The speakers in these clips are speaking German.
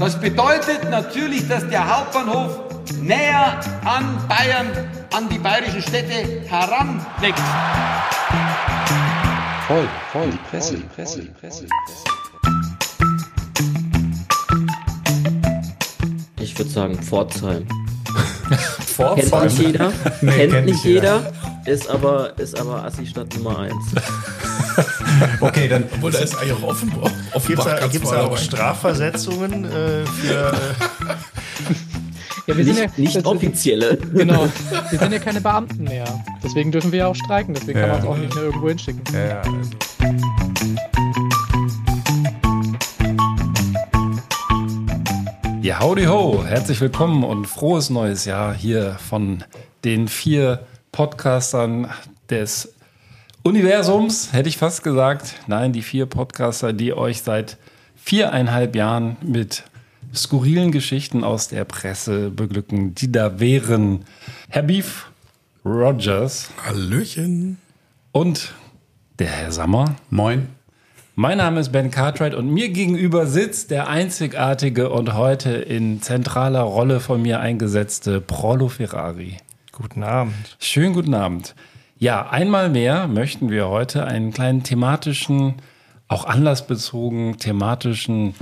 Das bedeutet natürlich, dass der Hauptbahnhof näher an Bayern, an die bayerischen Städte heranwächst. Voll, voll, die Presse, die Presse, die Presse. Ich würde sagen Pforzheim. Pforzheim? Kennt nicht jeder, Nee, kennt, nicht jeder. jeder, ist aber, ist aber Assi-Stadt Nummer 1. Okay, dann Obwohl, da ist eigentlich auch Offenbach. Gibt es da, auch. Strafversetzungen äh, für. Äh, Ja, wir sind Nicht, ja, nicht offizielle. Genau. Wir sind ja keine Beamten mehr. Deswegen dürfen wir ja auch streiken. Deswegen kann Ja. man uns auch nicht mehr irgendwo hinschicken. ja, ja, also. Ja, howdy ho, herzlich willkommen und frohes neues Jahr hier von den vier Podcastern des Universums, hätte ich fast gesagt. Nein, die vier Podcaster, die euch seit viereinhalb Jahren mit skurrilen Geschichten aus der Presse beglücken, die da wären Herr Beef Rogers Hallöchen. und der Herr Sammer. Moin. Mein Name ist Ben Cartwright und mir gegenüber sitzt der einzigartige und heute in zentraler Rolle von mir eingesetzte Prolo Ferrari. guten Abend. Schönen guten Abend. Ja, einmal mehr möchten wir heute einen kleinen thematischen, auch anlassbezogen thematischen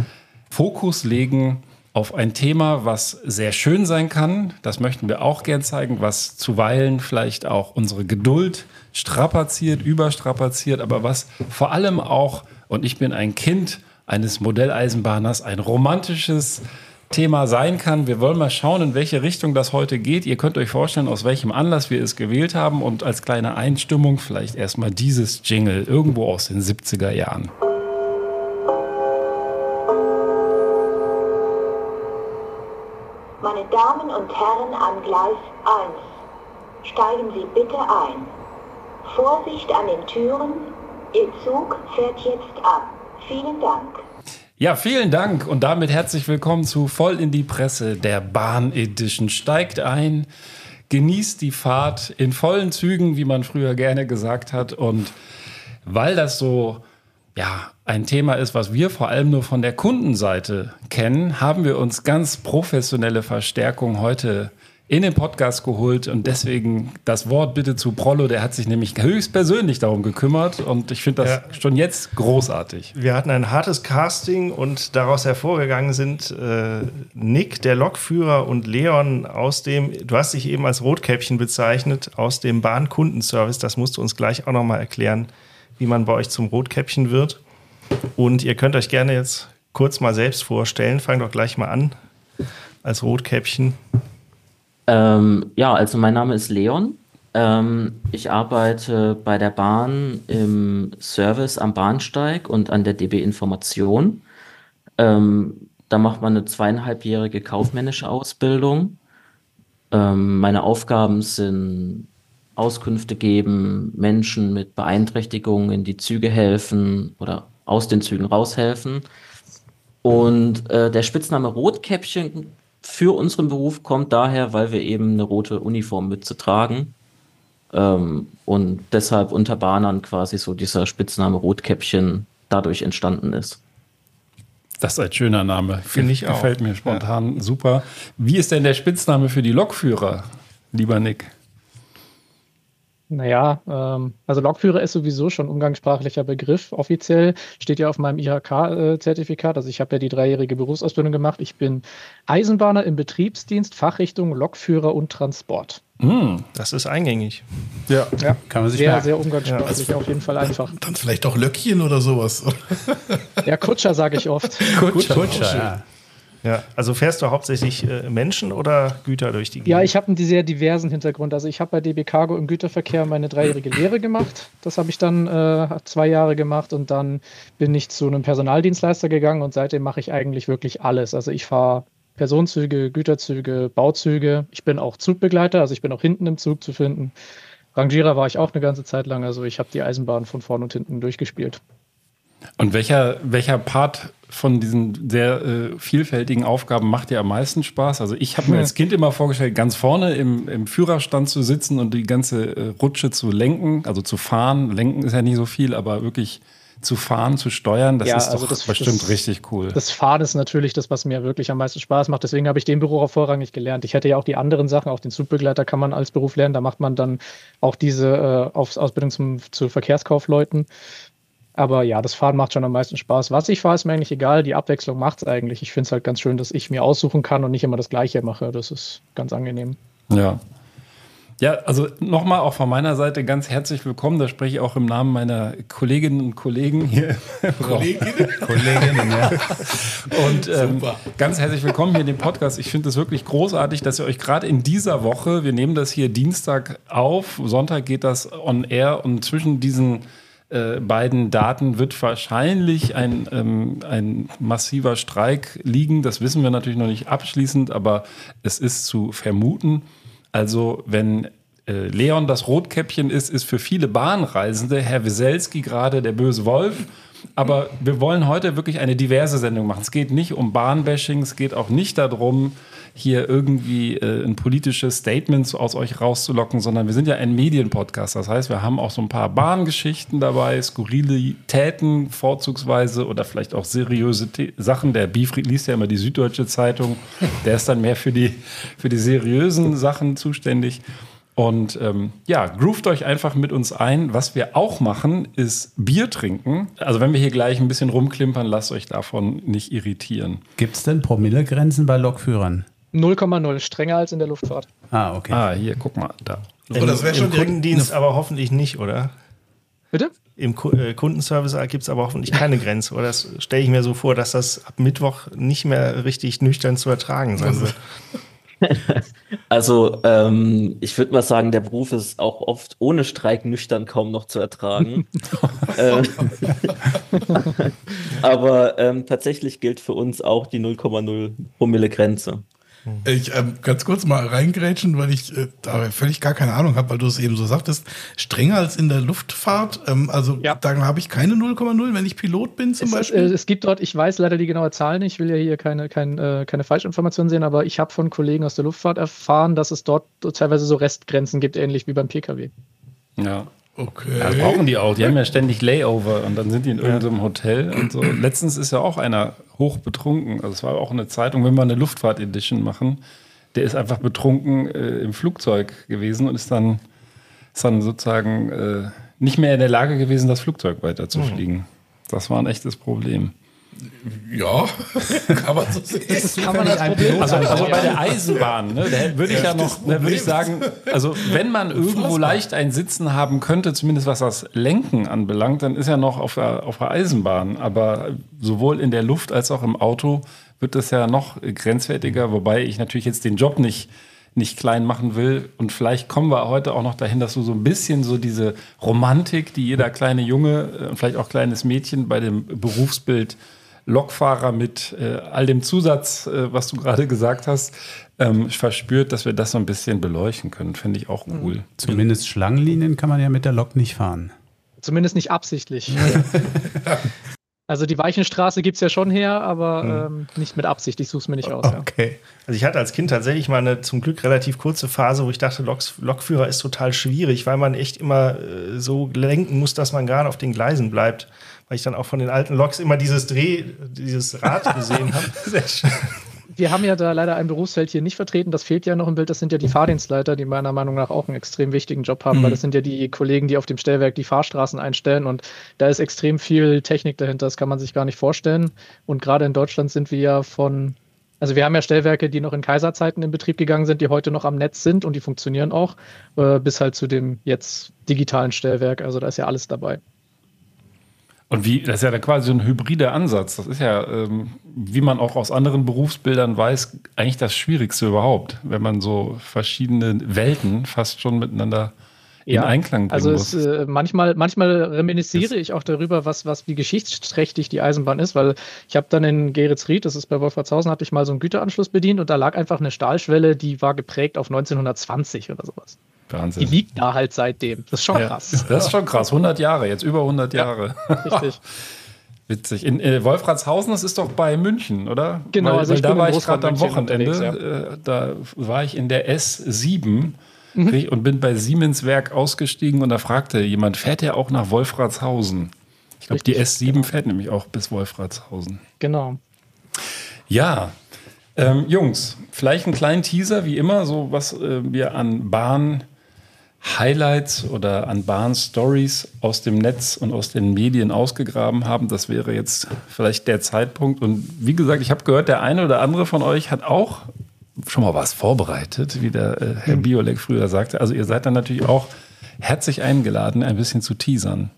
Fokus legen auf ein Thema, was sehr schön sein kann. Das möchten wir auch gern zeigen, was zuweilen vielleicht auch unsere Geduld strapaziert, überstrapaziert, aber was vor allem auch, und ich bin ein Kind eines Modelleisenbahners, ein romantisches Thema sein kann. Wir wollen mal schauen, in welche Richtung das heute geht. Ihr könnt euch vorstellen, aus welchem Anlass wir es gewählt haben und als kleine Einstimmung vielleicht erstmal dieses Jingle irgendwo aus den 70er Jahren. Meine Damen und Herren an Gleis 1, steigen Sie bitte ein. Vorsicht an den Türen, Ihr Zug fährt jetzt ab. Vielen Dank. Ja, vielen Dank und damit herzlich willkommen zu Voll in die Presse, der Bahn Edition. Steigt ein, genießt die Fahrt in vollen Zügen, wie man früher gerne gesagt hat. Und weil das so ja, ein Thema ist, was wir vor allem nur von der Kundenseite kennen, haben wir uns ganz professionelle Verstärkung heute in den Podcast geholt und deswegen das Wort bitte zu Prollo, der hat sich nämlich höchstpersönlich darum gekümmert und ich finde das Ja. schon jetzt großartig. Wir hatten ein hartes Casting und daraus hervorgegangen sind äh, Nick, der Lokführer, und Leon aus dem, du hast dich eben als Rotkäppchen bezeichnet, aus dem Bahnkundenservice. Das musst du uns gleich auch nochmal erklären, wie man bei euch zum Rotkäppchen wird. Und ihr könnt euch gerne jetzt kurz mal selbst vorstellen. Fang doch gleich mal an als Rotkäppchen. Ähm, ja, also mein Name ist Leon. Ähm, ich arbeite bei der Bahn im Service am Bahnsteig und an der DB Information. Ähm, da macht man eine zweieinhalbjährige kaufmännische Ausbildung. Ähm, meine Aufgaben sind Auskünfte geben, Menschen mit Beeinträchtigungen in die Züge helfen oder aus den Zügen raushelfen. Und äh, der Spitzname Rotkäppchen für unseren Beruf kommt daher, weil wir eben eine rote Uniformmütze tragen. Ähm, und deshalb unter Bahnern quasi so dieser Spitzname Rotkäppchen dadurch entstanden ist. Das ist ein schöner Name. Finde ich auch. Gefällt mir spontan super. Wie ist denn der Spitzname für die Lokführer, lieber Nick? Naja, ähm, also Lokführer ist sowieso schon umgangssprachlicher Begriff. Offiziell steht ja auf meinem IHK-Zertifikat. Also ich habe ja die dreijährige Berufsausbildung gemacht. Ich bin Eisenbahner im Betriebsdienst, Fachrichtung Lokführer und Transport. Das ist eingängig. Ja. Ja, Kann man sich sehr, merken. sehr umgangssprachlich, auf jeden Fall einfach. Dann vielleicht doch Löckchen oder sowas. Ja, Kutscher sage ich oft. Kutscher, Kutscher, ja. Ja, also fährst du hauptsächlich äh, Menschen oder Güter durch die Gegend? Ja, ich habe einen sehr diversen Hintergrund. Also ich habe bei DB Cargo im Güterverkehr meine dreijährige Lehre gemacht. Das habe ich dann äh, zwei Jahre gemacht und dann bin ich zu einem Personaldienstleister gegangen und seitdem mache ich eigentlich wirklich alles. Also ich fahre Personenzüge, Güterzüge, Bauzüge. Ich bin auch Zugbegleiter, also ich bin auch hinten im Zug zu finden. Rangierer war ich auch eine ganze Zeit lang, also ich habe die Eisenbahn von vorn und hinten durchgespielt. Und welcher, welcher Part von diesen sehr äh, vielfältigen Aufgaben macht dir am meisten Spaß? Also ich habe mir als Kind immer vorgestellt, ganz vorne im, im Führerstand zu sitzen und die ganze äh, Rutsche zu lenken, also zu fahren. Lenken ist ja nicht so viel, aber wirklich zu fahren, zu steuern, das Ja, ist also doch das- bestimmt das- richtig cool. Das Fahren ist natürlich das, was mir wirklich am meisten Spaß macht. Deswegen habe ich den Beruf auch vorrangig gelernt. Ich hätte ja auch die anderen Sachen, auch den Zugbegleiter kann man als Beruf lernen. Da macht man dann auch diese äh, Ausbildung zum, zu Verkehrskaufleuten. Aber ja, das Fahren macht schon am meisten Spaß. Was ich fahre, ist mir eigentlich egal. Die Abwechslung macht es eigentlich. Ich finde es halt ganz schön, dass ich mir aussuchen kann und nicht immer das Gleiche mache. Das ist ganz angenehm. Ja. Ja, also nochmal auch von meiner Seite ganz herzlich willkommen. Da spreche ich auch im Namen meiner Kolleginnen und Kollegen hier. Kolleginnen? Kolleginnen, ja. Und ähm, ganz herzlich willkommen hier in dem Podcast. Ich finde es wirklich großartig, dass ihr euch gerade in dieser Woche, wir nehmen das hier Dienstag auf, Sonntag geht das on air und zwischen diesen äh, beiden Daten wird wahrscheinlich ein, ähm, ein massiver Streik liegen. Das wissen wir natürlich noch nicht abschließend, aber es ist zu vermuten. Also wenn äh, Leon das Rotkäppchen ist, ist für viele Bahnreisende Herr Wieselski gerade der böse Wolf. Aber wir wollen heute wirklich eine diverse Sendung machen. Es geht nicht um Bahnbashing, es geht auch nicht darum, hier irgendwie äh, ein politisches Statement aus euch rauszulocken, sondern wir sind ja ein Medienpodcast. Das heißt, wir haben auch so ein paar Bahngeschichten dabei, Skurrilitäten vorzugsweise oder vielleicht auch seriöse The Sachen. Der Biefried liest ja immer die Süddeutsche Zeitung. Der ist dann mehr für die, für die seriösen Sachen zuständig. Und ähm, ja, groovt euch einfach mit uns ein. Was wir auch machen, ist Bier trinken. Also wenn wir hier gleich ein bisschen rumklimpern, lasst euch davon nicht irritieren. Gibt es denn Promillegrenzen bei Lokführern? 0,0 strenger als in der Luftfahrt. Ah, okay. Ah, hier, guck mal, da. Oh, das wäre Im schon direkt Kundendienst aber hoffentlich nicht, oder? Bitte? Im Ku äh, Kundenservice gibt es aber hoffentlich keine Grenze. Oder das stelle ich mir so vor, dass das ab Mittwoch nicht mehr richtig nüchtern zu ertragen sein wird. Also, ähm, ich würde mal sagen, der Beruf ist auch oft ohne Streik nüchtern kaum noch zu ertragen. ähm, aber ähm, tatsächlich gilt für uns auch die 0,0 Promille Grenze. Ich ähm, ganz kurz mal reingrätschen, weil ich äh, da völlig gar keine Ahnung habe, weil du es eben so sagtest. Strenger als in der Luftfahrt. Ähm, also Ja. da habe ich keine 0,0, wenn ich Pilot bin zum Es, ist, äh, Beispiel. es gibt dort, ich weiß leider die genaue Zahl nicht, ich will ja hier keine, kein, äh, keine Falschinformationen sehen, aber ich habe von Kollegen aus der Luftfahrt erfahren, dass es dort teilweise so Restgrenzen gibt, ähnlich wie beim Pkw. Ja. Okay. Ja, das brauchen die auch. Die haben ja ständig Layover und dann sind die in irgendeinem Hotel und so. Letztens ist ja auch einer hoch betrunken. Also es war auch eine Zeitung, wenn wir eine Luftfahrt-Edition machen, der ist einfach betrunken äh, im Flugzeug gewesen und ist dann, ist dann sozusagen äh, nicht mehr in der Lage gewesen, das Flugzeug weiterzufliegen. Das war ein echtes Problem. Ja, kann man so sehen. Kann man das Problem Also, also bei der Eisenbahn, ne, da würde ich ja, noch, da würde ich sagen, also wenn man irgendwo leicht ein Sitzen haben könnte, zumindest was das Lenken anbelangt, dann ist ja noch auf der, auf der Eisenbahn. Aber sowohl in der Luft als auch im Auto wird das ja noch grenzwertiger, wobei ich natürlich jetzt den Job nicht nicht klein machen will. Und vielleicht kommen wir heute auch noch dahin, dass du so ein bisschen so diese Romantik, die jeder kleine Junge äh, und vielleicht auch kleines Mädchen bei dem Berufsbild Lokfahrer mit äh, all dem Zusatz, äh, was du gerade gesagt hast, ähm, verspürt, dass wir das so ein bisschen beleuchten können. Finde ich auch cool. Zumindest Schlangenlinien kann man ja mit der Lok nicht fahren. Zumindest nicht absichtlich. also die Weichenstraße gibt es ja schon her, aber ähm, nicht mit Absicht. Ich suche es mir nicht aus. Ja. Okay. Also ich hatte als Kind tatsächlich mal eine zum Glück relativ kurze Phase, wo ich dachte, Loks, Lokführer ist total schwierig, weil man echt immer äh, so lenken muss, dass man gerade auf den Gleisen bleibt. Weil ich dann auch von den alten Loks immer dieses Dreh, dieses Rad gesehen habe. Sehr schön. Wir haben ja da leider ein Berufsfeld hier nicht vertreten. Das fehlt ja noch im Bild. Das sind ja die Fahrdienstleiter, die meiner Meinung nach auch einen extrem wichtigen Job haben, weil das sind ja die Kollegen, die auf dem Stellwerk die Fahrstraßen einstellen. Und da ist extrem viel Technik dahinter. Das kann man sich gar nicht vorstellen. Und gerade in Deutschland sind wir ja von also wir haben ja Stellwerke, die noch in Kaiserzeiten in Betrieb gegangen sind, die heute noch am Netz sind und die funktionieren auch, äh, bis halt zu dem jetzt digitalen Stellwerk. Also da ist ja alles dabei. Und wie, das ist ja dann quasi so ein hybrider Ansatz. Das ist ja, ähm, wie man auch aus anderen Berufsbildern weiß, eigentlich das Schwierigste überhaupt, wenn man so verschiedene Welten fast schon miteinander in Einklang bringen also muss. es, äh, manchmal, manchmal reminisziere ich auch darüber, was, was wie geschichtsträchtig die Eisenbahn ist, weil ich habe dann in Geretsried, das ist bei Wolfratshausen, hatte ich mal so einen Güteranschluss bedient und da lag einfach eine Stahlschwelle, die war geprägt auf 1920 oder sowas. Die Wahnsinn. liegt da halt seitdem. Das ist schon Ja, krass. das ist schon krass. 100 Jahre, jetzt über 100 Jahre. Richtig. Witzig. In äh, Wolfratshausen, das ist doch bei München, oder? Genau, weil, also weil ich da war ich gerade am Wochenende. unterwegs, äh, da war ich in der S7 Mhm. und bin bei Siemens Werk ausgestiegen und da fragte jemand, fährt er auch nach Wolfratshausen? Ich glaube, die Richtig, S7 genau. fährt nämlich auch bis Wolfratshausen. Genau. Ja, ähm, Jungs, vielleicht einen kleinen Teaser, wie immer, so was äh, wir an Bahn-Highlights oder an Bahn-Stories aus dem Netz und aus den Medien ausgegraben haben. Das wäre jetzt vielleicht der Zeitpunkt. Und wie gesagt, ich habe gehört, der eine oder andere von euch hat auch schon mal was vorbereitet, wie der äh, Herr Biolek früher sagte. Also ihr seid dann natürlich auch herzlich eingeladen, ein bisschen zu teasern.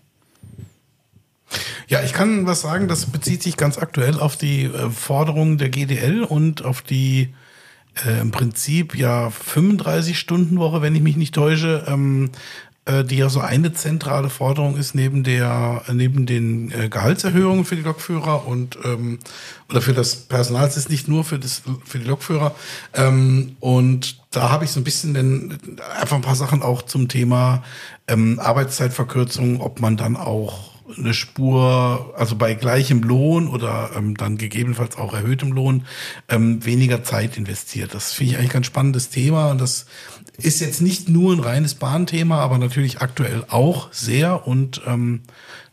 Ja, ich kann was sagen, das bezieht sich ganz aktuell auf die äh, Forderungen der GDL und auf die äh, im Prinzip ja 35-Stunden-Woche, wenn ich mich nicht täusche, ähm, äh, die ja so eine zentrale Forderung ist neben der neben den äh, Gehaltserhöhungen für die Lokführer und ähm, oder für das Personal, es ist nicht nur für das für die Lokführer. Ähm, und da habe ich so ein bisschen den, einfach ein paar Sachen auch zum Thema ähm, Arbeitszeitverkürzung, ob man dann auch eine Spur, also bei gleichem Lohn oder ähm, dann gegebenenfalls auch erhöhtem Lohn, ähm, weniger Zeit investiert. Das finde ich eigentlich ein ganz spannendes Thema und das ist jetzt nicht nur ein reines Bahnthema, aber natürlich aktuell auch sehr und ähm,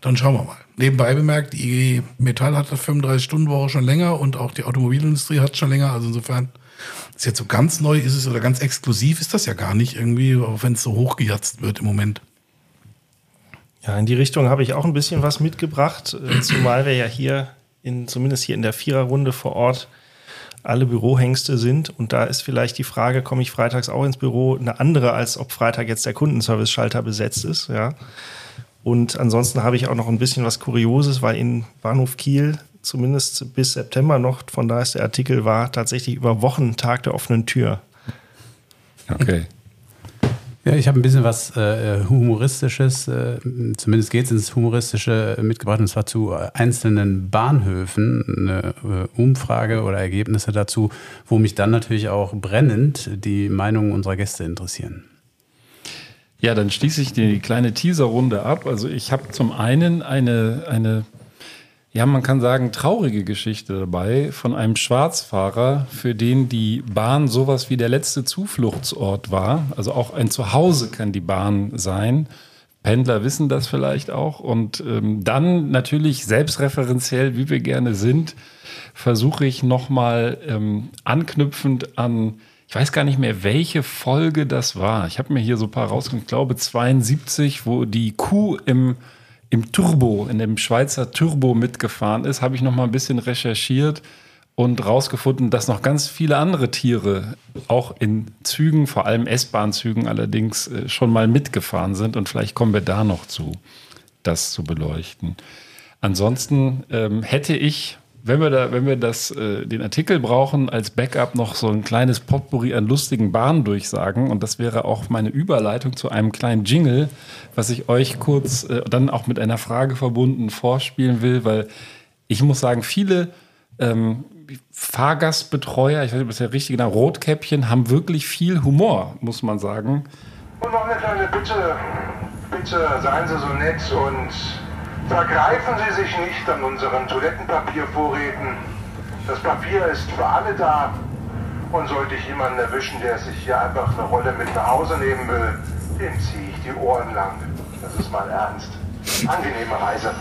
dann schauen wir mal. Nebenbei bemerkt, die IG Metall hat das 35-Stunden-Woche schon länger und auch die Automobilindustrie hat schon länger, also insofern ist jetzt so ganz neu ist es oder ganz exklusiv ist das ja gar nicht irgendwie, auch wenn es so hochgejatzt wird im Moment. Ja, in die Richtung habe ich auch ein bisschen was mitgebracht, äh, zumal wir ja hier, in, zumindest hier in der Viererrunde vor Ort, alle Bürohengste sind. Und da ist vielleicht die Frage, komme ich freitags auch ins Büro, eine andere, als ob Freitag jetzt der Kundenservice-Schalter besetzt ist. Ja. Und ansonsten habe ich auch noch ein bisschen was Kurioses, weil in Bahnhof Kiel zumindest bis September noch, von da ist der Artikel, war tatsächlich über Wochen Tag der offenen Tür. Okay. Ja, ich habe ein bisschen was äh, Humoristisches, äh, zumindest geht es ins Humoristische äh, mitgebracht, und zwar zu äh, einzelnen Bahnhöfen, eine äh, Umfrage oder Ergebnisse dazu, wo mich dann natürlich auch brennend die Meinungen unserer Gäste interessieren. Ja, dann schließe ich die kleine Teaserrunde ab. Also ich habe zum einen eine, eine, ja, man kann sagen, traurige Geschichte dabei von einem Schwarzfahrer, für den die Bahn sowas wie der letzte Zufluchtsort war. Also auch ein Zuhause kann die Bahn sein. Pendler wissen das vielleicht auch. Und ähm, dann natürlich selbstreferenziell, wie wir gerne sind, versuche ich nochmal ähm, anknüpfend an, ich weiß gar nicht mehr, welche Folge das war. Ich habe mir hier so ein paar rausgekommen, ich glaube 72, wo die Kuh im, im Turbo, in dem Schweizer Turbo mitgefahren ist, habe ich nochmal ein bisschen recherchiert und rausgefunden, dass noch ganz viele andere Tiere auch in Zügen, vor allem S-Bahn-Zügen allerdings, äh, schon mal mitgefahren sind. Und vielleicht kommen wir da noch zu, das zu beleuchten. Ansonsten ähm, hätte ich, wenn wir, da, wenn wir das, äh, den Artikel brauchen, als Backup noch so ein kleines Potpourri an lustigen Bahndurchsagen. Und das wäre auch meine Überleitung zu einem kleinen Jingle, was ich euch kurz äh, dann auch mit einer Frage verbunden vorspielen will, weil ich muss sagen, viele ähm, Fahrgastbetreuer, ich weiß nicht, ob das der richtige Name, Rotkäppchen, haben wirklich viel Humor, muss man sagen. Und noch eine kleine Bitte. Bitte seien Sie so nett und vergreifen Sie sich nicht an unseren Toilettenpapiervorräten. Das Papier ist für alle da. Und sollte ich jemanden erwischen, der sich hier einfach eine Rolle mit nach Hause nehmen will, dem ziehe ich die Ohren lang. Das ist mal ernst. Angenehme Reise.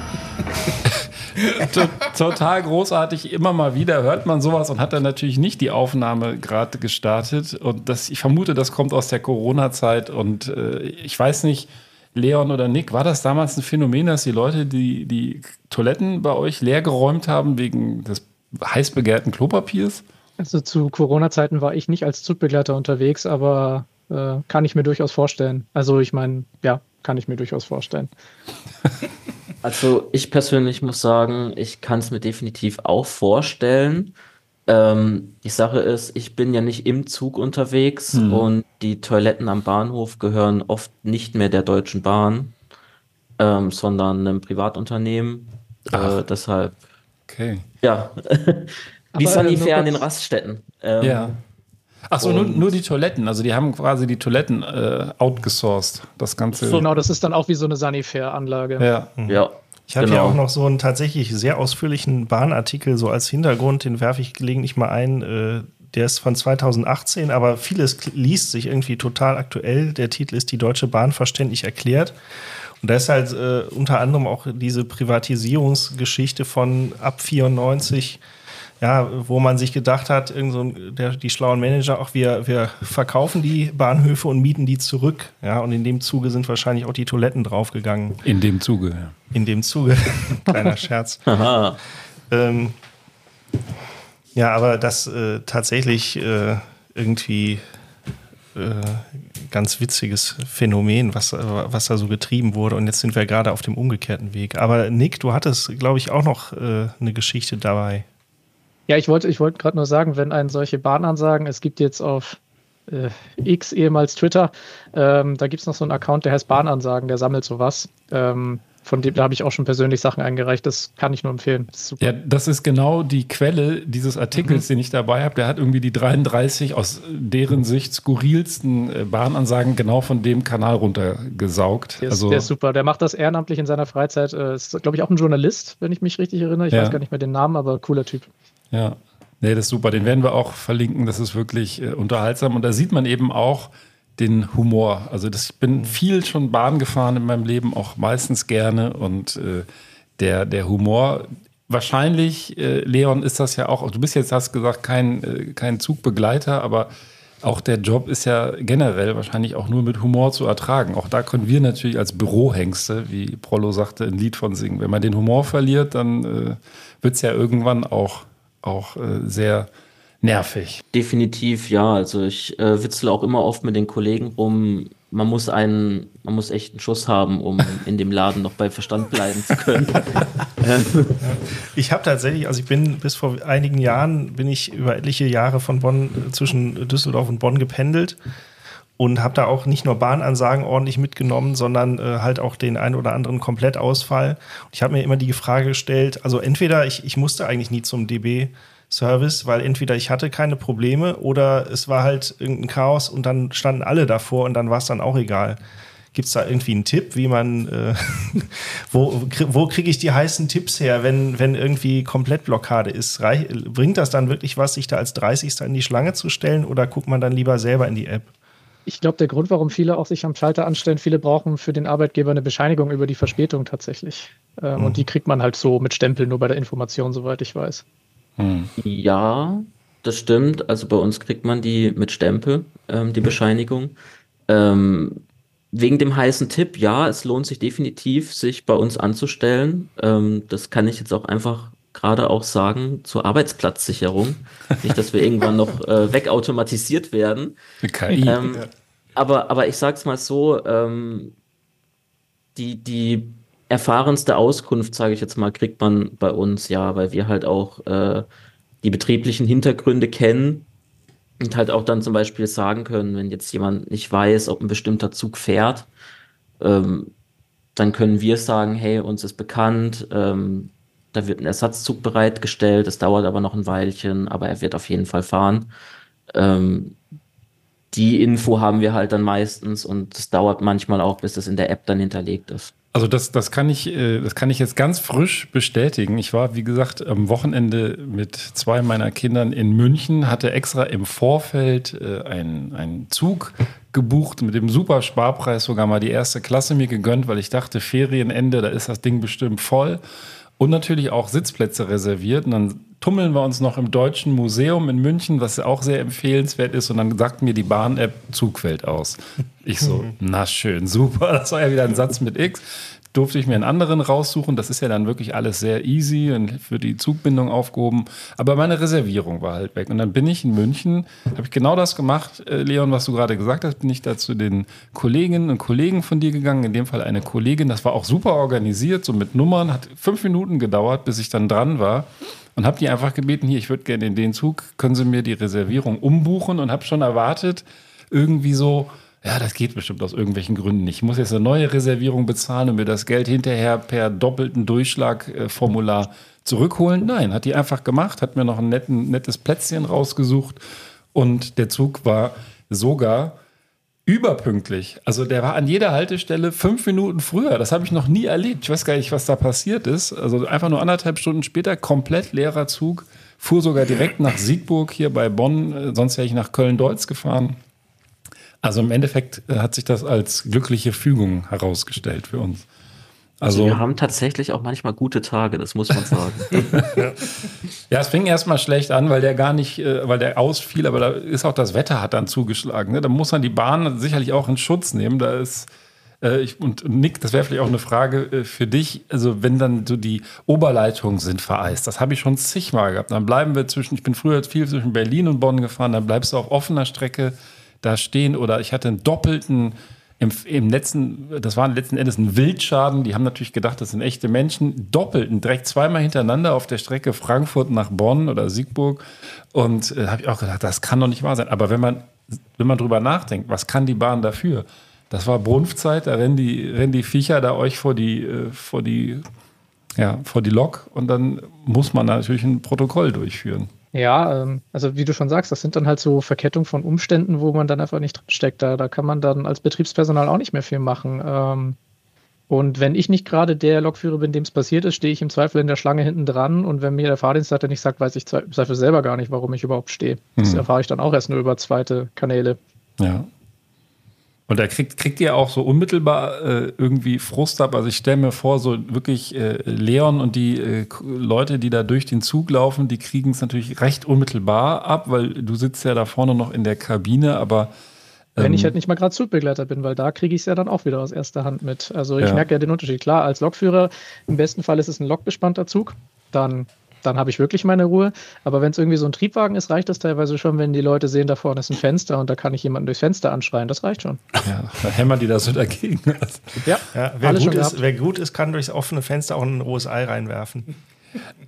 To- Total großartig. Immer mal wieder hört man sowas und hat dann natürlich nicht die Aufnahme gerade gestartet. Und das, ich vermute, das kommt aus der Corona-Zeit. Und äh, ich weiß nicht, Leon oder Nick, war das damals ein Phänomen, dass die Leute die, die Toiletten bei euch leer geräumt haben wegen des heiß begehrten Klopapiers? Also zu Corona-Zeiten war ich nicht als Zugbegleiter unterwegs, aber äh, kann ich mir durchaus vorstellen. Also ich meine, ja, kann ich mir durchaus vorstellen. Also ich persönlich muss sagen, ich kann es mir definitiv auch vorstellen. Ähm, die Sache ist, ich bin ja nicht im Zug unterwegs Mhm. und die Toiletten am Bahnhof gehören oft nicht mehr der Deutschen Bahn, ähm, sondern einem Privatunternehmen. Äh, deshalb, Okay. ja, wie Aber, äh, an den Raststätten. Ähm, Ja. Ach so, nur, nur die Toiletten. Also die haben quasi die Toiletten äh, outgesourced. Das Ganze. Genau, das ist dann auch wie so eine Sanifair-Anlage. Ja. Ja, Ich habe Genau. hier auch noch so einen tatsächlich sehr ausführlichen Bahnartikel so als Hintergrund, den werfe ich gelegentlich mal ein. Äh, der ist von 2018, aber vieles liest sich irgendwie total aktuell. Der Titel ist Die Deutsche Bahn verständlich erklärt. Und da ist halt äh, unter anderem auch diese Privatisierungsgeschichte von ab 94 ja, wo man sich gedacht hat, irgend so der, die schlauen Manager, auch wir, wir verkaufen die Bahnhöfe und mieten die zurück. Ja, und in dem Zuge sind wahrscheinlich auch die Toiletten draufgegangen. In dem Zuge, ja. In dem Zuge. Kleiner Scherz. ähm, ja, aber das äh, tatsächlich äh, irgendwie äh, ganz witziges Phänomen, was, was da so getrieben wurde. Und jetzt sind wir gerade auf dem umgekehrten Weg. Aber Nick, du hattest, glaube ich, auch noch äh, eine Geschichte dabei. Ja, ich wollte ich wollte gerade nur sagen, wenn einen solche Bahnansagen, es gibt jetzt auf äh, X, ehemals Twitter, ähm, da gibt es noch so einen Account, der heißt Bahnansagen, der sammelt sowas. Ähm, von dem, da habe ich auch schon persönlich Sachen eingereicht. Das kann ich nur empfehlen. Das ja, das ist genau die Quelle dieses Artikels, mhm. den ich dabei habe. Der hat irgendwie die 33 aus deren Sicht skurrilsten äh, Bahnansagen genau von dem Kanal runtergesaugt. Der ist, also, der ist super. Der macht das ehrenamtlich in seiner Freizeit. Äh, ist, glaube ich, auch ein Journalist, wenn ich mich richtig erinnere. Ich ja. weiß gar nicht mehr den Namen, aber cooler Typ. Ja, nee, das ist super. Den werden wir auch verlinken. Das ist wirklich äh, unterhaltsam. Und da sieht man eben auch den Humor. Also das, ich bin mhm. viel schon Bahn gefahren in meinem Leben, auch meistens gerne. Und äh, der, der Humor, wahrscheinlich, äh, Leon, ist das ja auch, du bist jetzt, hast gesagt, kein, äh, kein Zugbegleiter, aber auch der Job ist ja generell wahrscheinlich auch nur mit Humor zu ertragen. Auch da können wir natürlich als Bürohengste, wie Prollo sagte, ein Lied von singen. Wenn man den Humor verliert, dann äh, wird es ja irgendwann auch auch äh, sehr nervig. Definitiv, ja. Also ich äh, witzel auch immer oft mit den Kollegen rum. Man muss einen, man muss echt einen Schuss haben, um in dem Laden noch bei Verstand bleiben zu können. ich habe tatsächlich, also ich bin bis vor einigen Jahren bin ich über etliche Jahre von Bonn zwischen Düsseldorf und Bonn gependelt und habe da auch nicht nur Bahnansagen ordentlich mitgenommen, sondern äh, halt auch den einen oder anderen Komplettausfall. Ich habe mir immer die Frage gestellt, also entweder ich, ich musste eigentlich nie zum DB Service, weil entweder ich hatte keine Probleme oder es war halt irgendein Chaos und dann standen alle davor und dann war es dann auch egal. Gibt es da irgendwie einen Tipp, wie man, äh, wo, wo kriege ich die heißen Tipps her, wenn, wenn irgendwie Komplettblockade ist? Reich, bringt das dann wirklich was, sich da als 30. in die Schlange zu stellen oder guckt man dann lieber selber in die App? Ich glaube, der Grund, warum viele auch sich am Schalter anstellen, viele brauchen für den Arbeitgeber eine Bescheinigung über die Verspätung tatsächlich. Ähm, mhm. Und die kriegt man halt so mit Stempel nur bei der Information, soweit ich weiß. Mhm. Ja, das stimmt. Also bei uns kriegt man die mit Stempel, ähm, die Bescheinigung. Ähm, wegen dem heißen Tipp, ja, es lohnt sich definitiv, sich bei uns anzustellen. Ähm, das kann ich jetzt auch einfach gerade auch sagen zur Arbeitsplatzsicherung. Nicht, dass wir irgendwann noch äh, wegautomatisiert werden. KI. Ähm, ja. aber, aber ich sag's mal so, ähm, die, die erfahrenste Auskunft, sage ich jetzt mal, kriegt man bei uns, ja, weil wir halt auch äh, die betrieblichen Hintergründe kennen und halt auch dann zum Beispiel sagen können, wenn jetzt jemand nicht weiß, ob ein bestimmter Zug fährt, ähm, dann können wir sagen, hey, uns ist bekannt, ähm, da wird ein Ersatzzug bereitgestellt, es dauert aber noch ein Weilchen, aber er wird auf jeden Fall fahren. Ähm, die Info haben wir halt dann meistens und es dauert manchmal auch, bis das in der App dann hinterlegt ist. Also das, das, kann ich, äh, das kann ich jetzt ganz frisch bestätigen. Ich war, wie gesagt, am Wochenende mit zwei meiner Kindern in München, hatte extra im Vorfeld äh, einen, einen Zug gebucht mit dem super Sparpreis, sogar mal die erste Klasse mir gegönnt, weil ich dachte, Ferienende, da ist das Ding bestimmt voll und natürlich auch Sitzplätze reserviert. Und dann tummeln wir uns noch im Deutschen Museum in München, was auch sehr empfehlenswert ist. Und dann sagt mir die Bahn-App Zugfeld aus. Ich so, na schön, super. Das war ja wieder ein Satz mit X durfte ich mir einen anderen raussuchen. Das ist ja dann wirklich alles sehr easy und für die Zugbindung aufgehoben. Aber meine Reservierung war halt weg. Und dann bin ich in München, habe ich genau das gemacht, äh, Leon, was du gerade gesagt hast, bin ich da zu den Kolleginnen und Kollegen von dir gegangen. In dem Fall eine Kollegin, das war auch super organisiert, so mit Nummern. Hat fünf Minuten gedauert, bis ich dann dran war. Und habe die einfach gebeten, hier, ich würde gerne in den Zug, können Sie mir die Reservierung umbuchen? Und habe schon erwartet, irgendwie so, ja, das geht bestimmt aus irgendwelchen Gründen nicht. Ich muss jetzt eine neue Reservierung bezahlen und mir das Geld hinterher per doppelten Durchschlagformular zurückholen. Nein, hat die einfach gemacht, hat mir noch ein netten, nettes Plätzchen rausgesucht und der Zug war sogar überpünktlich. Also der war an jeder Haltestelle fünf Minuten früher. Das habe ich noch nie erlebt. Ich weiß gar nicht, was da passiert ist. Also einfach nur anderthalb Stunden später, komplett leerer Zug. Fuhr sogar direkt nach Siegburg hier bei Bonn. Sonst wäre ich nach Köln-Deutz gefahren. Also im Endeffekt äh, hat sich das als glückliche Fügung herausgestellt für uns. Also, Also, wir haben tatsächlich auch manchmal gute Tage, das muss man sagen. ja, es fing erstmal schlecht an, weil der gar nicht, äh, weil der ausfiel, aber da ist auch das Wetter hat dann zugeschlagen. Ne? Da muss man die Bahn sicherlich auch in Schutz nehmen. Da ist äh, ich, und Nick, das wäre vielleicht auch eine Frage für dich. Also, wenn dann so die Oberleitungen sind vereist, das habe ich schon zigmal gehabt. Dann bleiben wir zwischen, ich bin früher viel zwischen Berlin und Bonn gefahren, dann bleibst du auf offener Strecke da stehen. Oder ich hatte einen doppelten, im, im letzten, das war letzten Endes ein Wildschaden. Die haben natürlich gedacht, das sind echte Menschen. Doppelten, direkt zweimal hintereinander auf der Strecke Frankfurt nach Bonn oder Siegburg. Und äh, habe ich auch gedacht, das kann doch nicht wahr sein. Aber wenn man, wenn man drüber nachdenkt, was kann die Bahn dafür? Das war Brunftzeit, da rennen die, rennen die Viecher da euch vor die, äh, vor die, ja, vor die Lok und dann muss man natürlich ein Protokoll durchführen. Ja, ähm, also wie du schon sagst, das sind dann halt so Verkettungen von Umständen, wo man dann einfach nicht drinsteckt. Da, da kann man dann als Betriebspersonal auch nicht mehr viel machen. Ähm, und wenn ich nicht gerade der Lokführer bin, dem es passiert ist, stehe ich im Zweifel in der Schlange hinten dran. Und wenn mir der Fahrdienstleiter nicht sagt, weiß ich im Zweifel selber gar nicht, warum ich überhaupt stehe. Das Hm. erfahre ich dann auch erst nur über zweite Kanäle. Ja. Und da kriegt, kriegt ihr auch so unmittelbar äh, irgendwie Frust ab. Also ich stelle mir vor, so wirklich äh, Leon und die äh, Leute, die da durch den Zug laufen, die kriegen es natürlich recht unmittelbar ab, weil du sitzt ja da vorne noch in der Kabine, aber Wenn ähm, ich halt nicht mal gerade Zugbegleiter bin, weil da kriege ich es ja dann auch wieder aus erster Hand mit. Also ich Ja. merke ja den Unterschied. Klar, als Lokführer, im besten Fall ist es ein lokbespannter Zug, dann, dann habe ich wirklich meine Ruhe. Aber wenn es irgendwie so ein Triebwagen ist, reicht das teilweise schon, wenn die Leute sehen, da vorne ist ein Fenster und da kann ich jemanden durchs Fenster anschreien. Das reicht schon. ja, da hämmern die da so dagegen. Ja, Ja, wer, alles gut schon ist, wer gut ist, kann durchs offene Fenster auch ein rohes Ei reinwerfen.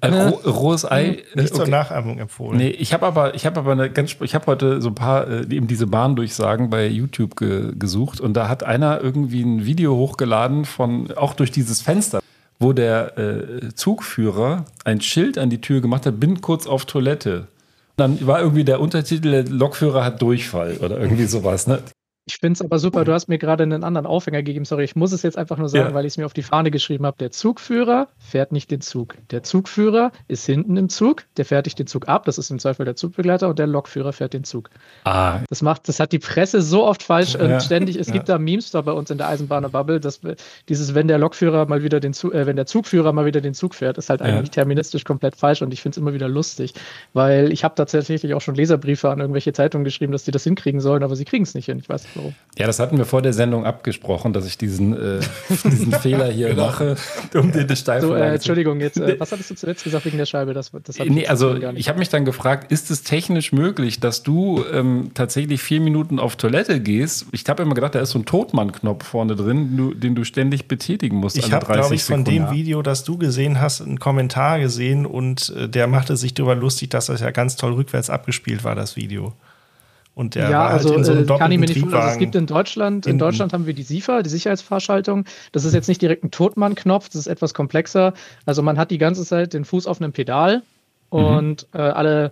Ein roh, rohes Ei. äh, Nicht zur okay. Nachahmung empfohlen. Nee, ich habe aber, ich habe aber eine ganz, ich habe heute so ein paar äh, eben diese Bahndurchsagen bei YouTube ge, gesucht und da hat einer irgendwie ein Video hochgeladen von auch durch dieses Fenster, wo der äh, Zugführer ein Schild an die Tür gemacht hat, bin kurz auf Toilette. Dann war irgendwie der Untertitel, der Lokführer hat Durchfall oder irgendwie sowas. Ne? Ich finde es aber super, du hast mir gerade einen anderen Aufhänger gegeben. Sorry, ich muss es jetzt einfach nur sagen, Ja. weil ich es mir auf die Fahne geschrieben habe. Der Zugführer fährt nicht den Zug. Der Zugführer ist hinten im Zug, der fertigt den Zug ab. Das ist im Zweifel der Zugbegleiter und der Lokführer fährt den Zug. Ah, Das macht, das hat die Presse so oft falsch Ja. und ständig. Es gibt da Memes da bei uns in der Eisenbahner Bubble, dass dieses, wenn der Lokführer mal wieder den Zug, äh, wenn der Zugführer mal wieder den Zug fährt, ist halt Ja. eigentlich terministisch komplett falsch und ich finde es immer wieder lustig, weil ich habe tatsächlich auch schon Leserbriefe an irgendwelche Zeitungen geschrieben, dass die das hinkriegen sollen, aber sie kriegen es nicht hin. Ich weiß nicht warum. ja, das hatten wir vor der Sendung abgesprochen, dass ich diesen, äh, diesen Fehler hier mache, um den So, Steilvorlage äh, Entschuldigung, jetzt, äh, was hattest du zuletzt gesagt wegen der Scheibe? Das, das Nee, also ich habe mich dann gefragt, ist es technisch möglich, dass du ähm, tatsächlich vier Minuten auf Toilette gehst? Ich habe immer gedacht, da ist so ein Totmann-Knopf vorne drin, den du, den du ständig betätigen musst. Ich habe, 30 glaube ich, von Sekunden. dem Video, das du gesehen hast, einen Kommentar gesehen und äh, der machte sich darüber lustig, dass das ja ganz toll rückwärts abgespielt war, das Video. Und der ja, war halt also in so einem äh, kann ich mir nicht. Also, es gibt in Deutschland, in. Deutschland haben wir die SIFA, die Sicherheitsfahrschaltung. Das ist jetzt nicht direkt ein Totmann-Knopf, das ist etwas komplexer. Also man hat die ganze Zeit den Fuß auf einem Pedal und äh, alle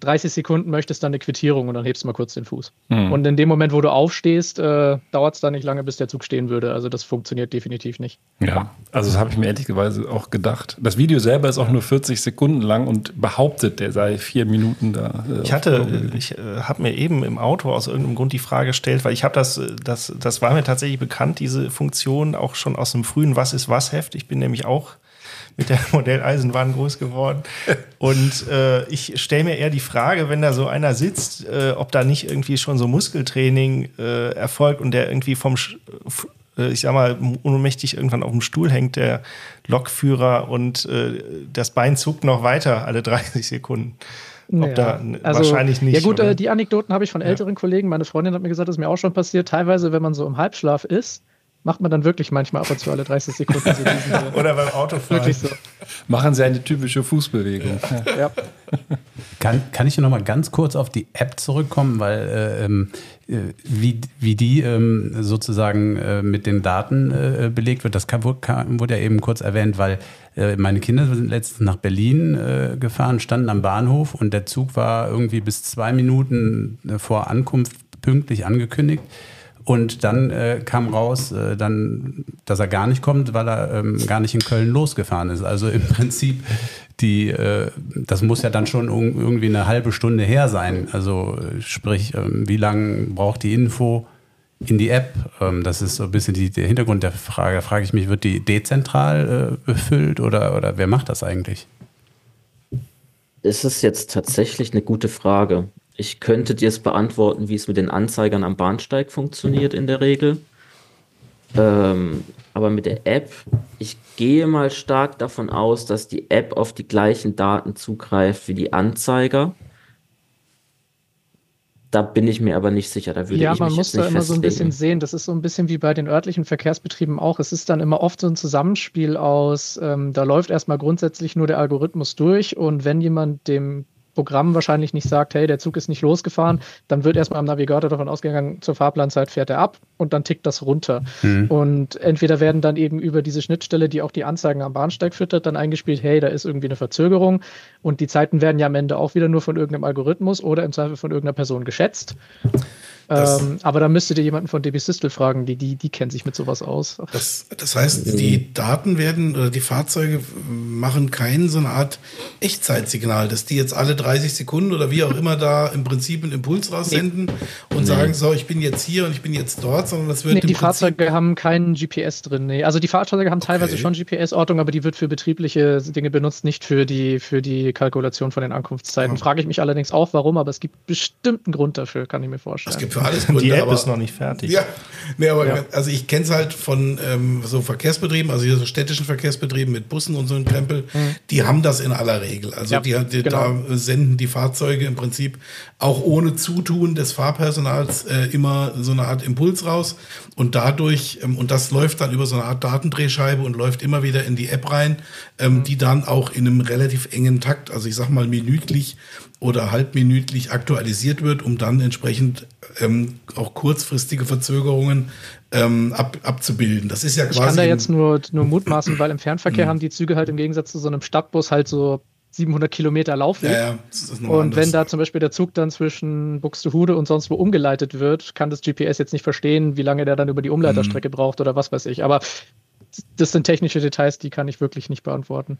30 Sekunden möchtest dann eine Quittierung und dann hebst du mal kurz den Fuß. Mhm. Und in dem Moment, wo du aufstehst, äh, dauert es dann nicht lange, bis der Zug stehen würde. Also das funktioniert definitiv nicht. Ja, also das habe ich mir ehrlicherweise auch gedacht. Das Video selber ist auch nur 40 Sekunden lang und behauptet, der sei vier Minuten da. äh, Ich hatte, äh, ich äh, habe mir eben im Auto aus irgendeinem Grund die Frage gestellt, weil ich habe das, äh, das, das war mir tatsächlich bekannt, diese Funktion auch schon aus dem frühen Was ist was Heft. Ich bin nämlich auch mit der Modelleisenbahn groß geworden. Und äh, ich stelle mir eher die Frage, wenn da so einer sitzt, äh, ob da nicht irgendwie schon so Muskeltraining äh, erfolgt und der irgendwie vom, äh, ich sag mal, ohnmächtig irgendwann auf dem Stuhl hängt, der Lokführer, und äh, das Bein zuckt noch weiter alle 30 Sekunden. Ob da wahrscheinlich nicht. Ja gut, äh, die Anekdoten habe ich von älteren Kollegen. Meine Freundin hat mir gesagt, das ist mir auch schon passiert. Teilweise, wenn man so im Halbschlaf ist, macht man dann wirklich manchmal ab und zu alle 30 Sekunden so diesen, äh, oder beim Autofahren. wirklich so. Machen sie eine typische Fußbewegung. Ja. Kann, kann ich noch mal ganz kurz auf die App zurückkommen, weil äh, ähm, äh, wie, wie die ähm, sozusagen äh, mit den Daten äh, belegt wird, das kann, wurde, ja eben kurz erwähnt, weil äh, meine Kinder sind letztens nach Berlin äh, gefahren, standen am Bahnhof und der Zug war irgendwie bis zwei Minuten äh, vor Ankunft pünktlich angekündigt. Und dann äh, kam raus, äh, dann, dass er gar nicht kommt, weil er ähm, gar nicht in Köln losgefahren ist. Also im Prinzip, die, äh, das muss ja dann schon irgendwie eine halbe Stunde her sein. Also äh, sprich, ähm, wie lange braucht die Info, in die App. Ähm, das ist so ein bisschen die, der Hintergrund der Frage. Da frage ich mich, wird die dezentral äh, befüllt oder, oder wer macht das eigentlich? Das ist jetzt tatsächlich eine gute Frage. Ich könnte dir es beantworten, wie es mit den Anzeigern am Bahnsteig funktioniert in der Regel. Ähm, aber mit der App, ich gehe mal stark davon aus, dass die App auf die gleichen Daten zugreift wie die Anzeiger. Da bin ich mir aber nicht sicher. Da würde ja, ich man mich muss da immer so ein bisschen festlegen. sehen. Das ist so ein bisschen wie bei den örtlichen Verkehrsbetrieben auch. Es ist dann immer oft so ein Zusammenspiel aus, ähm, da läuft erstmal grundsätzlich nur der Algorithmus durch und wenn jemand dem Programm wahrscheinlich nicht sagt, hey, der Zug ist nicht losgefahren, dann wird erstmal am Navigator davon ausgegangen, zur Fahrplanzeit fährt er ab und dann tickt das runter. Hm. Und entweder werden dann eben über diese Schnittstelle, die auch die Anzeigen am Bahnsteig füttert, dann eingespielt, hey, da ist irgendwie eine Verzögerung und die Zeiten werden ja am Ende auch wieder nur von irgendeinem Algorithmus oder im Zweifel von irgendeiner Person geschätzt. Ähm, aber da müsstet ihr jemanden von DB Systel fragen, die, die, die kennt sich mit sowas aus. Das, das heißt, die Daten werden oder die Fahrzeuge machen kein so eine Art Echtzeitsignal, dass die jetzt alle 30 Sekunden oder wie auch immer da im Prinzip einen Impuls raussenden und sagen, so, ich bin jetzt hier und ich bin jetzt dort, sondern das wird Nee, die Prinzip Fahrzeuge haben keinen GPS drin. Nee. Also die Fahrzeuge haben teilweise Okay. schon GPS-Ortung, aber die wird für betriebliche Dinge benutzt, nicht für die, für die Kalkulation von den Ankunftszeiten. Ja. Frage ich mich allerdings auch, warum, aber es gibt bestimmt einen Grund dafür, kann ich mir vorstellen. Es gibt für alles Gründe, Die App aber, ist noch nicht fertig. Ja, nee, aber Ja. also ich kenne es halt von ähm, so Verkehrsbetrieben, also hier so städtischen Verkehrsbetrieben mit Bussen und so ein Krempel, die haben das in aller Regel. Also Ja, die, die genau. da senden die Fahrzeuge im Prinzip auch ohne Zutun des Fahrpersonals äh, immer so eine Art Impuls raus und dadurch, ähm, und das läuft dann über so eine Art Datendrehscheibe und läuft immer wieder in die App rein, ähm, die dann auch in einem relativ engen Takt, also ich sag mal minütlich oder halbminütlich aktualisiert wird, um dann entsprechend ähm, auch kurzfristige Verzögerungen ab, abzubilden. Das ist ja Ich quasi. kann da jetzt nur, nur mutmaßen, weil im Fernverkehr Mhm. haben die Züge halt im Gegensatz zu so einem Stadtbus halt so 700 Kilometer Laufweg. ja, ja, Und anders. wenn da zum Beispiel der Zug dann zwischen Buxtehude und sonst wo umgeleitet wird, kann das GPS jetzt nicht verstehen, wie lange der dann über die Umleiterstrecke braucht oder was weiß ich. Aber das sind technische Details, die kann ich wirklich nicht beantworten.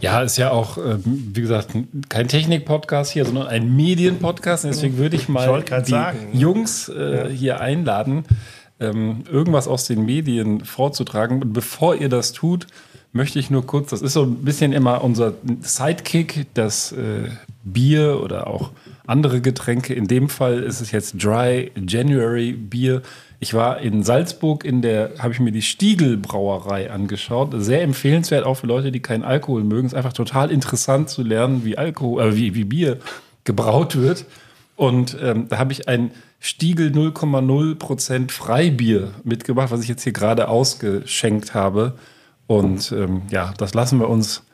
Ja, ist ja auch, ähm, wie gesagt, kein Technik-Podcast hier, sondern ein Medien-Podcast. Deswegen würde ich mal Ich die sagen. Jungs äh, hier einladen, ähm, irgendwas aus den Medien vorzutragen. Und bevor ihr das tut, möchte ich nur kurz, das ist so ein bisschen immer unser Sidekick, das äh, Bier oder auch andere Getränke. In dem Fall ist es jetzt Dry January Bier. Ich war in Salzburg in der, habe ich mir die Stiegel Brauerei angeschaut. Sehr empfehlenswert, auch für Leute, die keinen Alkohol mögen. Es ist einfach total interessant zu lernen, wie Alkohol, äh, wie, wie Bier gebraut wird. Und ähm, da habe ich ein Stiegel 0,0% Freibier mitgebracht, was ich jetzt hier gerade ausgeschenkt habe. Und ähm, ja, das lassen wir uns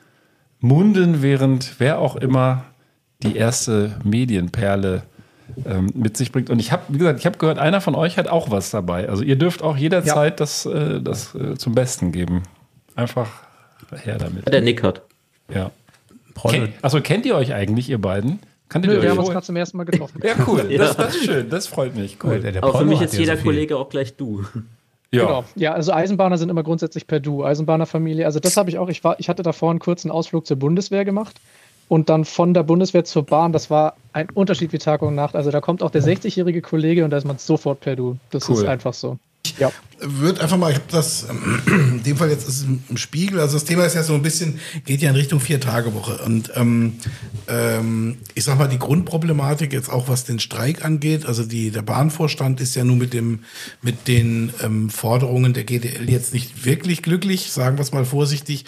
munden, während wer auch immer die erste Medienperle ähm, mit sich bringt. Und ich habe, wie gesagt, ich habe gehört, einer von euch hat auch was dabei. Also ihr dürft auch jederzeit das, äh, das äh, zum Besten geben. Einfach her damit. Der Nick hat. Ja. Ken, achso, kennt ihr euch eigentlich, ihr beiden? Kanntet Nö, ihr wir haben uns gerade zum ersten Mal getroffen. Ja, cool. Ja. Das, das ist schön. Das freut mich. Cool. Der, der Aber für mich ja jeder so. Kollege auch gleich du. Ja. Genau. Ja, also Eisenbahner sind immer grundsätzlich per Du. Eisenbahnerfamilie. Also das habe ich auch. Ich war, ich hatte davor einen kurzen Ausflug zur Bundeswehr gemacht und dann von der Bundeswehr zur Bahn. Das war ein Unterschied wie Tag und Nacht. Also da kommt auch der 60-jährige Kollege und da ist man sofort per Du. Das Cool. ist einfach so. Ja. wird einfach mal, ich habe das, ähm, in dem Fall jetzt ist es im- Spiegel, also das Thema ist ja so ein bisschen, geht ja in Richtung Vier-Tage-Woche. Und ähm, ähm, ich sag mal, die Grundproblematik jetzt auch, was den Streik angeht, also die, der Bahnvorstand ist ja nun mit dem, mit den ähm, Forderungen der GDL jetzt nicht wirklich glücklich, sagen wir es mal vorsichtig.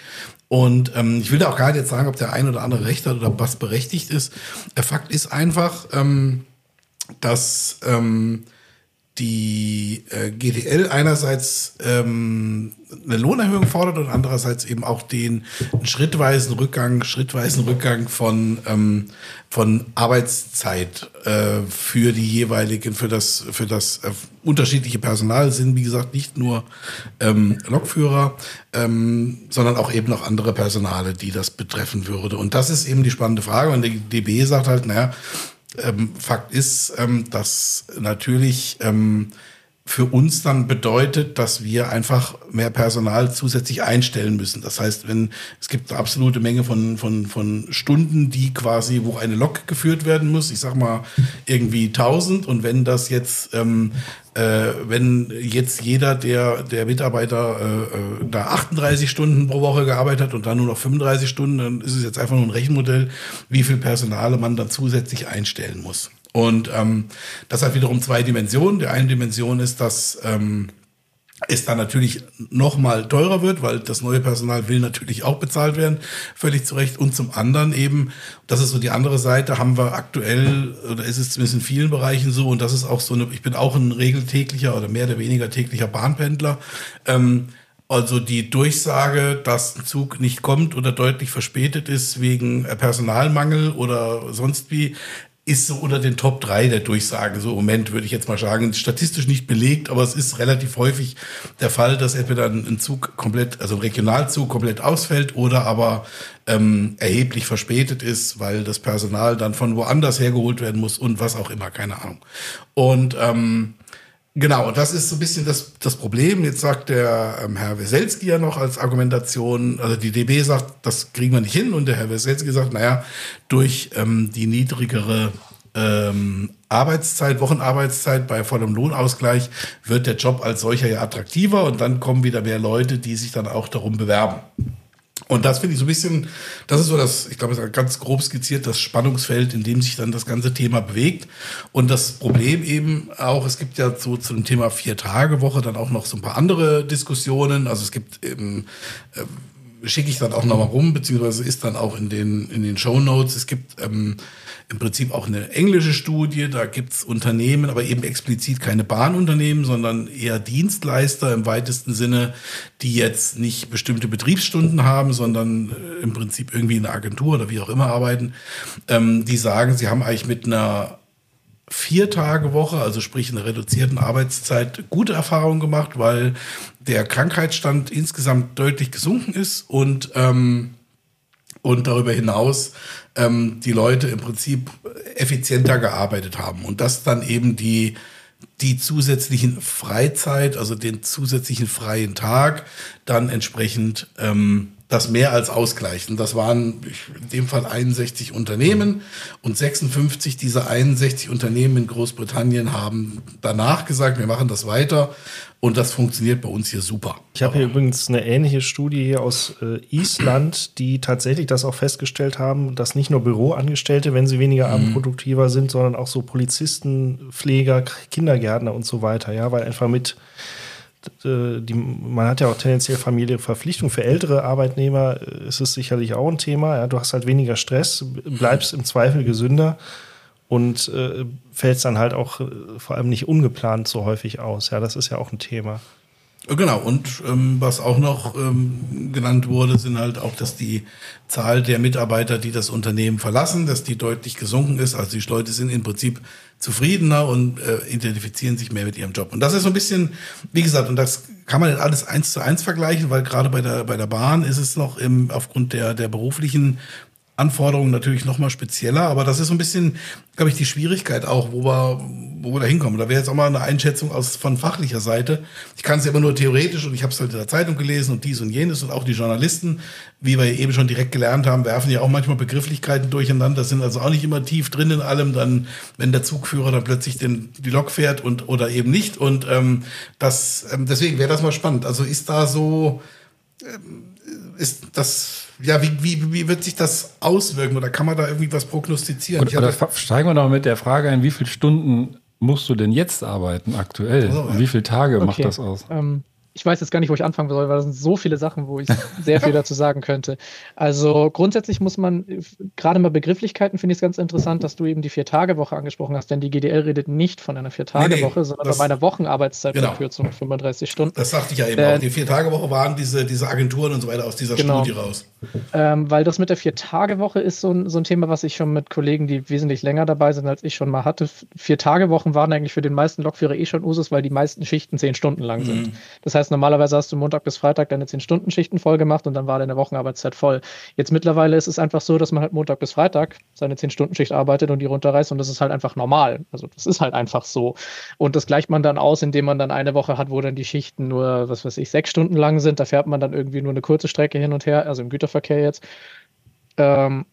Und ähm, ich will da auch gar nicht jetzt sagen, ob der ein oder andere Recht hat oder was berechtigt ist. Der Fakt ist einfach, ähm, dass ähm, die äh, GDL einerseits ähm, eine Lohnerhöhung fordert und andererseits eben auch den schrittweisen Rückgang, schrittweisen Rückgang von ähm, von Arbeitszeit äh, für die jeweiligen, für das für das äh, unterschiedliche Personal sind wie gesagt nicht nur ähm, Lokführer, ähm, sondern auch eben noch andere Personale, die das betreffen würde. Und das ist eben die spannende Frage. Und die DB sagt halt, naja, ähm, Fakt ist, ähm, dass natürlich ähm, für uns dann bedeutet, dass wir einfach mehr Personal zusätzlich einstellen müssen. Das heißt, wenn es gibt eine absolute Menge von, von, von Stunden, die quasi, wo eine Lok geführt werden muss, ich sag mal irgendwie 1000 und wenn das jetzt ähm, äh, wenn jetzt jeder der, der Mitarbeiter äh, äh da 38 Stunden pro Woche gearbeitet hat und dann nur noch 35 Stunden, dann ist es jetzt einfach nur ein Rechenmodell, wie viel Personale man dann zusätzlich einstellen muss. Und ähm, das hat wiederum zwei Dimensionen. Die eine Dimension ist, dass ähm, es dann natürlich noch mal teurer wird, weil das neue Personal will natürlich auch bezahlt werden, völlig zu Recht. Und zum anderen eben, das ist so die andere Seite, haben wir aktuell, oder ist es zumindest in vielen Bereichen so, und das ist auch so eine, ich bin auch ein regeltäglicher oder mehr oder weniger täglicher Bahnpendler, ähm, also die Durchsage, dass ein Zug nicht kommt oder deutlich verspätet ist wegen Personalmangel oder sonst wie, ist so unter den Top 3 der Durchsagen. So im Moment würde ich jetzt mal sagen, statistisch nicht belegt, aber es ist relativ häufig der Fall, dass entweder ein Zug komplett, also ein Regionalzug komplett ausfällt oder aber ähm, erheblich verspätet ist, weil das Personal dann von woanders hergeholt werden muss und was auch immer, keine Ahnung. Und ähm, Genau, das ist so ein bisschen das, das Problem. Jetzt sagt der ähm, Herr Weselski ja noch als Argumentation, also die DB sagt, das kriegen wir nicht hin und der Herr Weselski sagt, naja, durch ähm, die niedrigere ähm, Arbeitszeit, Wochenarbeitszeit bei vollem Lohnausgleich wird der Job als solcher ja attraktiver und dann kommen wieder mehr Leute, die sich dann auch darum bewerben. Und das finde ich so ein bisschen, das ist so das, ich glaube, ganz grob skizziert, das Spannungsfeld, in dem sich dann das ganze Thema bewegt. Und das Problem eben auch, es gibt ja so zu dem Thema Vier-Tage-Woche dann auch noch so ein paar andere Diskussionen. Also es gibt eben, äh, schicke ich dann auch nochmal rum, beziehungsweise ist dann auch in den, in den Show Notes. Es gibt ähm, im Prinzip auch eine englische Studie. Da gibt's Unternehmen, aber eben explizit keine Bahnunternehmen, sondern eher Dienstleister im weitesten Sinne, die jetzt nicht bestimmte Betriebsstunden haben, sondern äh, im Prinzip irgendwie in einer Agentur oder wie auch immer arbeiten. Ähm, die sagen, sie haben eigentlich mit einer vier Tage Woche, also sprich in einer reduzierten Arbeitszeit, gute Erfahrungen gemacht, weil der Krankheitsstand insgesamt deutlich gesunken ist und ähm, und darüber hinaus ähm, die Leute im Prinzip effizienter gearbeitet haben. Und das dann eben die die zusätzlichen Freizeit, also den zusätzlichen freien Tag, dann entsprechend ähm, das mehr als ausgleichen. Das waren in dem Fall 61 Unternehmen und 56 dieser 61 Unternehmen in Großbritannien haben danach gesagt, wir machen das weiter und das funktioniert bei uns hier super. Ich habe hier übrigens eine ähnliche Studie hier aus äh, Island, die tatsächlich das auch festgestellt haben, dass nicht nur Büroangestellte, wenn sie weniger mhm. abendproduktiver sind, sondern auch so Polizisten, Pfleger, Kindergärtner und so weiter, ja, weil einfach mit die, man hat ja auch tendenziell Familienverpflichtung. Für ältere Arbeitnehmer äh, ist es sicherlich auch ein Thema. Ja, du hast halt weniger Stress, bleibst im Zweifel gesünder und äh, fällst dann halt auch äh, vor allem nicht ungeplant so häufig aus. Ja, das ist ja auch ein Thema. Genau, und ähm, was auch noch ähm, genannt wurde, sind halt auch, dass die Zahl der Mitarbeiter, die das Unternehmen verlassen, dass die deutlich gesunken ist. Also die Leute sind im Prinzip zufriedener und äh, identifizieren sich mehr mit ihrem Job. Und das ist so ein bisschen, wie gesagt, und das kann man alles eins zu eins vergleichen, weil gerade bei der, bei der Bahn ist es noch im, aufgrund der, der beruflichen Anforderungen natürlich nochmal spezieller, aber das ist so ein bisschen, glaube ich, die Schwierigkeit auch, wo wir, wo wir da hinkommen. Da wäre jetzt auch mal eine Einschätzung aus von fachlicher Seite. Ich kann es ja immer nur theoretisch und ich habe es halt in der Zeitung gelesen und dies und jenes und auch die Journalisten, wie wir eben schon direkt gelernt haben, werfen ja auch manchmal Begrifflichkeiten durcheinander, sind also auch nicht immer tief drin in allem, dann, wenn der Zugführer dann plötzlich den, die Lok fährt und oder eben nicht. Und ähm, das, ähm, deswegen wäre das mal spannend. Also ist da so, ähm, ist das ja, wie, wie, wie wird sich das auswirken oder kann man da irgendwie was prognostizieren? Oder, oder steigen wir noch mit der Frage ein, wie viele Stunden musst du denn jetzt arbeiten aktuell? Oh, ja. Und wie viele Tage okay. macht das aus? Ähm, ich weiß jetzt gar nicht, wo ich anfangen soll, weil das sind so viele Sachen, wo ich sehr viel dazu sagen könnte. Also grundsätzlich muss man, gerade mal Begrifflichkeiten finde ich es ganz interessant, dass du eben die Vier-Tage-Woche angesprochen hast, denn die GDL redet nicht von einer Vier-Tage-Woche, nee, nee, sondern von einer Wochenarbeitszeitverkürzung genau. von 35 Stunden. Das sagte ich ja eben äh, auch. Die Vier-Tage-Woche waren diese, diese Agenturen und so weiter aus dieser genau. Studie raus. Ähm, weil das mit der Vier-Tage-Woche ist so ein, so ein Thema, was ich schon mit Kollegen, die wesentlich länger dabei sind, als ich schon mal hatte. Vier-Tage-Wochen waren eigentlich für den meisten Lokführer eh schon Usus, weil die meisten Schichten zehn Stunden lang sind. Das heißt, normalerweise hast du Montag bis Freitag deine zehn Stunden Schichten voll gemacht und dann war deine Wochenarbeitszeit voll. Jetzt mittlerweile ist es einfach so, dass man halt Montag bis Freitag seine zehn Stunden Schicht arbeitet und die runterreißt und das ist halt einfach normal. Also das ist halt einfach so. Und das gleicht man dann aus, indem man dann eine Woche hat, wo dann die Schichten nur, was weiß ich, sechs Stunden lang sind. Da fährt man dann irgendwie nur eine kurze Strecke hin und her, also im Güterverkehr jetzt. Ähm,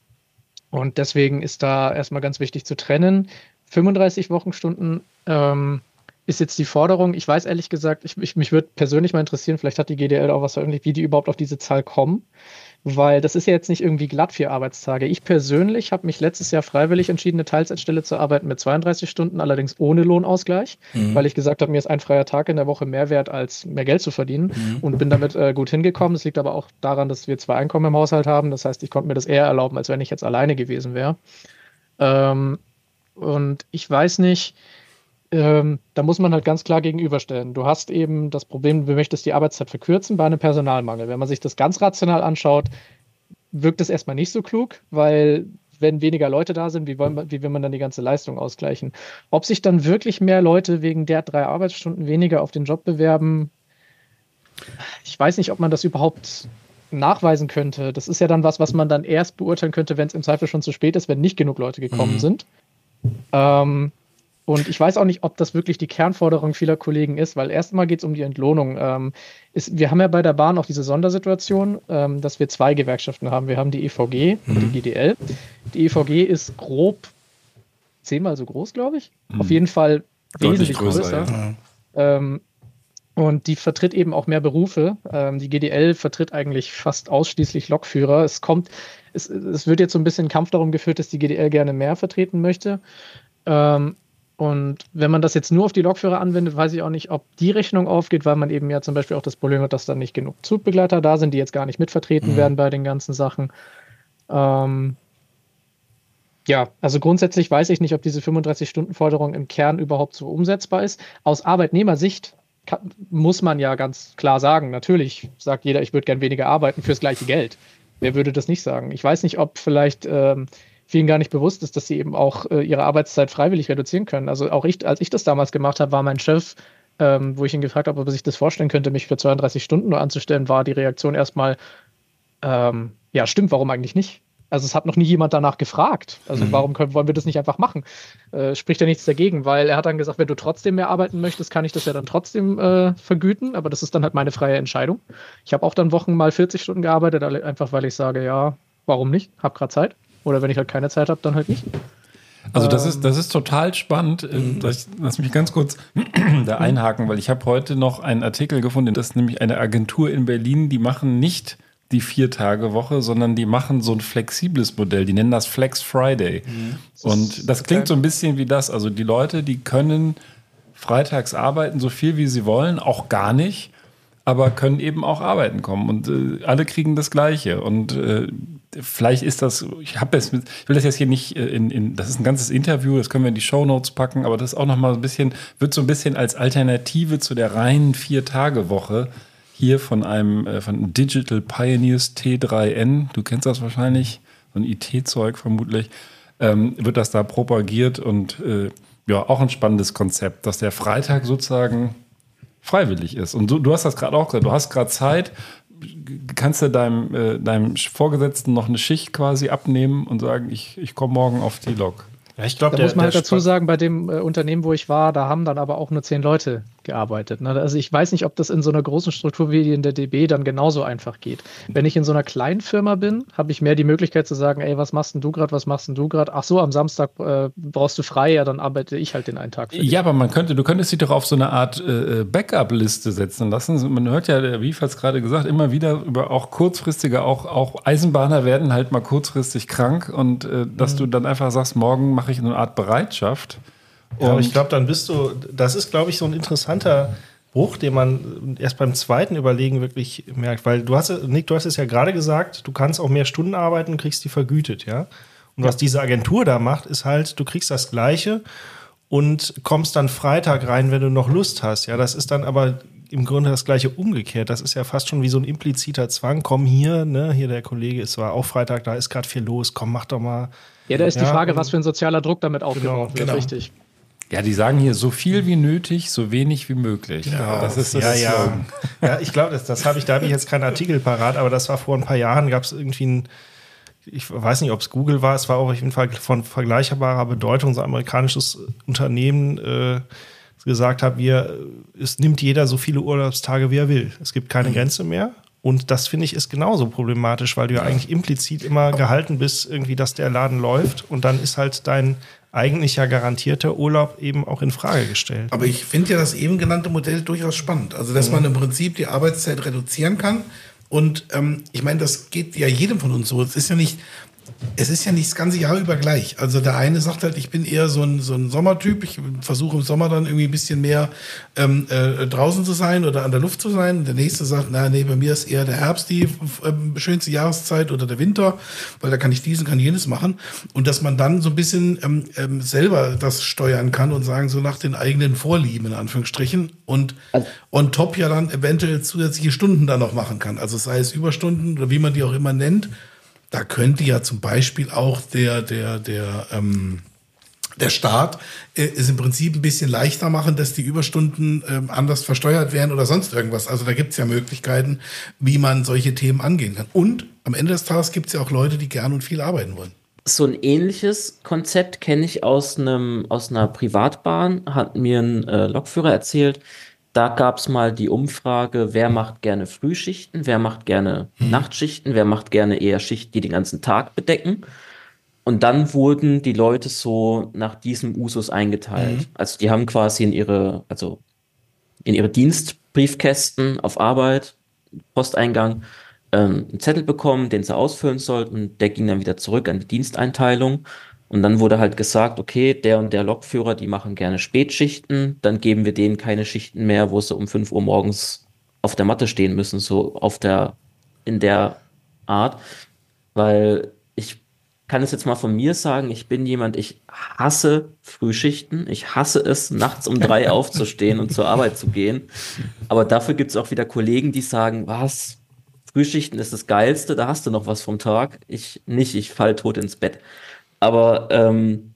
und deswegen ist da erstmal ganz wichtig zu trennen. 35 Wochenstunden ähm, ist jetzt die Forderung. Ich weiß ehrlich gesagt, ich, ich, mich würde persönlich mal interessieren, vielleicht hat die GDL auch was veröffentlicht, wie die überhaupt auf diese Zahl kommen. Weil das ist ja jetzt nicht irgendwie glatt vier Arbeitstage. Ich persönlich habe mich letztes Jahr freiwillig entschieden, eine Teilzeitstelle zu arbeiten mit 32 Stunden, allerdings ohne Lohnausgleich, Mhm. weil ich gesagt habe, mir ist ein freier Tag in der Woche mehr wert, als mehr Geld zu verdienen Mhm. und bin damit äh, gut hingekommen. Das liegt aber auch daran, dass wir zwei Einkommen im Haushalt haben. Das heißt, ich konnte mir das eher erlauben, als wenn ich jetzt alleine gewesen wäre. Ähm, und ich weiß nicht, ähm, da muss man halt ganz klar gegenüberstellen. Du hast eben das Problem, du möchtest die Arbeitszeit verkürzen bei einem Personalmangel. Wenn man sich das ganz rational anschaut, wirkt es erstmal nicht so klug, weil wenn weniger Leute da sind, wie, wollen, wie will man dann die ganze Leistung ausgleichen? Ob sich dann wirklich mehr Leute wegen der drei Arbeitsstunden weniger auf den Job bewerben, ich weiß nicht, ob man das überhaupt nachweisen könnte. Das ist ja dann was, was man dann erst beurteilen könnte, wenn es im Zweifel schon zu spät ist, wenn nicht genug Leute gekommen Mhm. sind. Ähm, und ich weiß auch nicht, ob das wirklich die Kernforderung vieler Kollegen ist, weil erstmal geht es um die Entlohnung. Ähm, ist, wir haben ja bei der Bahn auch diese Sondersituation, ähm, dass wir zwei Gewerkschaften haben. Wir haben die EVG und die GDL. Die EVG ist grob zehnmal so groß, glaube ich. Auf jeden Fall Deutlich wesentlich größer, größer. Ähm, und die vertritt eben auch mehr Berufe. Ähm, die GDL vertritt eigentlich fast ausschließlich Lokführer. Es kommt, es, es wird jetzt so ein bisschen Kampf darum geführt, dass die GDL gerne mehr vertreten möchte. Ähm, und wenn man das jetzt nur auf die Lokführer anwendet, weiß ich auch nicht, ob die Rechnung aufgeht, weil man eben ja zum Beispiel auch das Problem hat, dass dann nicht genug Zugbegleiter da sind, die jetzt gar nicht mitvertreten Mhm. werden bei den ganzen Sachen. Ähm, ja, also grundsätzlich weiß ich nicht, ob diese 35-Stunden-Forderung im Kern überhaupt so umsetzbar ist. Aus Arbeitnehmersicht kann, muss man ja ganz klar sagen, natürlich sagt jeder, ich würde gern weniger arbeiten fürs gleiche Geld. Wer würde das nicht sagen? Ich weiß nicht, ob vielleicht ähm, vielen gar nicht bewusst ist, dass sie eben auch äh, ihre Arbeitszeit freiwillig reduzieren können. Also auch ich, als ich das damals gemacht habe, war mein Chef, ähm, wo ich ihn gefragt habe, ob er sich das vorstellen könnte, mich für 32 Stunden nur anzustellen, war die Reaktion erstmal, ähm, ja, stimmt, warum eigentlich nicht? Also es hat noch nie jemand danach gefragt. Also Mhm. warum können, wollen wir das nicht einfach machen? Äh, spricht ja nichts dagegen, weil er hat dann gesagt, wenn du trotzdem mehr arbeiten möchtest, kann ich das ja dann trotzdem äh, vergüten, aber das ist dann halt meine freie Entscheidung. Ich habe auch dann Wochen mal 40 Stunden gearbeitet, einfach weil ich sage, ja, warum nicht? Hab gerade Zeit. Oder wenn ich halt keine Zeit habe, dann halt nicht. Also das Ähm, ist, das ist total spannend. Ähm, Lass, lass mich ganz kurz da einhaken, weil ich habe heute noch einen Artikel gefunden, das ist nämlich eine Agentur in Berlin, die machen nicht die Vier-Tage-Woche, sondern die machen so ein flexibles Modell. Die nennen das Flex Friday. Und das klingt so ein bisschen wie das. Also die Leute, die können freitags arbeiten, so viel wie sie wollen, auch gar nicht, aber können eben auch arbeiten kommen. Und äh, alle kriegen das Gleiche. Und äh, vielleicht ist das, ich habe jetzt, ich will das jetzt hier nicht äh, in, in, das ist ein ganzes Interview, das können wir in die Shownotes packen, aber das ist auch nochmal ein bisschen, wird so ein bisschen als Alternative zu der reinen Vier-Tage-Woche hier von einem, äh, von Digital Pioneers T3N, du kennst das wahrscheinlich, so ein IT-Zeug vermutlich, ähm, wird das da propagiert und äh, ja, auch ein spannendes Konzept, dass der Freitag sozusagen freiwillig ist. Und du, du hast das gerade auch gesagt, du hast gerade Zeit, kannst du deinem, äh, deinem Vorgesetzten noch eine Schicht quasi abnehmen und sagen, ich, ich komme morgen auf die Lok. Ja, ich glaube, Da muss man halt dazu sagen, bei dem äh, Unternehmen, wo ich war, da haben dann aber auch nur zehn Leute gearbeitet. Ne? Also ich weiß nicht, ob das in so einer großen Struktur wie in der DB dann genauso einfach geht. Wenn ich in so einer kleinen Firma bin, habe ich mehr die Möglichkeit zu sagen, ey, was machst denn du gerade, was machst denn du gerade? Ach so, am Samstag äh, brauchst du frei, ja, dann arbeite ich halt den einen Tag für dich. Ja, aber man könnte, du könntest dich doch auf so eine Art äh, Backup-Liste setzen lassen. Man hört ja, der Wief hat es gerade gesagt, immer wieder über auch kurzfristige, auch, auch Eisenbahner werden halt mal kurzfristig krank und äh, dass du dann einfach sagst, morgen mache ich eine Art Bereitschaft. Ja, aber Und- ich glaube, dann bist du, das ist, glaube ich, so ein interessanter Bruch, den man erst beim zweiten Überlegen wirklich merkt. Weil du hast, Nick, du hast es ja gerade gesagt, du kannst auch mehr Stunden arbeiten, kriegst die vergütet, ja. Und was diese Agentur da macht, ist halt, du kriegst das Gleiche und kommst dann Freitag rein, wenn du noch Lust hast. Ja, das ist dann aber im Grunde das gleiche umgekehrt. Das ist ja fast schon wie so ein impliziter Zwang. Komm hier, ne, hier der Kollege, es war auch Freitag, da ist gerade viel los, komm, mach doch mal. Ja, da ist die Ja, Frage, und- was für ein sozialer Druck damit aufgebaut wird, genau. richtig. Ja, die sagen hier so viel wie nötig, so wenig wie möglich. das ist das ja, ja. Ja, ich glaube, das, das habe ich, da habe ich jetzt keinen Artikel parat, aber das war vor ein paar Jahren, gab es irgendwie ein, ich weiß nicht, ob es Google war, es war auch auf jeden Fall von vergleichbarer Bedeutung, so ein amerikanisches Unternehmen äh, gesagt hat, wir, es nimmt jeder so viele Urlaubstage, wie er will. Es gibt keine Grenze mehr. Und das finde ich ist genauso problematisch, weil du ja eigentlich implizit immer gehalten bist, irgendwie, dass der Laden läuft und dann ist halt dein eigentlich ja garantierter Urlaub eben auch in Frage gestellt. Aber ich finde ja das eben genannte Modell durchaus spannend. Also, dass man im Prinzip die Arbeitszeit reduzieren kann. Und ähm, ich meine, das geht ja jedem von uns so. Es ist ja nicht, es ist ja nicht das ganze Jahr über gleich. Also der eine sagt halt, ich bin eher so ein, so ein Sommertyp. Ich versuche im Sommer dann irgendwie ein bisschen mehr ähm, äh, draußen zu sein oder an der Luft zu sein. Der nächste sagt, na nee, bei mir ist eher der Herbst die ähm, schönste Jahreszeit oder der Winter, weil da kann ich diesen, kann jenes machen. Und dass man dann so ein bisschen ähm, ähm, selber das steuern kann und sagen, so nach den eigenen Vorlieben in Anführungsstrichen und on top ja dann eventuell zusätzliche Stunden dann noch machen kann. Also sei es Überstunden oder wie man die auch immer nennt. Da könnte ja zum Beispiel auch der, der, der, ähm, der Staat äh, es im Prinzip ein bisschen leichter machen, dass die Überstunden ähm, anders versteuert werden oder sonst irgendwas. Also da gibt es ja Möglichkeiten, wie man solche Themen angehen kann. Und am Ende des Tages gibt es ja auch Leute, die gern und viel arbeiten wollen. So ein ähnliches Konzept kenne ich aus einem aus einer Privatbahn, hat mir ein äh, Lokführer erzählt. Da gab es mal die Umfrage, wer macht gerne Frühschichten, wer macht gerne Nachtschichten, wer macht gerne eher Schichten, die den ganzen Tag bedecken. Und dann wurden die Leute so nach diesem Usus eingeteilt. Also die haben quasi in ihre, also in ihre Dienstbriefkästen auf Arbeit, Posteingang, ähm, einen Zettel bekommen, den sie ausfüllen sollten. Der ging dann wieder zurück an die Diensteinteilung. Und dann wurde halt gesagt, okay, der und der Lokführer, die machen gerne Spätschichten. Dann geben wir denen keine Schichten mehr, wo sie um 5 Uhr morgens auf der Matte stehen müssen, so auf der, in der Art. Weil ich kann es jetzt mal von mir sagen, ich bin jemand, ich hasse Frühschichten. Ich hasse es, nachts um drei aufzustehen und zur Arbeit zu gehen. Aber dafür gibt es auch wieder Kollegen, die sagen, was? Frühschichten ist das Geilste, da hast du noch was vom Tag. Ich nicht, ich fall tot ins Bett. Aber ähm,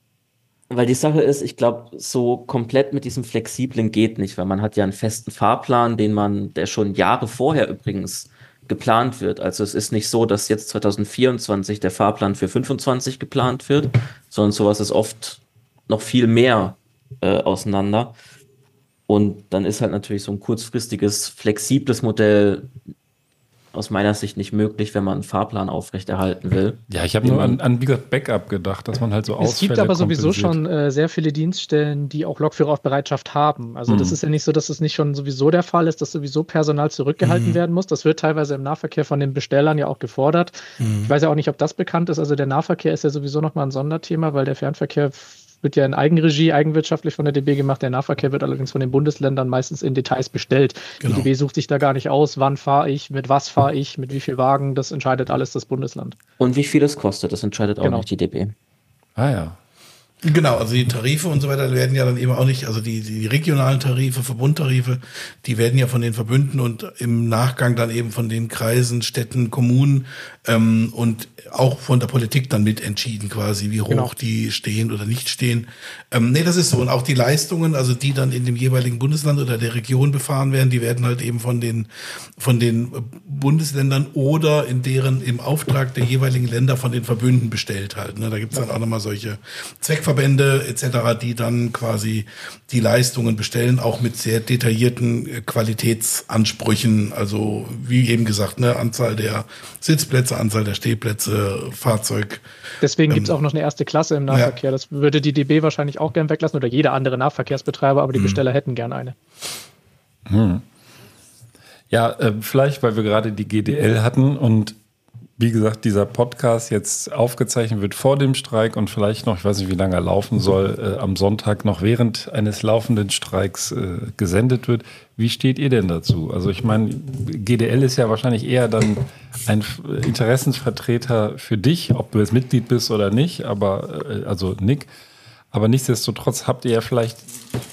weil die Sache ist, ich glaube, so komplett mit diesem Flexiblen geht nicht, weil man hat ja einen festen Fahrplan, den man, der schon Jahre vorher übrigens geplant wird. Also es ist nicht so, dass jetzt 2024 der Fahrplan für 25 geplant wird, sondern sowas ist oft noch viel mehr äh, auseinander. Und dann ist halt natürlich so ein kurzfristiges, flexibles Modell aus meiner Sicht nicht möglich, wenn man einen Fahrplan aufrechterhalten will. Ja, ich habe nur an, an wie gesagt, Backup gedacht, dass man halt so Es Ausfälle gibt aber sowieso schon äh, sehr viele Dienststellen, die auch Lokführer auf Bereitschaft haben. Also das Mhm. ist ja nicht so, dass es nicht schon sowieso der Fall ist, dass sowieso Personal zurückgehalten Mhm. werden muss. Das wird teilweise im Nahverkehr von den Bestellern ja auch gefordert. Mhm. Ich weiß ja auch nicht, ob das bekannt ist. Also der Nahverkehr ist ja sowieso nochmal ein Sonderthema, weil der Fernverkehr wird ja in Eigenregie, eigenwirtschaftlich von der DB gemacht. Der Nahverkehr wird allerdings von den Bundesländern meistens in Details bestellt. Genau. Die DB sucht sich da gar nicht aus, wann fahre ich, mit was fahre ich, mit wie viel Wagen. Das entscheidet alles das Bundesland. Und wie viel es kostet, das entscheidet auch Genau. nicht die DB. Ah ja. Genau, also die Tarife und so weiter werden ja dann eben auch nicht, also die, die regionalen Tarife, Verbundtarife, die werden ja von den Verbünden und im Nachgang dann eben von den Kreisen, Städten, Kommunen ähm, und auch von der Politik dann mit entschieden quasi, wie hoch Genau. die stehen oder nicht stehen. Ähm, nee, das ist so. Und auch die Leistungen, also die dann in dem jeweiligen Bundesland oder der Region befahren werden, die werden halt eben von den, von den Bundesländern oder in deren im Auftrag der jeweiligen Länder von den Verbünden bestellt halt. Ne? Da gibt's dann auch nochmal solche Zweckverbände etc., die dann quasi die Leistungen bestellen, auch mit sehr detaillierten äh, Qualitätsansprüchen. Also wie eben gesagt, ne, Anzahl der Sitzplätze, Anzahl der Stehplätze, Fahrzeug. Deswegen gibt es Ähm, auch noch eine erste Klasse im Nahverkehr. Das würde die DB wahrscheinlich auch gern weglassen oder jeder andere Nahverkehrsbetreiber, aber die Mhm. Besteller hätten gern eine. Hm. Ja, äh, vielleicht, weil wir gerade die GDL hatten und wie gesagt, dieser Podcast jetzt aufgezeichnet wird vor dem Streik und vielleicht noch, ich weiß nicht, wie lange er laufen soll, äh, am Sonntag noch während eines laufenden Streiks äh, gesendet wird. Wie steht ihr denn dazu? Also ich meine, GDL ist ja wahrscheinlich eher dann ein Interessensvertreter für dich, ob du jetzt Mitglied bist oder nicht, aber äh, also Nick. Aber nichtsdestotrotz habt ihr ja vielleicht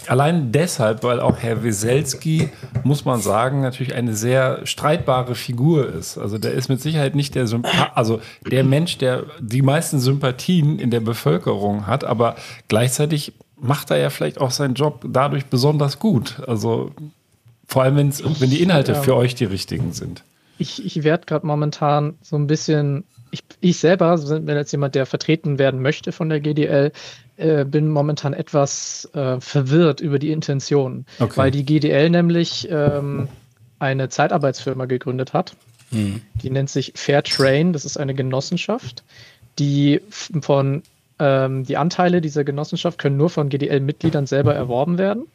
allein deshalb, weil auch Herr Weselski, muss man sagen, natürlich eine sehr streitbare Figur ist. Also der ist mit Sicherheit nicht der Sympa also der Mensch, der die meisten Sympathien in der Bevölkerung hat, aber gleichzeitig macht er ja vielleicht auch seinen Job dadurch besonders gut. Also vor allem, wenn's, wenn die Inhalte für euch die richtigen sind. Ich, ich werde gerade momentan so ein bisschen, ich, ich selber, wenn jetzt jemand, der vertreten werden möchte von der GDL, äh, bin momentan etwas äh, verwirrt über die Intention, Okay. weil die GDL nämlich ähm, eine Zeitarbeitsfirma gegründet hat. Die nennt sich Fairtrain, das ist eine Genossenschaft, die von ähm, die Anteile dieser Genossenschaft können nur von GDL-Mitgliedern selber erworben werden.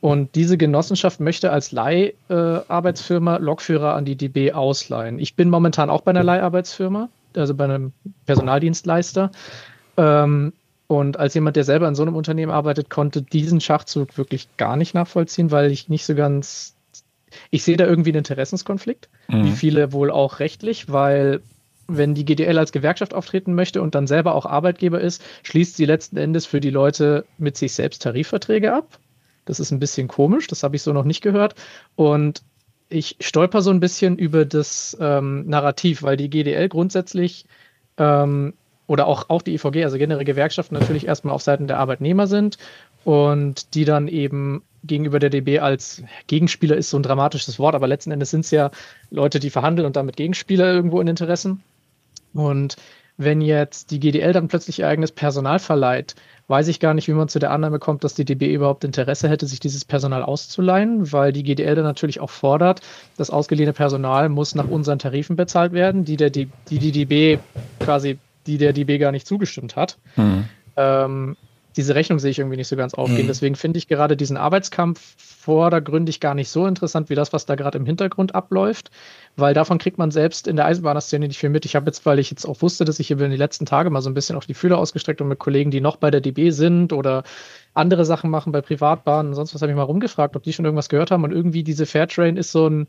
Und diese Genossenschaft möchte als Leiharbeitsfirma Lokführer an die DB ausleihen. Ich bin momentan auch bei einer Leiharbeitsfirma, also bei einem Personaldienstleister. Ähm, und als jemand, der selber in so einem Unternehmen arbeitet, konnte diesen Schachzug wirklich gar nicht nachvollziehen, weil ich nicht so ganz. Ich sehe da irgendwie einen Interessenskonflikt, wie viele wohl auch rechtlich, weil wenn die GDL als Gewerkschaft auftreten möchte und dann selber auch Arbeitgeber ist, schließt sie letzten Endes für die Leute mit sich selbst Tarifverträge ab. Das ist ein bisschen komisch, das habe ich so noch nicht gehört. Und ich stolper so ein bisschen über das ähm, Narrativ, weil die GDL grundsätzlich ähm, oder auch, auch die IVG, also generell Gewerkschaften, natürlich erstmal auf Seiten der Arbeitnehmer sind und die dann eben gegenüber der DB als Gegenspieler ist so ein dramatisches Wort, aber letzten Endes sind es ja Leute, die verhandeln und damit Gegenspieler irgendwo in Interessen. Und wenn jetzt die GDL dann plötzlich ihr eigenes Personal verleiht, weiß ich gar nicht, wie man zu der Annahme kommt, dass die DB überhaupt Interesse hätte, sich dieses Personal auszuleihen, weil die GDL dann natürlich auch fordert, das ausgeliehene Personal muss nach unseren Tarifen bezahlt werden, die der die, die DB quasi, die der DB gar nicht zugestimmt hat. Ähm, diese Rechnung sehe ich irgendwie nicht so ganz aufgehen. Deswegen finde ich gerade diesen Arbeitskampf vordergründig gar nicht so interessant wie das, was da gerade im Hintergrund abläuft, weil davon kriegt man selbst in der Eisenbahnszene nicht viel mit. Ich habe jetzt, weil ich jetzt auch wusste, dass ich über die letzten Tage mal so ein bisschen auf die Fühler ausgestreckt und mit Kollegen, die noch bei der DB sind oder andere Sachen machen bei Privatbahnen und sonst was, habe ich mal rumgefragt, ob die schon irgendwas gehört haben und irgendwie diese Fairtrain ist so ein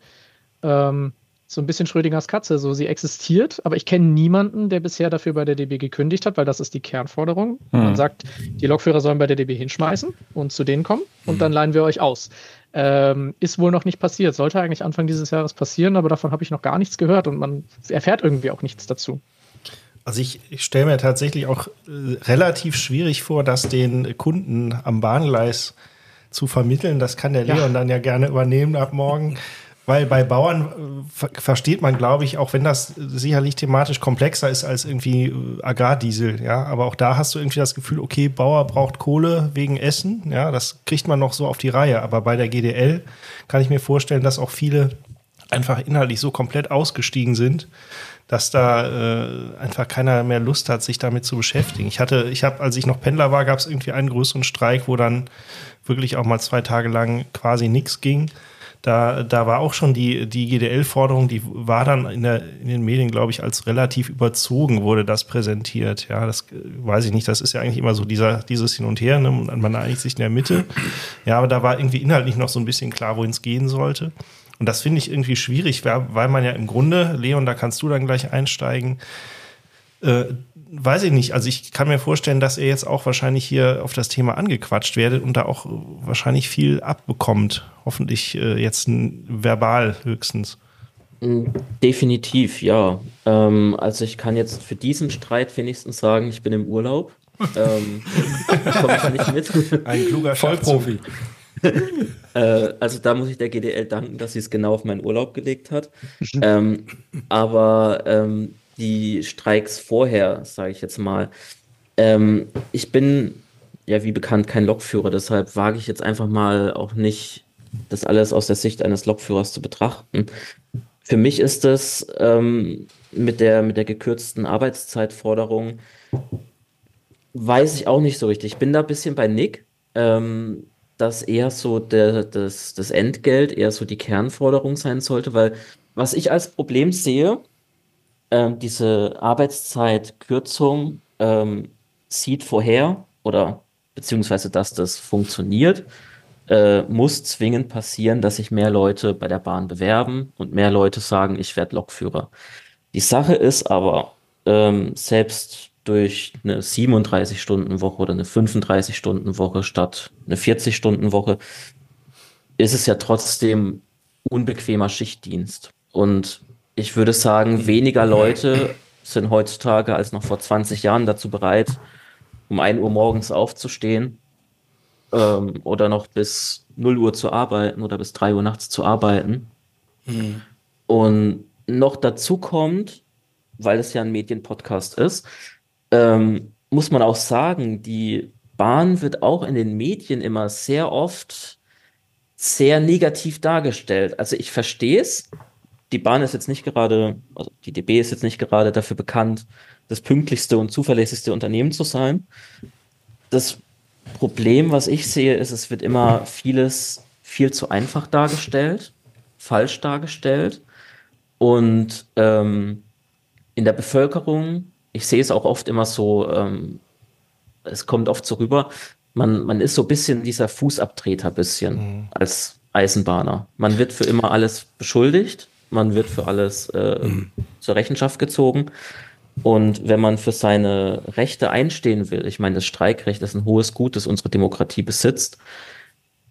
ähm, so ein bisschen Schrödingers Katze. So, sie existiert, aber ich kenne niemanden, der bisher dafür bei der DB gekündigt hat, weil das ist die Kernforderung. Man sagt, die Lokführer sollen bei der DB hinschmeißen und zu denen kommen und dann leihen wir euch aus. Ähm, ist wohl noch nicht passiert. Sollte eigentlich Anfang dieses Jahres passieren, aber davon habe ich noch gar nichts gehört und man erfährt irgendwie auch nichts dazu. Also ich, ich stelle mir tatsächlich auch äh, relativ schwierig vor, das den Kunden am Bahngleis zu vermitteln. Das kann der Ja. Leon dann ja gerne übernehmen ab morgen. Weil bei Bauern äh, ver versteht man, glaube ich, auch wenn das sicherlich thematisch komplexer ist als irgendwie äh, Agrardiesel, ja, aber auch da hast du irgendwie das Gefühl, okay, Bauer braucht Kohle wegen Essen, ja, das kriegt man noch so auf die Reihe. Aber bei der GDL kann ich mir vorstellen, dass auch viele einfach inhaltlich so komplett ausgestiegen sind, dass da äh, einfach keiner mehr Lust hat, sich damit zu beschäftigen. Ich hatte, ich habe, als ich noch Pendler war, gab es irgendwie einen größeren Streik, wo dann wirklich auch mal zwei Tage lang quasi nichts ging. Da, da war auch schon die, die GDL-Forderung, die war dann in, der, in den Medien, glaube ich, als relativ überzogen wurde das präsentiert. Ja, das weiß ich nicht. Das ist ja eigentlich immer so dieser, dieses Hin und Her. Ne? Man einigt sich in der Mitte. Ja, aber da war irgendwie inhaltlich noch so ein bisschen klar, wohin es gehen sollte. Und das finde ich irgendwie schwierig, weil man ja im Grunde, Leon, da kannst du dann gleich einsteigen, äh, weiß ich nicht. Also ich kann mir vorstellen, dass ihr jetzt auch wahrscheinlich hier auf das Thema angequatscht werdet und da auch wahrscheinlich viel abbekommt. Hoffentlich äh, jetzt verbal höchstens. Mm, Definitiv, ja. Ähm, also ich kann jetzt für diesen Streit wenigstens sagen, ich bin im Urlaub. ähm, komme ich nicht mit. Ein kluger Vollprofi. Äh, also da muss ich der GDL danken, dass sie es genau auf meinen Urlaub gelegt hat. ähm, aber ähm, die Streiks vorher, sage ich jetzt mal, ähm, ich bin ja wie bekannt kein Lokführer, deshalb wage ich jetzt einfach mal auch nicht, das alles aus der Sicht eines Lokführers zu betrachten. Für mich ist es ähm, mit der, mit der gekürzten Arbeitszeitforderung, weiß ich auch nicht so richtig. Ich bin da ein bisschen bei Nick, ähm, dass eher so der, das, das Entgelt eher so die Kernforderung sein sollte, weil was ich als Problem sehe, ähm, diese Arbeitszeitkürzung ähm, sieht vorher oder beziehungsweise dass das funktioniert, äh, muss zwingend passieren, dass sich mehr Leute bei der Bahn bewerben und mehr Leute sagen, ich werde Lokführer. Die Sache ist aber, ähm, selbst durch eine 37-Stunden-Woche oder eine 35-Stunden-Woche statt eine 40-Stunden-Woche, ist es ja trotzdem unbequemer Schichtdienst. Und ich würde sagen, weniger Leute sind heutzutage als noch vor 20 Jahren dazu bereit, um 1 Uhr morgens aufzustehen ähm, oder noch bis 0 Uhr zu arbeiten oder bis 3 Uhr nachts zu arbeiten. Und noch dazu kommt, weil es ja ein Medienpodcast ist, ähm, muss man auch sagen, die Bahn wird auch in den Medien immer sehr oft sehr negativ dargestellt. Also ich verstehe es. Die Bahn ist jetzt nicht gerade, also die DB ist jetzt nicht gerade dafür bekannt, das pünktlichste und zuverlässigste Unternehmen zu sein. Das Problem, was ich sehe, ist, es wird immer vieles viel zu einfach dargestellt, falsch dargestellt. Und ähm, in der Bevölkerung, ich sehe es auch oft immer so, ähm, es kommt oft so rüber, man, man ist so ein bisschen dieser Fußabtreter bisschen mhm. als Eisenbahner. Man wird für immer alles beschuldigt, man wird für alles äh, mhm. zur Rechenschaft gezogen. Und wenn man für seine Rechte einstehen will, ich meine, das Streikrecht ist ein hohes Gut, das unsere Demokratie besitzt,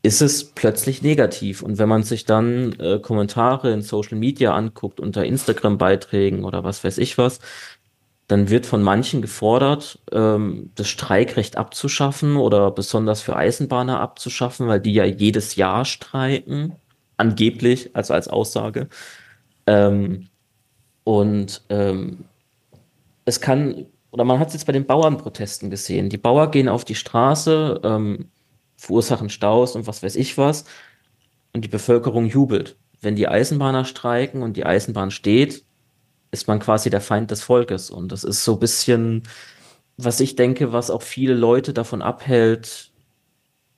ist es plötzlich negativ. Und wenn man sich dann äh, Kommentare in Social Media anguckt, unter Instagram-Beiträgen oder was weiß ich was, dann wird von manchen gefordert, ähm, das Streikrecht abzuschaffen oder besonders für Eisenbahner abzuschaffen, weil die ja jedes Jahr streiken, angeblich, also als Aussage. Ähm, und ähm, es kann, oder man hat es jetzt bei den Bauernprotesten gesehen. Die Bauern gehen auf die Straße, ähm, verursachen Staus und was weiß ich was, und die Bevölkerung jubelt. Wenn die Eisenbahner streiken und die Eisenbahn steht, ist man quasi der Feind des Volkes. Und das ist so ein bisschen, was ich denke, was auch viele Leute davon abhält,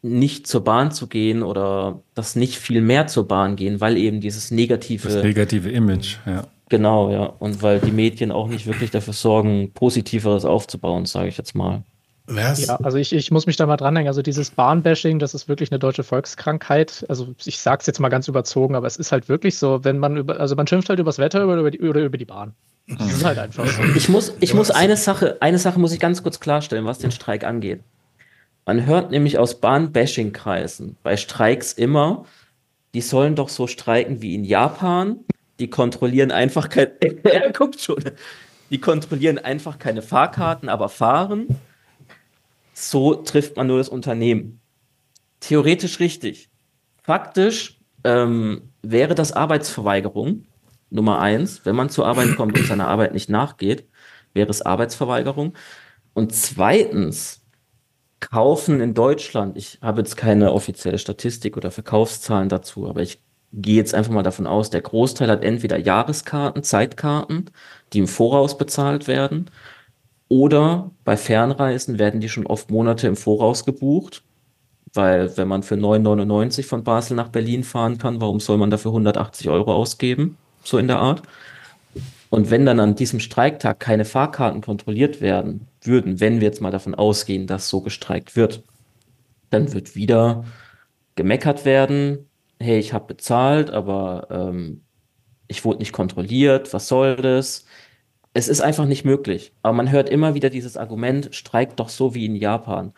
nicht zur Bahn zu gehen oder das nicht viel mehr zur Bahn gehen, weil eben dieses negative. Das negative Image, ja. Genau, ja. Und weil die Medien auch nicht wirklich dafür sorgen, Positiveres aufzubauen, sage ich jetzt mal. Was? Ja, also ich, ich muss mich da mal dranhängen. Also dieses Bahnbashing, das ist wirklich eine deutsche Volkskrankheit. Also ich sage es jetzt mal ganz überzogen, aber es ist halt wirklich so, wenn man über, also man schimpft halt übers Wetter oder über die, oder über die Bahn. Das ist halt einfach so. Ich muss, ich muss eine Sache, eine Sache muss ich ganz kurz klarstellen, was den Streik angeht. Man hört nämlich aus Bahnbashing-Kreisen bei Streiks immer, die sollen doch so streiken wie in Japan. Die kontrollieren einfach kein, er guckt schon. Die kontrollieren einfach keine Fahrkarten, aber fahren so trifft man nur das Unternehmen. Theoretisch richtig. Faktisch ähm, wäre das Arbeitsverweigerung Nummer eins. Wenn man zur Arbeit kommt und seiner Arbeit nicht nachgeht, wäre es Arbeitsverweigerung. Und zweitens, kaufen in Deutschland, ich habe jetzt keine offizielle Statistik oder Verkaufszahlen dazu, aber ich gehe jetzt einfach mal davon aus, der Großteil hat entweder Jahreskarten, Zeitkarten, die im Voraus bezahlt werden, oder bei Fernreisen werden die schon oft Monate im Voraus gebucht, weil wenn man für 9,99 von Basel nach Berlin fahren kann, warum soll man dafür 180 Euro ausgeben? So in der Art. Und wenn dann an diesem Streiktag keine Fahrkarten kontrolliert werden würden, wenn wir jetzt mal davon ausgehen, dass so gestreikt wird, dann wird wieder gemeckert werden, hey, ich habe bezahlt, aber ähm, ich wurde nicht kontrolliert, was soll das? es ist einfach nicht möglich. Aber man hört immer wieder dieses Argument, streikt doch so wie in Japan.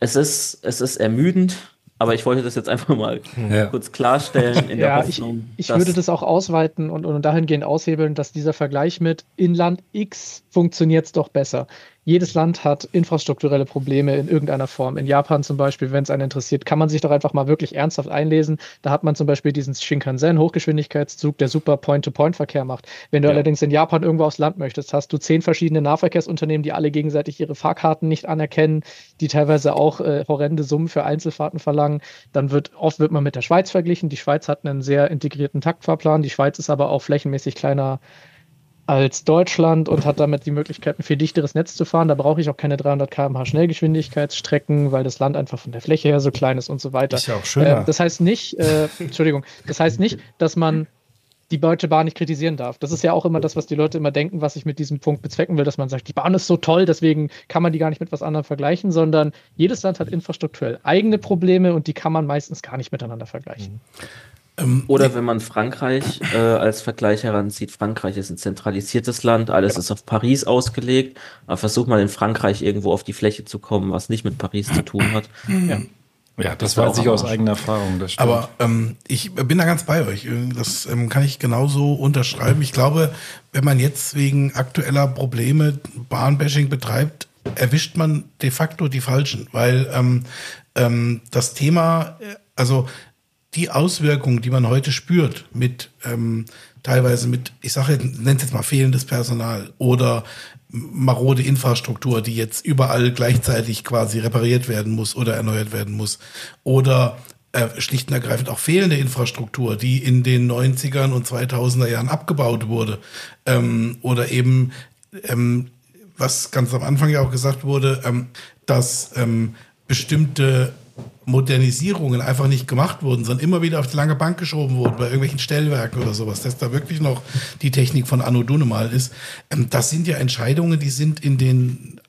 Es ist, es ist ermüdend, aber ich wollte das jetzt einfach mal ja. kurz klarstellen. In ja, der Hoffnung, ich, ich würde das auch ausweiten und, und dahingehend aushebeln, dass dieser Vergleich mit Inland X funktioniert es doch besser jedes Land hat infrastrukturelle Probleme in irgendeiner Form. In Japan zum Beispiel, wenn es einen interessiert, kann man sich doch einfach mal wirklich ernsthaft einlesen. Da hat man zum Beispiel diesen Shinkansen, Hochgeschwindigkeitszug, der super Point-to-Point-Verkehr macht. Wenn du ja. allerdings in Japan irgendwo aufs Land möchtest, hast du zehn verschiedene Nahverkehrsunternehmen, die alle gegenseitig ihre Fahrkarten nicht anerkennen, die teilweise auch äh, horrende Summen für Einzelfahrten verlangen. Dann wird oft wird man mit der Schweiz verglichen. Die Schweiz hat einen sehr integrierten Taktfahrplan. Die Schweiz ist aber auch flächenmäßig kleiner als Deutschland und hat damit die Möglichkeit, ein viel dichteres Netz zu fahren. Da brauche ich auch keine 300 km/h Schnellgeschwindigkeitsstrecken, weil das Land einfach von der Fläche her so klein ist und so weiter. Ist ja auch schöner. Äh, das heißt nicht, äh, Entschuldigung, das heißt nicht, dass man die Deutsche Bahn nicht kritisieren darf. Das ist ja auch immer das, was die Leute immer denken, was ich mit diesem Punkt bezwecken will, dass man sagt, die Bahn ist so toll, deswegen kann man die gar nicht mit was anderem vergleichen, sondern jedes Land hat infrastrukturell eigene Probleme und die kann man meistens gar nicht miteinander vergleichen. Ähm, Oder wenn man Frankreich äh, als Vergleich heranzieht, Frankreich ist ein zentralisiertes Land, alles ist auf Paris ausgelegt, aber versucht mal in Frankreich irgendwo auf die Fläche zu kommen, was nicht mit Paris zu tun hat. Ja, ja das war weiß ich aus eigener Erfahrung. Das. Aber ähm, ich bin da ganz bei euch. Das ähm, kann ich genauso unterschreiben. Ich glaube, wenn man jetzt wegen aktueller Probleme Bahnbashing betreibt, erwischt man de facto die Falschen, weil ähm, ähm, das Thema, äh, also die Auswirkungen, die man heute spürt, mit ähm, teilweise mit, ich sage, nennt jetzt mal fehlendes Personal oder marode Infrastruktur, die jetzt überall gleichzeitig quasi repariert werden muss oder erneuert werden muss. Oder äh, schlicht und ergreifend auch fehlende Infrastruktur, die in den 90ern und 2000er Jahren abgebaut wurde. Ähm, oder eben, ähm, was ganz am Anfang ja auch gesagt wurde, ähm, dass ähm, bestimmte Modernisierungen einfach nicht gemacht wurden, sondern immer wieder auf die lange Bank geschoben wurden, bei irgendwelchen Stellwerken oder sowas, dass da wirklich noch die Technik von Anno Dunemal ist. Ähm, das sind ja Entscheidungen, die sind in den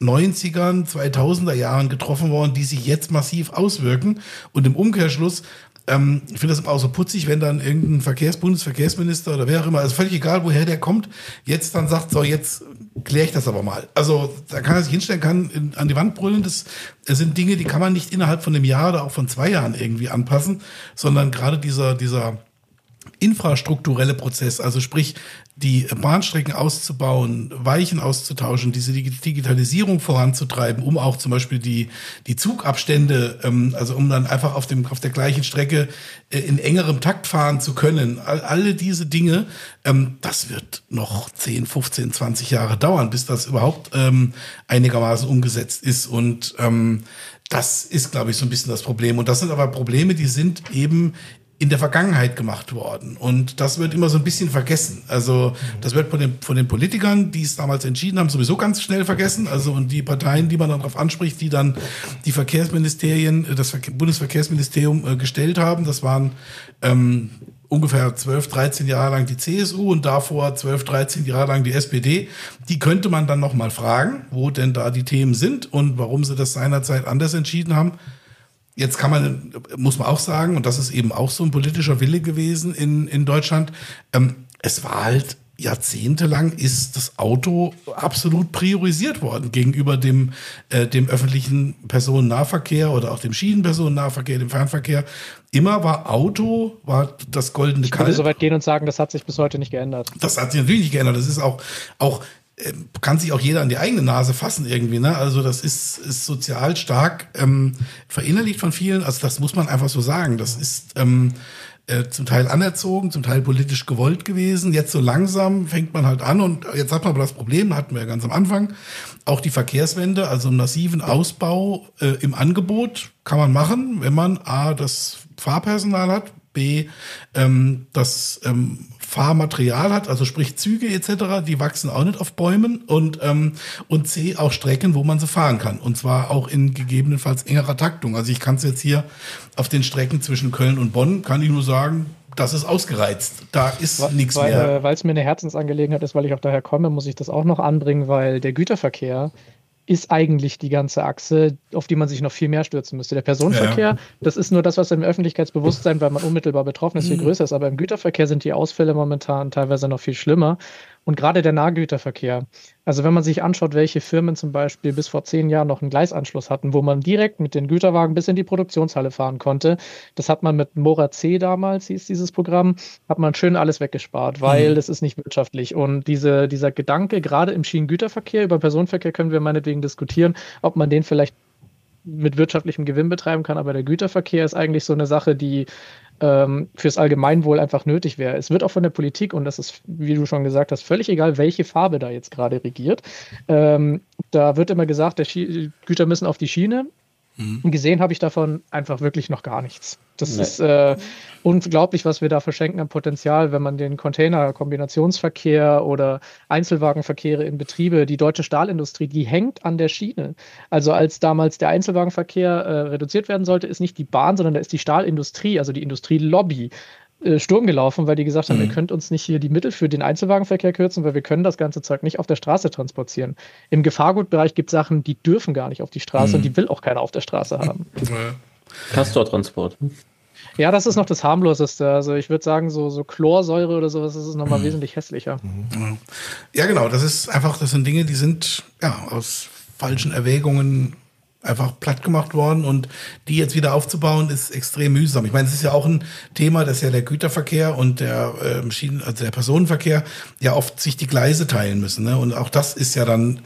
90ern, 2000er Jahren getroffen worden, die sich jetzt massiv auswirken. Und im Umkehrschluss, ähm, ich finde das immer auch so putzig, wenn dann irgendein Verkehrs Bundesverkehrsminister oder wer auch immer, also völlig egal, woher der kommt, jetzt dann sagt, so, jetzt kläre ich das aber mal. Also da kann er sich hinstellen, kann in, an die Wand brüllen. Das, das sind Dinge, die kann man nicht innerhalb von einem Jahr oder auch von zwei Jahren irgendwie anpassen, sondern gerade dieser, dieser infrastrukturelle Prozess, also sprich die Bahnstrecken auszubauen, Weichen auszutauschen, diese Dig- Digitalisierung voranzutreiben, um auch zum Beispiel die, die Zugabstände, ähm, also um dann einfach auf, dem, auf der gleichen Strecke äh, in engerem Takt fahren zu können. All, alle diese Dinge, ähm, das wird noch 10, 15, 20 Jahre dauern, bis das überhaupt ähm, einigermaßen umgesetzt ist. Und ähm, das ist, glaube ich, so ein bisschen das Problem. Und das sind aber Probleme, die sind eben in der Vergangenheit gemacht worden. Und das wird immer so ein bisschen vergessen. Also das wird von den, von den Politikern, die es damals entschieden haben, sowieso ganz schnell vergessen. Also und die Parteien, die man dann darauf anspricht, die dann die Verkehrsministerien, äh, das Verke- Bundesverkehrsministerium äh, gestellt haben, das waren ähm, ungefähr 12, 13 Jahre lang die CSU und davor 12, 13 Jahre lang die SPD. Die könnte man dann noch mal fragen, wo denn da die Themen sind und warum sie das seinerzeit anders entschieden haben. Jetzt kann man, muss man auch sagen, und das ist eben auch so ein politischer Wille gewesen in, in Deutschland, ähm, es war halt jahrzehntelang ist das Auto absolut priorisiert worden gegenüber dem, äh, dem öffentlichen Personennahverkehr oder auch dem Schienenpersonennahverkehr, dem Fernverkehr. Immer war Auto, war das goldene Ich würde Kalb. so weit gehen und sagen, das hat sich bis heute nicht geändert. Das hat sich natürlich nicht geändert. Das ist auch, auch kann sich auch jeder an die eigene Nase fassen irgendwie. Ne? Also das ist, ist sozial stark ähm, verinnerlicht von vielen. Also das muss man einfach so sagen. Das ist ähm, äh, zum Teil anerzogen, zum Teil politisch gewollt gewesen. Jetzt so langsam fängt man halt an und jetzt hat man aber das Problem, hatten wir ja ganz am Anfang, auch die Verkehrswende, also einen massiven Ausbau äh, im Angebot kann man machen, wenn man A, das Fahrpersonal hat, B, ähm, das ähm, Fahrmaterial hat, also sprich Züge etc., die wachsen auch nicht auf Bäumen und, ähm, und C, auch Strecken, wo man sie fahren kann. Und zwar auch in gegebenenfalls engerer Taktung. Also ich kann es jetzt hier auf den Strecken zwischen Köln und Bonn, kann ich nur sagen, das ist ausgereizt. Da ist nichts mehr. äh, weil es mir eine Herzensangelegenheit ist, weil ich auch daher komme, muss ich das auch noch anbringen, weil der Güterverkehr ist eigentlich die ganze Achse, auf die man sich noch viel mehr stürzen müsste. Der Personenverkehr, Ja. das ist nur das, was im Öffentlichkeitsbewusstsein, weil man unmittelbar betroffen ist, viel Mhm. größer ist. Aber im Güterverkehr sind die Ausfälle momentan teilweise noch viel schlimmer. Und gerade der Nahgüterverkehr. Also wenn man sich anschaut, welche Firmen zum Beispiel bis vor zehn Jahren noch einen Gleisanschluss hatten, wo man direkt mit den Güterwagen bis in die Produktionshalle fahren konnte, das hat man mit Mora C damals, hieß dieses Programm, hat man schön alles weggespart, weil Mhm. das ist nicht wirtschaftlich. Und diese, dieser Gedanke, gerade im Schienengüterverkehr, über Personenverkehr können wir meinetwegen diskutieren, ob man den vielleicht mit wirtschaftlichem Gewinn betreiben kann, aber der Güterverkehr ist eigentlich so eine Sache, die ähm, fürs Allgemeinwohl einfach nötig wäre. Es wird auch von der Politik, und das ist, wie du schon gesagt hast, völlig egal, welche Farbe da jetzt gerade regiert. Ähm, da wird immer gesagt, Güter müssen auf die Schiene. Und gesehen habe ich davon einfach wirklich noch gar nichts. Das Nee. ist äh, unglaublich, was wir da verschenken an Potenzial, wenn man den Container-Kombinationsverkehr oder Einzelwagenverkehre in Betriebe, die deutsche Stahlindustrie, die hängt an der Schiene. Also als damals der Einzelwagenverkehr äh, reduziert werden sollte, ist nicht die Bahn, sondern da ist die Stahlindustrie, also die Industrielobby, äh, Sturm gelaufen, weil die gesagt haben, ihr könnt uns nicht hier die Mittel für den Einzelwagenverkehr kürzen, weil wir können das ganze Zeug nicht auf der Straße transportieren. Im Gefahrgutbereich gibt es Sachen, die dürfen gar nicht auf die Straße Mhm. und die will auch keiner auf der Straße haben. Ja. Castortransport. Ja, das ist noch das harmloseste. Also ich würde sagen, so, so Chlorsäure oder sowas ist es nochmal Mhm. wesentlich hässlicher. Ja, genau. Das ist einfach, das sind Dinge, die sind ja aus falschen Erwägungen einfach platt gemacht worden und die jetzt wieder aufzubauen ist extrem mühsam. Ich meine, es ist ja auch ein Thema, dass ja der Güterverkehr und der ähm, Schienen, also der Personenverkehr ja oft sich die Gleise teilen müssen. Ne? Und auch das ist ja dann,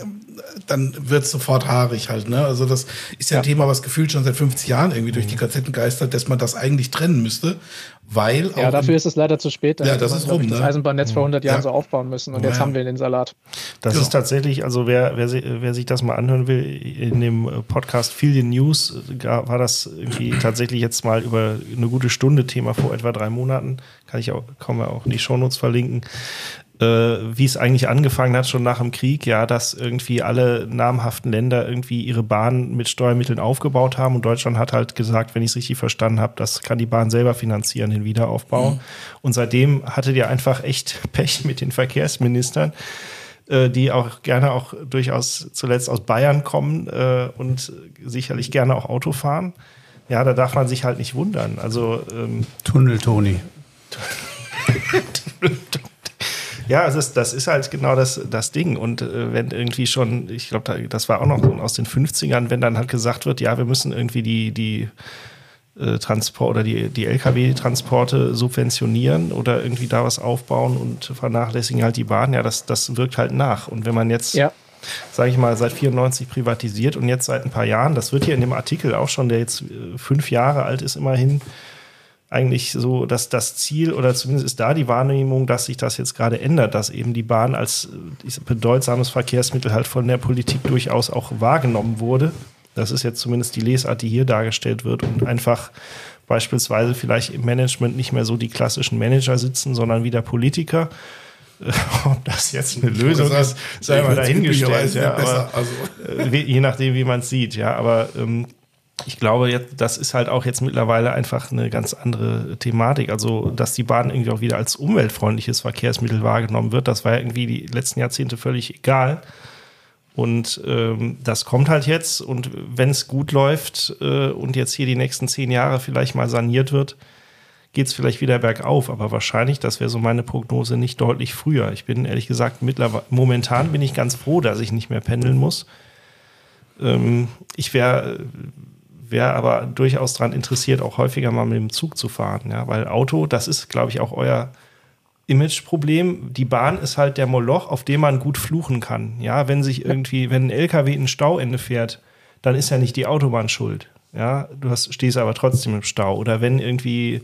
dann wird es sofort haarig halt. Ne? Also das ist ja, ein Thema, was gefühlt schon seit 50 Jahren irgendwie durch die Gazetten geistert, dass man das eigentlich trennen müsste, weil Ja, auch dafür ist es leider zu spät. Ja, das man, ist rum, ich, Das ne? Eisenbahnnetz vor 100 Jahren Ja. so aufbauen müssen und Ja, jetzt ja. haben wir den Salat. Das Genau. ist tatsächlich, also wer, wer, wer sich das mal anhören will, in dem Podcast Feel the News äh, war das irgendwie tatsächlich jetzt mal über eine gute Stunde Thema vor etwa drei Monaten. Kann ich auch, kann man auch in die Shownotes verlinken. Äh, wie es eigentlich angefangen hat, schon nach dem Krieg, ja, dass irgendwie alle namhaften Länder irgendwie ihre Bahn mit Steuermitteln aufgebaut haben und Deutschland hat halt gesagt, wenn ich es richtig verstanden habe, das kann die Bahn selber finanzieren, den Wiederaufbau. Und seitdem hattet ihr einfach echt Pech mit den Verkehrsministern äh, die auch gerne auch durchaus zuletzt aus Bayern kommen äh, und sicherlich gerne auch Auto fahren. Ja, da darf man sich halt nicht wundern. Also ähm, Tunnel Toni. ja, es ist, das ist halt genau das, das Ding. Und äh, wenn irgendwie schon, ich glaube, da, das war auch noch aus den 50ern, wenn dann halt gesagt wird, ja, wir müssen irgendwie die, die äh, Transport oder die, die Lkw-Transporte subventionieren oder irgendwie da was aufbauen und vernachlässigen halt die Bahn, ja, das, das wirkt halt nach. Und wenn man jetzt, Ja. sage ich mal, seit 94 privatisiert und jetzt seit ein paar Jahren, das wird hier in dem Artikel auch schon, der jetzt äh, fünf Jahre alt ist, immerhin, eigentlich so, dass das Ziel oder zumindest ist da die Wahrnehmung, dass sich das jetzt gerade ändert, dass eben die Bahn als bedeutsames Verkehrsmittel halt von der Politik durchaus auch wahrgenommen wurde. Das ist jetzt zumindest die Lesart, die hier dargestellt wird und einfach beispielsweise vielleicht im Management nicht mehr so die klassischen Manager sitzen, sondern wieder Politiker. Ob das jetzt eine Lösung ist, sei mal dahingestellt. Ja, aber, also. je nachdem, wie man es sieht. Ja, aber ähm, ich glaube, jetzt, das ist halt auch jetzt mittlerweile einfach eine ganz andere Thematik. Also, dass die Bahn irgendwie auch wieder als umweltfreundliches Verkehrsmittel wahrgenommen wird, das war ja irgendwie die letzten Jahrzehnte völlig egal. Und ähm, das kommt halt jetzt. Und wenn es gut läuft äh, und jetzt hier die nächsten zehn Jahre vielleicht mal saniert wird, geht es vielleicht wieder bergauf. Aber wahrscheinlich, das wäre so meine Prognose, nicht deutlich früher. Ich bin ehrlich gesagt, mittlerweile, momentan bin ich ganz froh, dass ich nicht mehr pendeln muss. Ähm, ich wäre wär aber durchaus daran interessiert, auch häufiger mal mit dem Zug zu fahren. Ja? Weil Auto, das ist, glaube ich, auch euer Imageproblem. Die Bahn ist halt der Moloch, auf dem man gut fluchen kann. Ja, wenn sich irgendwie, wenn ein LKW in ein Stauende fährt, dann ist ja nicht die Autobahn schuld. Ja, du hast, stehst aber trotzdem im Stau. Oder wenn irgendwie,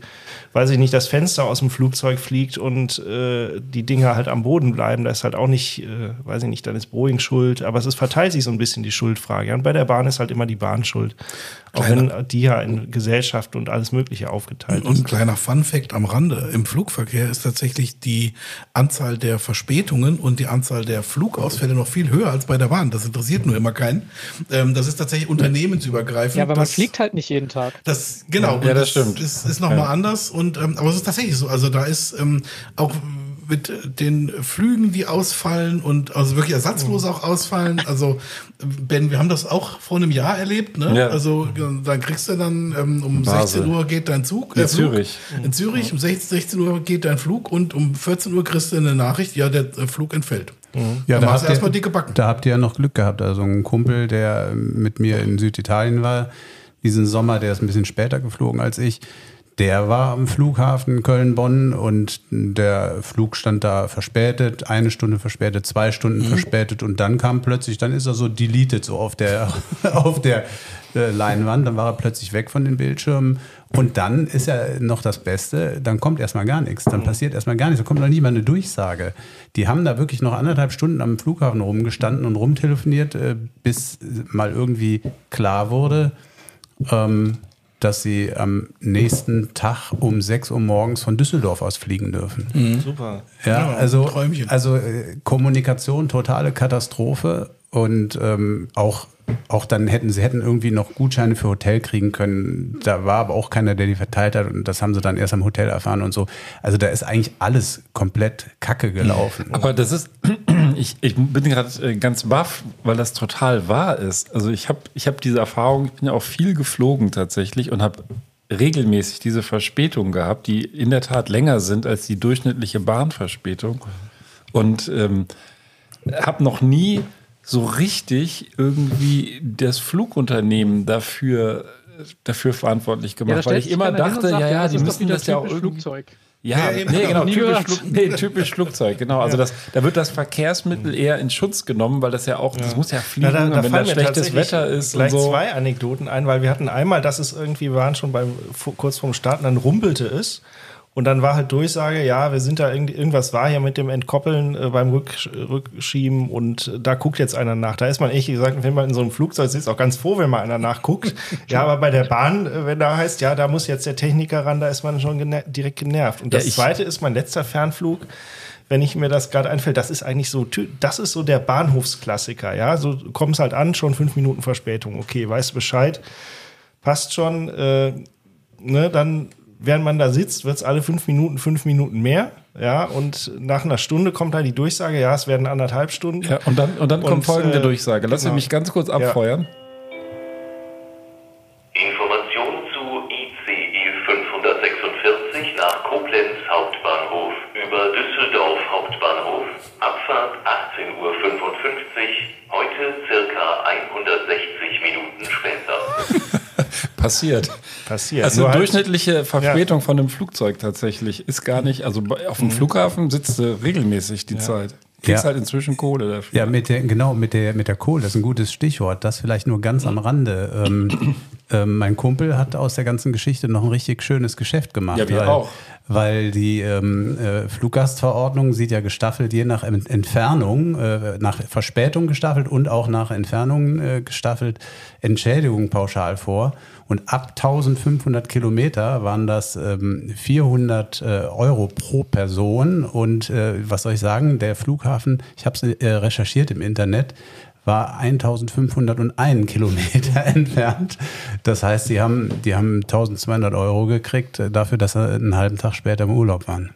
weiß ich nicht, das Fenster aus dem Flugzeug fliegt und äh, die Dinger halt am Boden bleiben, da ist halt auch nicht, äh, weiß ich nicht, dann ist Boeing schuld. Aber es ist, verteilt sich so ein bisschen die Schuldfrage. Und bei der Bahn ist halt immer die Bahn schuld. Auch wenn die ja in Gesellschaft und alles Mögliche aufgeteilt Und ein ist. kleiner Fun-Fact am Rande: Im Flugverkehr ist tatsächlich die Anzahl der Verspätungen und die Anzahl der Flugausfälle noch viel höher als bei der Bahn. Das interessiert nur immer keinen. Ähm, das ist tatsächlich unternehmensübergreifend. Ja, aber man Das- fliegt halt nicht jeden Tag. Das, genau, Ja, und das stimmt. Das ist nochmal Ja. anders. Und, ähm, aber es ist tatsächlich so. Also da ist ähm, auch mit den Flügen, die ausfallen und also wirklich ersatzlos auch ausfallen. Also Ben, wir haben das auch vor einem Jahr erlebt. Ne? Ja. Also dann kriegst du dann ähm, um Basel. 16 Uhr geht dein Zug. In Flug. Zürich. In Zürich um 16, 16 Uhr geht dein Flug und um 14 Uhr kriegst du eine Nachricht, ja, der äh, Flug entfällt. Ja, da da machst habt, du erstmal ihr, dicke Backen. da habt ihr ja noch Glück gehabt. Also ein Kumpel, der mit mir in Süditalien war, diesen Sommer, der ist ein bisschen später geflogen als ich, der war am Flughafen Köln-Bonn und der Flug stand da verspätet, eine Stunde verspätet, zwei Stunden verspätet und dann kam plötzlich, dann ist er so deleted so auf der, auf der äh, Leinwand, dann war er plötzlich weg von den Bildschirmen und dann ist ja noch das Beste, dann kommt erstmal gar nichts, dann passiert erstmal gar nichts, dann kommt noch nie mal eine Durchsage. Die haben da wirklich noch anderthalb Stunden am Flughafen rumgestanden und rumtelefoniert, äh, bis mal irgendwie klar wurde, ähm, dass sie am nächsten Tag um 6 Uhr morgens von Düsseldorf aus fliegen dürfen. Super. Ja, Ja, also, Träumchen. also äh, Kommunikation, totale Katastrophe und ähm, auch, auch dann hätten sie hätten irgendwie noch Gutscheine für Hotel kriegen können. Da war aber auch keiner, der die verteilt hat und das haben sie dann erst am Hotel erfahren und so. Also da ist eigentlich alles komplett Kacke gelaufen. Aber das ist, ich, ich bin gerade äh, ganz baff, weil das total wahr ist. Also ich habe ich hab diese Erfahrung, ich bin ja auch viel geflogen tatsächlich und habe regelmäßig diese Verspätungen gehabt, die in der Tat länger sind als die durchschnittliche Bahnverspätung. Und ähm, habe noch nie so richtig irgendwie das Flugunternehmen dafür, dafür verantwortlich gemacht, da weil ich immer und dachte, sagt, ja, ja, die müssen das ja auch irgendwie. Flugzeug. Ja, Ja, nee, genau, typisch. Flug, nee, typisch Flugzeug, genau. Also das, da wird das Verkehrsmittel eher in Schutz genommen, weil das ja auch, das muss ja fliegen, da, da und wenn da schlechtes Wetter ist und gleich so. zwei Anekdoten ein, weil wir hatten einmal, dass es irgendwie wir waren schon beim kurz vorm Starten, dann rumpelte es und dann war halt Durchsage, ja, wir sind da irgendwie irgendwas war hier mit dem Entkoppeln äh, beim Rück, Rückschieben und äh, da guckt jetzt einer nach. Da ist man ehrlich gesagt, wenn man in so einem Flugzeug sitzt, auch ganz froh, wenn mal einer nachguckt. ja, aber bei der Bahn, äh, wenn da heißt, ja, da muss jetzt der Techniker ran, da ist man schon gener direkt genervt. Und Ja, das ich- zweite ist mein letzter Fernflug wenn ich mir das gerade einfällt, das ist eigentlich so, das ist so der Bahnhofsklassiker, ja. So kommst halt an, schon fünf Minuten Verspätung. Okay, weißt Bescheid, passt schon. Äh, ne, dann, während man da sitzt, wird es alle fünf Minuten fünf Minuten mehr, ja. Und nach einer Stunde kommt dann die Durchsage, ja, es werden anderthalb Stunden. Ja, und dann, und dann Und, kommt folgende äh, Durchsage. Lass genau. mich ganz kurz abfeuern. Information zu ICE 546 nach Koblenz Hauptbahnhof über Düsseldorf Hauptbahnhof. Abfahrt 18.55 Uhr. Heute circa 160 Minuten später. Passiert. Passiert. Also Nur eine halt- durchschnittliche Verspätung von einem Flugzeug tatsächlich ist gar nicht, also auf dem Flughafen sitzt du regelmäßig die Zeit. Kriegst Ja. halt inzwischen Kohle dafür. Ja, mit der, genau, mit der, mit der Kohle, das ist ein gutes Stichwort. Das vielleicht nur ganz am Rande. Ähm, ähm, mein Kumpel hat aus der ganzen Geschichte noch ein richtig schönes Geschäft gemacht. Ja, wir weil, auch. Weil die ähm, äh, Fluggastverordnung sieht ja gestaffelt je nach Ent- Entfernung, äh, nach Verspätung gestaffelt und auch nach Entfernung äh, gestaffelt Entschädigung pauschal vor. Und ab 1500 Kilometer waren das ähm, 400 äh, Euro pro Person. Und äh, was soll ich sagen, der Flughafen, ich habe es äh, recherchiert im Internet, war 1501 Kilometer entfernt. Das heißt, die haben, die haben 1200 Euro gekriegt äh, dafür, dass sie einen halben Tag später im Urlaub waren.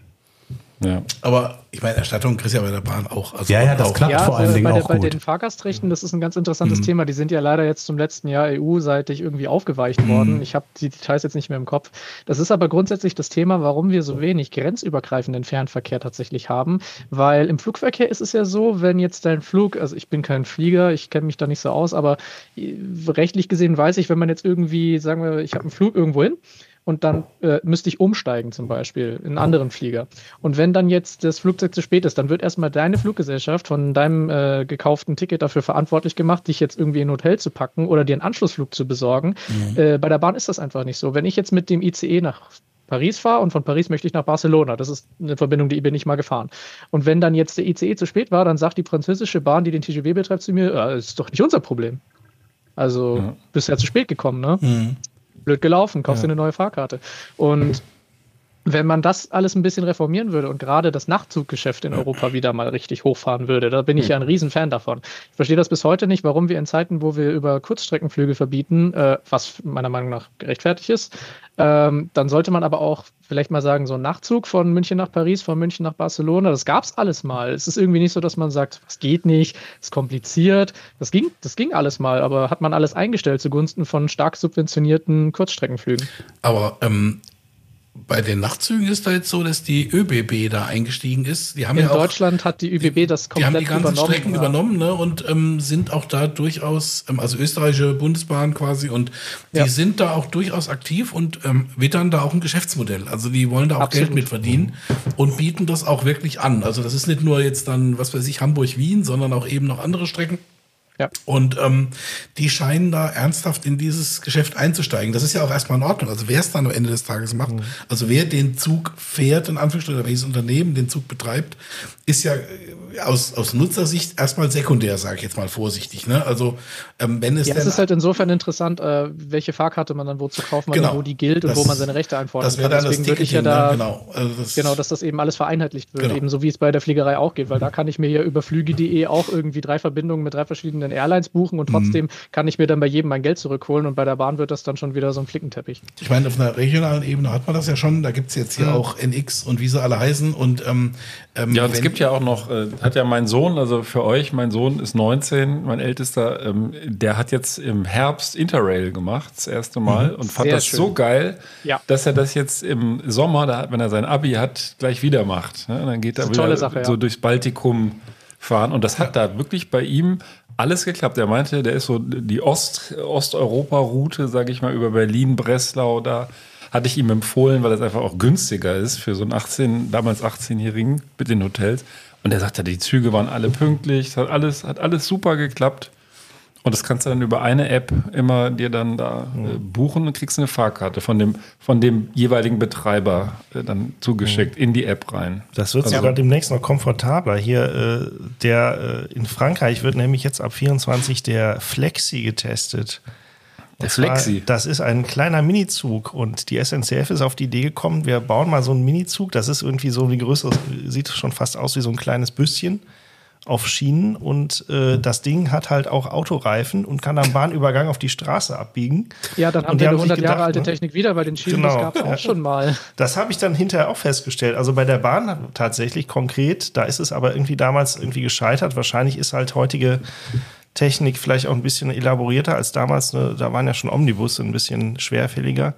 Ja. Aber ich meine, Erstattung kriegst du ja bei der Bahn auch. Also Ja, ja, das auch. klappt Ja, vor allen Dingen bei, der, auch bei gut. den Fahrgastrechten, das ist ein ganz interessantes Thema. Die sind ja leider jetzt zum letzten Jahr EU-seitig irgendwie aufgeweicht worden. Ich habe die Details jetzt nicht mehr im Kopf. Das ist aber grundsätzlich das Thema, warum wir so wenig grenzübergreifenden Fernverkehr tatsächlich haben. Weil im Flugverkehr ist es ja so, wenn jetzt dein Flug, also ich bin kein Flieger, ich kenne mich da nicht so aus, aber äh, rechtlich gesehen weiß ich, wenn man jetzt irgendwie, sagen wir, ich habe einen Flug irgendwo hin und dann äh, müsste ich umsteigen zum Beispiel in einen anderen Flieger. Und wenn dann jetzt das Flugzeug zu spät ist, dann wird erstmal deine Fluggesellschaft von deinem äh, gekauften Ticket dafür verantwortlich gemacht, dich jetzt irgendwie in ein Hotel zu packen oder dir einen Anschlussflug zu besorgen. Äh, bei der Bahn ist das einfach nicht so. Wenn ich jetzt mit dem ICE nach Paris fahre und von Paris möchte ich nach Barcelona. Das ist eine Verbindung, die bin ich mal gefahren. Und wenn dann jetzt der ICE zu spät war, dann sagt die französische Bahn, die den TGW betreibt, zu mir, ja, ist doch nicht unser Problem. Also bist ja zu spät gekommen, ne? Blöd gelaufen, kaufst dir eine neue Fahrkarte. Und wenn man das alles ein bisschen reformieren würde und gerade das Nachtzuggeschäft in Europa wieder mal richtig hochfahren würde, da bin ich ja ein Riesenfan davon. Ich verstehe das bis heute nicht, warum wir in Zeiten, wo wir über Kurzstreckenflüge verbieten, äh, was meiner Meinung nach gerechtfertigt ist, ähm, dann sollte man aber auch vielleicht mal sagen, so ein Nachtzug von München nach Paris, von München nach Barcelona, das gab es alles mal. Es ist irgendwie nicht so, dass man sagt, was geht nicht, ist kompliziert. Das ging, das ging alles mal, aber hat man alles eingestellt zugunsten von stark subventionierten Kurzstreckenflügen. Aber ähm, bei den Nachtzügen ist da jetzt so, dass die ÖBB da eingestiegen ist. Die haben In ja auch, Deutschland hat die ÜBB das die haben komplett die ganzen übernommen. Strecken ja. übernommen ne, und ähm, sind auch da durchaus, ähm, also österreichische Bundesbahn quasi, und die Ja. sind da auch durchaus aktiv und ähm, wittern da auch ein Geschäftsmodell. Also die wollen da auch Absolut. Geld mit verdienen und bieten das auch wirklich an. Also das ist nicht nur jetzt dann, was weiß ich, Hamburg-Wien, sondern auch eben noch andere Strecken. Ja. Und ähm, die scheinen da ernsthaft in dieses Geschäft einzusteigen. Das ist ja auch erstmal in Ordnung. Also wer es dann am Ende des Tages macht, also wer den Zug fährt, in Anführungsstrichen, welches Unternehmen den Zug betreibt, ist ja äh, aus, aus Nutzersicht erstmal sekundär, sage ich jetzt mal vorsichtig. Ne? Also ähm, wenn es Ja, denn es ist halt insofern interessant, äh, welche Fahrkarte man dann wo zu kaufen Genau. wo die gilt und Das- wo man seine Rechte einfordern das kann. dann das Deswegen würde ich ja Ticketing, da, ne? genau. Also das, genau, dass das eben alles vereinheitlicht wird, Genau. ebenso wie es bei der Fliegerei auch geht, weil da kann ich mir ja über flüge.de auch irgendwie drei Verbindungen mit drei verschiedenen verschiedenen Airlines buchen und trotzdem kann ich mir dann bei jedem mein Geld zurückholen und bei der Bahn wird das dann schon wieder so ein Flickenteppich. Ich meine, auf einer regionalen Ebene hat man das ja schon. Da gibt es jetzt hier Mhm. auch NX und wie sie alle heißen. Und ähm, ähm, Ja, und es gibt ja auch noch, äh, hat ja mein Sohn, also für euch, mein Sohn ist 19, mein ältester, ähm, der hat jetzt im Herbst Interrail gemacht, das erste Mal, Mhm. und fand Sehr das schön. so geil, Ja. dass er das jetzt im Sommer, da, wenn er sein Abi hat, gleich wieder macht. Ne? Und dann geht er wieder Sache, ja. so durchs Baltikum fahren. Und das hat da wirklich bei ihm alles geklappt. Er meinte, der ist so die Ost, Osteuropa-Route, sage ich mal, über Berlin, Breslau, da hatte ich ihm empfohlen, weil das einfach auch günstiger ist für so einen 18, damals 18-Jährigen mit den Hotels. Und er sagte, die Züge waren alle pünktlich, es hat alles, hat alles super geklappt. Und das kannst du dann über eine App immer dir dann da äh, buchen und kriegst eine Fahrkarte von dem, von dem jeweiligen Betreiber äh, dann zugeschickt in die App rein. Das wird Also- sogar demnächst noch komfortabler. Hier, äh, der äh, in Frankreich wird nämlich jetzt ab 24 der Flexi getestet. Der Flexi. Das ist ein kleiner Minizug und die SNCF ist auf die Idee gekommen, wir bauen mal so einen Minizug. Das ist irgendwie so die Größe, sieht schon fast aus wie so ein kleines Büsschen auf Schienen und äh, das Ding hat halt auch Autoreifen und kann am Bahnübergang auf die Straße abbiegen. Ja, dann haben Und die wir eine sich 100 Jahre gedacht, alte ne? Technik wieder bei den Schienen. Genau, Das gab es auch schon mal. Das habe ich dann hinterher auch festgestellt. Also bei der Bahn tatsächlich konkret, da ist es aber irgendwie damals irgendwie gescheitert. Wahrscheinlich ist halt heutige Technik vielleicht auch ein bisschen elaborierter als damals. Ne? Da waren ja schon Omnibusse ein bisschen schwerfälliger.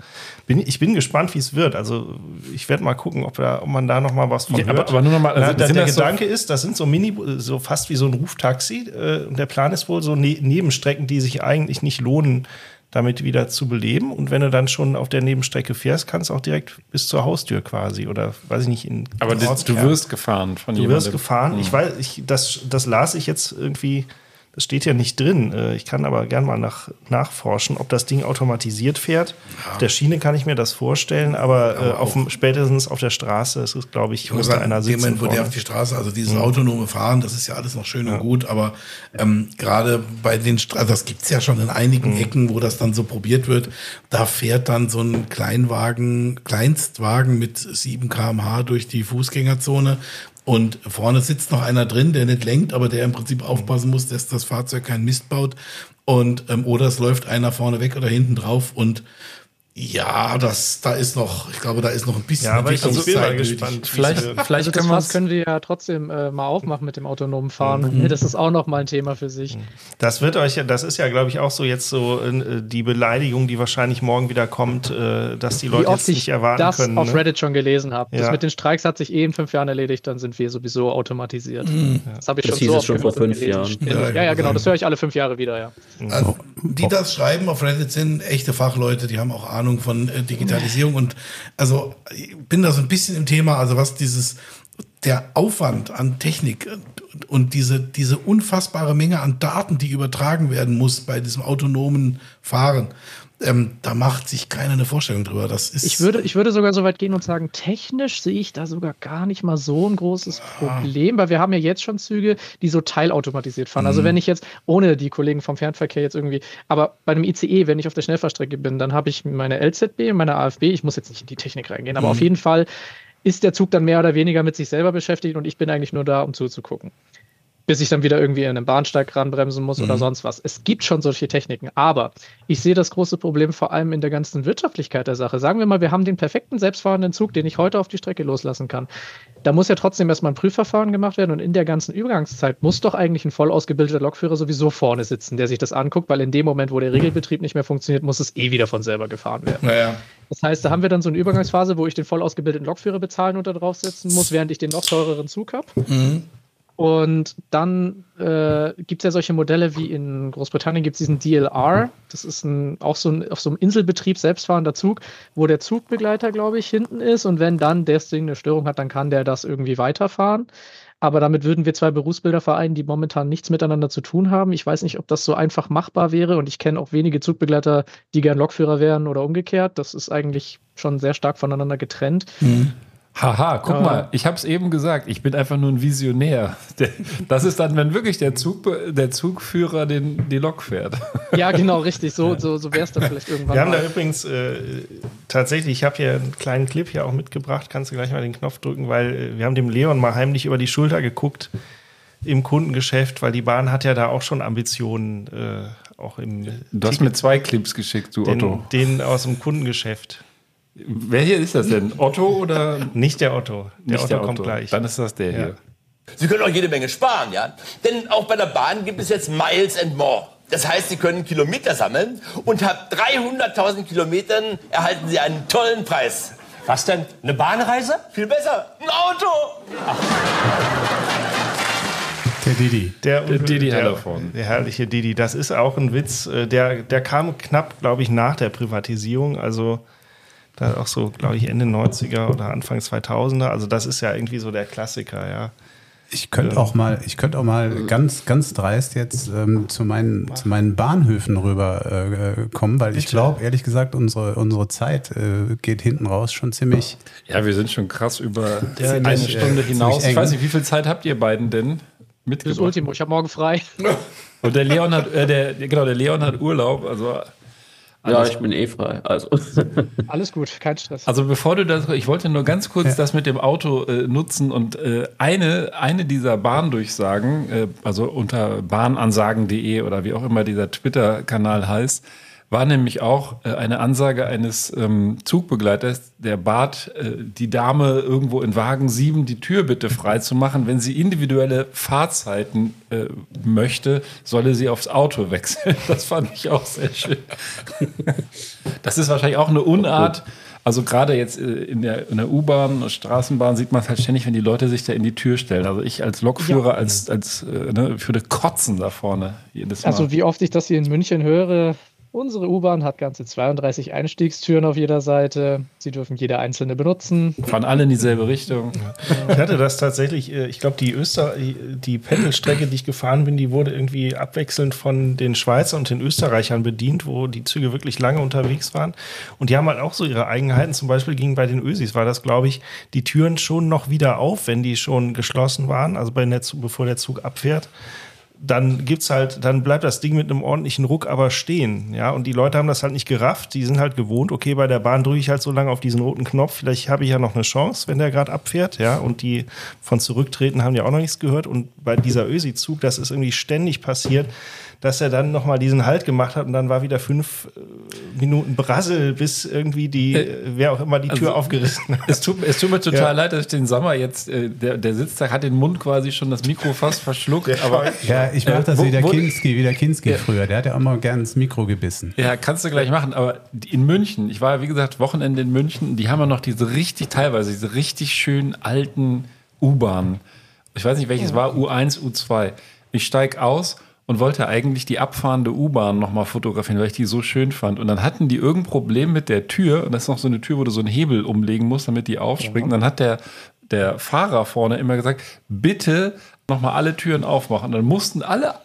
Bin, ich bin gespannt, wie es wird. Also ich werde mal gucken, ob, da, ob man da noch mal was von Ja, hört. aber- aber nur noch mal, also Na, der das so- Gedanke ist, das sind so Mini, so fast wie so ein Ruftaxi. Äh, und der Plan ist wohl so ne Nebenstrecken, die sich eigentlich nicht lohnen, damit wieder zu beleben. Und wenn du dann schon auf der Nebenstrecke fährst, kannst du auch direkt bis zur Haustür quasi oder weiß ich nicht in Aber das, du wirst gefahren von du jemandem. wirst gefahren. Ich weiß, ich, das, das las ich jetzt irgendwie. Das steht ja nicht drin. Äh, Ich kann aber gern mal nach, nachforschen, ob das Ding automatisiert fährt. Auf der Schiene kann ich mir das vorstellen, aber, äh, auf dem, spätestens auf der Straße ist es, glaube ich, Ich muss einer sitzen. Moment, wo der auf die Straße, also dieses Mhm. autonome Fahren, das ist ja alles noch schön und gut, aber ähm, gerade bei den Straßen, das gibt's ja schon in einigen Mhm. Ecken, wo das dann so probiert wird, da fährt dann so ein Kleinwagen, Kleinstwagen mit 7 km/h durch die Fußgängerzone und vorne sitzt noch einer drin, der nicht lenkt, aber der im Prinzip aufpassen muss, dass das Fahrzeug keinen Mist baut. Und ähm, oder es läuft einer vorne weg oder hinten drauf und ja, das, da ist noch, ich glaube, da ist noch ein bisschen Ja, aber ich bin mal gespannt. Vielleicht, wird. vielleicht also das können wir Fass können wir ja trotzdem äh, mal aufmachen mit dem autonomen Fahren. Mhm. Das ist auch noch mal ein Thema für sich. Das wird euch ja, das ist ja, glaube ich, auch so jetzt so äh, die Beleidigung, die wahrscheinlich morgen wieder kommt, äh, dass die Wie Leute oft jetzt nicht ich erwarten das können. auf ne? Reddit schon gelesen habe. Das Ja. mit den Streiks hat sich eh in fünf Jahren erledigt, dann sind wir sowieso automatisiert. Das habe ich Das schon hieß so es schon vor fünf gelesen. Jahren. Ja, ja, genau. Das höre ich alle fünf Jahre wieder, ja. Also, die das schreiben auf Reddit sind echte Fachleute, die haben auch Ahnung von äh, Digitalisierung und also bin da so ein bisschen im Thema, also was dieses der Aufwand an Technik und diese diese unfassbare Menge an Daten, die übertragen werden muss bei diesem autonomen Fahren, ähm, da macht sich keiner eine Vorstellung drüber. Das ist Ich würde, ich würde sogar so weit gehen und sagen, technisch sehe ich da sogar gar nicht mal so ein großes Problem, weil wir haben ja jetzt schon Züge, die so teilautomatisiert fahren. Also Mhm. wenn ich jetzt, ohne die Kollegen vom Fernverkehr jetzt irgendwie, aber bei einem ICE, wenn ich auf der Schnellfahrstrecke bin, dann habe ich meine LZB, meine AFB, ich muss jetzt nicht in die Technik reingehen, aber Mhm. auf jeden Fall ist der Zug dann mehr oder weniger mit sich selber beschäftigt und ich bin eigentlich nur da, um zuzugucken bis ich dann wieder irgendwie in einem Bahnsteig ranbremsen muss oder Mhm. sonst was. Es gibt schon solche Techniken, aber ich sehe das große Problem vor allem in der ganzen Wirtschaftlichkeit der Sache. Sagen wir mal, wir haben den perfekten selbstfahrenden Zug, den ich heute auf die Strecke loslassen kann. Da muss ja trotzdem erstmal ein Prüfverfahren gemacht werden und in der ganzen Übergangszeit muss doch eigentlich ein voll ausgebildeter Lokführer sowieso vorne sitzen, der sich das anguckt, weil in dem Moment, wo der Regelbetrieb nicht mehr funktioniert, muss es eh wieder von selber gefahren werden. naja. Das heißt, da haben wir dann so eine Übergangsphase, wo ich den voll ausgebildeten Lokführer bezahlen und da draufsetzen muss, während ich den noch teureren Zug habe. Mhm. Und dann äh, gibt es ja solche Modelle wie in Großbritannien gibt es diesen DLR. Das ist ein, auch so ein auf so einem Inselbetrieb selbstfahrender Zug, wo der Zugbegleiter, glaube ich, hinten ist. Und wenn dann das Ding eine Störung hat, dann kann der das irgendwie weiterfahren. Aber damit würden wir zwei Berufsbilder vereinen, die momentan nichts miteinander zu tun haben. Ich weiß nicht, ob das so einfach machbar wäre. Und ich kenne auch wenige Zugbegleiter, die gern Lokführer wären oder umgekehrt. Das ist eigentlich schon sehr stark voneinander getrennt. Haha, guck Ja. mal, ich habe es eben gesagt, ich bin einfach nur ein Visionär. Das ist dann, wenn wirklich der, Zug, der Zugführer den, die Lok fährt. Ja, genau, richtig. So, so, so wäre es dann vielleicht irgendwann. Wir haben mal. da übrigens äh, tatsächlich, ich habe hier einen kleinen Clip hier auch mitgebracht, kannst du gleich mal den Knopf drücken, weil äh, wir haben dem Leon mal heimlich über die Schulter geguckt, im Kundengeschäft, weil die Bahn hat ja da auch schon Ambitionen, äh, auch im Du hast mir zwei Clips geschickt, du Otto. Den, den aus dem Kundengeschäft. Wer hier ist das denn? Otto oder? Nicht der Otto. Der Nicht Otto der kommt Otto. gleich. Dann ist das der hier. Sie können auch jede Menge sparen, ja? Denn auch bei der Bahn gibt es jetzt Miles and More. Das heißt, Sie können Kilometer sammeln und ab 300.000 Kilometern erhalten Sie einen tollen Preis. Was denn? Eine Bahnreise? Viel besser, ein Auto! Der Didi. Der, Der Didi der, der herrliche Didi. Das ist auch ein Witz. äh, Der, der kam knapp, glaube ich, nach der Privatisierung. Also da auch so, glaube ich, Ende 90er oder Anfang 2000er. Also das ist ja irgendwie so der Klassiker, ja. Ich könnte auch mal, ich könnte auch mal ganz, ganz dreist jetzt ähm, zu, meinen, zu meinen Bahnhöfen rüber äh, kommen, weil ich glaube, ehrlich gesagt, unsere, unsere Zeit äh, geht hinten raus schon ziemlich. Ja, wir sind schon krass über Ja, eine nicht, äh, Stunde hinaus. Ich weiß nicht, wie viel Zeit habt ihr beiden denn Das mitgebracht? Ultimo, ich habe morgen frei. Und der Leon hat, äh, der, genau, der Leon hat Urlaub. Also, Ja, alles ich bin eh frei. Also. Alles gut, kein Stress. Also bevor du das, ich wollte nur ganz kurz das mit dem Auto äh, nutzen und äh, eine, eine dieser Bahndurchsagen, äh, also unter bahnansagen.de oder wie auch immer dieser Twitter-Kanal heißt, war nämlich auch äh, eine Ansage eines ähm, Zugbegleiters, der bat äh, die Dame irgendwo in Wagen 7 die Tür bitte frei zu machen. Wenn sie individuelle Fahrzeiten äh, möchte, solle sie aufs Auto wechseln. Das fand ich auch sehr schön. Das ist wahrscheinlich auch eine Unart. Also gerade jetzt äh, in der, in der U-Bahn, Straßenbahn sieht man es halt ständig, wenn die Leute sich da in die Tür stellen. Also ich als Lokführer, als, als äh, ne, ich würde kotzen da vorne jedes Mal. Also wie oft ich das hier in München höre, unsere U-Bahn hat ganze 32 Einstiegstüren auf jeder Seite. Sie dürfen jede einzelne benutzen. Fahren alle in dieselbe Richtung. Ich hatte das tatsächlich, äh, ich glaube, die Öster die Pendelstrecke, die ich gefahren bin, die wurde irgendwie abwechselnd von den Schweizern und den Österreichern bedient, wo die Züge wirklich lange unterwegs waren. Und die haben halt auch so ihre Eigenheiten. Zum Beispiel ging bei den Ösis, war das, glaube ich, die Türen schon noch wieder auf, wenn die schon geschlossen waren, also bei der, Zug- bevor der Zug abfährt dann gibt's halt, dann bleibt das Ding mit einem ordentlichen Ruck aber stehen, ja. Und die Leute haben das halt nicht gerafft. Die sind halt gewohnt, okay, bei der Bahn drücke ich halt so lange auf diesen roten Knopf. Vielleicht habe ich ja noch eine Chance, wenn der gerade abfährt, ja. Und die von zurücktreten haben ja auch noch nichts gehört. Und bei dieser Ösi-Zug, das ist irgendwie ständig passiert, dass er dann nochmal diesen Halt gemacht hat und dann war wieder fünf äh, Minuten Brassel, bis irgendwie die, äh, wer auch immer die Tür also, aufgerissen hat. Es tut, es tut mir total Ja. leid, dass ich den Sommer jetzt, äh, der, der sitzt da, hat den Mund quasi schon das Mikro fast verschluckt. aber Ja, ich mache Äh, das wo- wie der wo- Kinski, wie der Kinski Ja. früher. Der hat ja auch mal gern ins Mikro gebissen. Ja, kannst du gleich machen. Aber in München, ich war ja wie gesagt Wochenende in München, die haben ja noch diese richtig, teilweise diese richtig schönen alten U-Bahnen. Ich weiß nicht, welches war, U1, U2. Ich steig aus und wollte eigentlich die abfahrende U-Bahn nochmal fotografieren, weil ich die so schön fand. Und dann hatten die irgendein Problem mit der Tür. Und das ist noch so eine Tür, wo du so einen Hebel umlegen musst, damit die aufspringt. Und dann hat der, der Fahrer vorne immer gesagt, bitte nochmal alle Türen aufmachen. Und dann mussten alle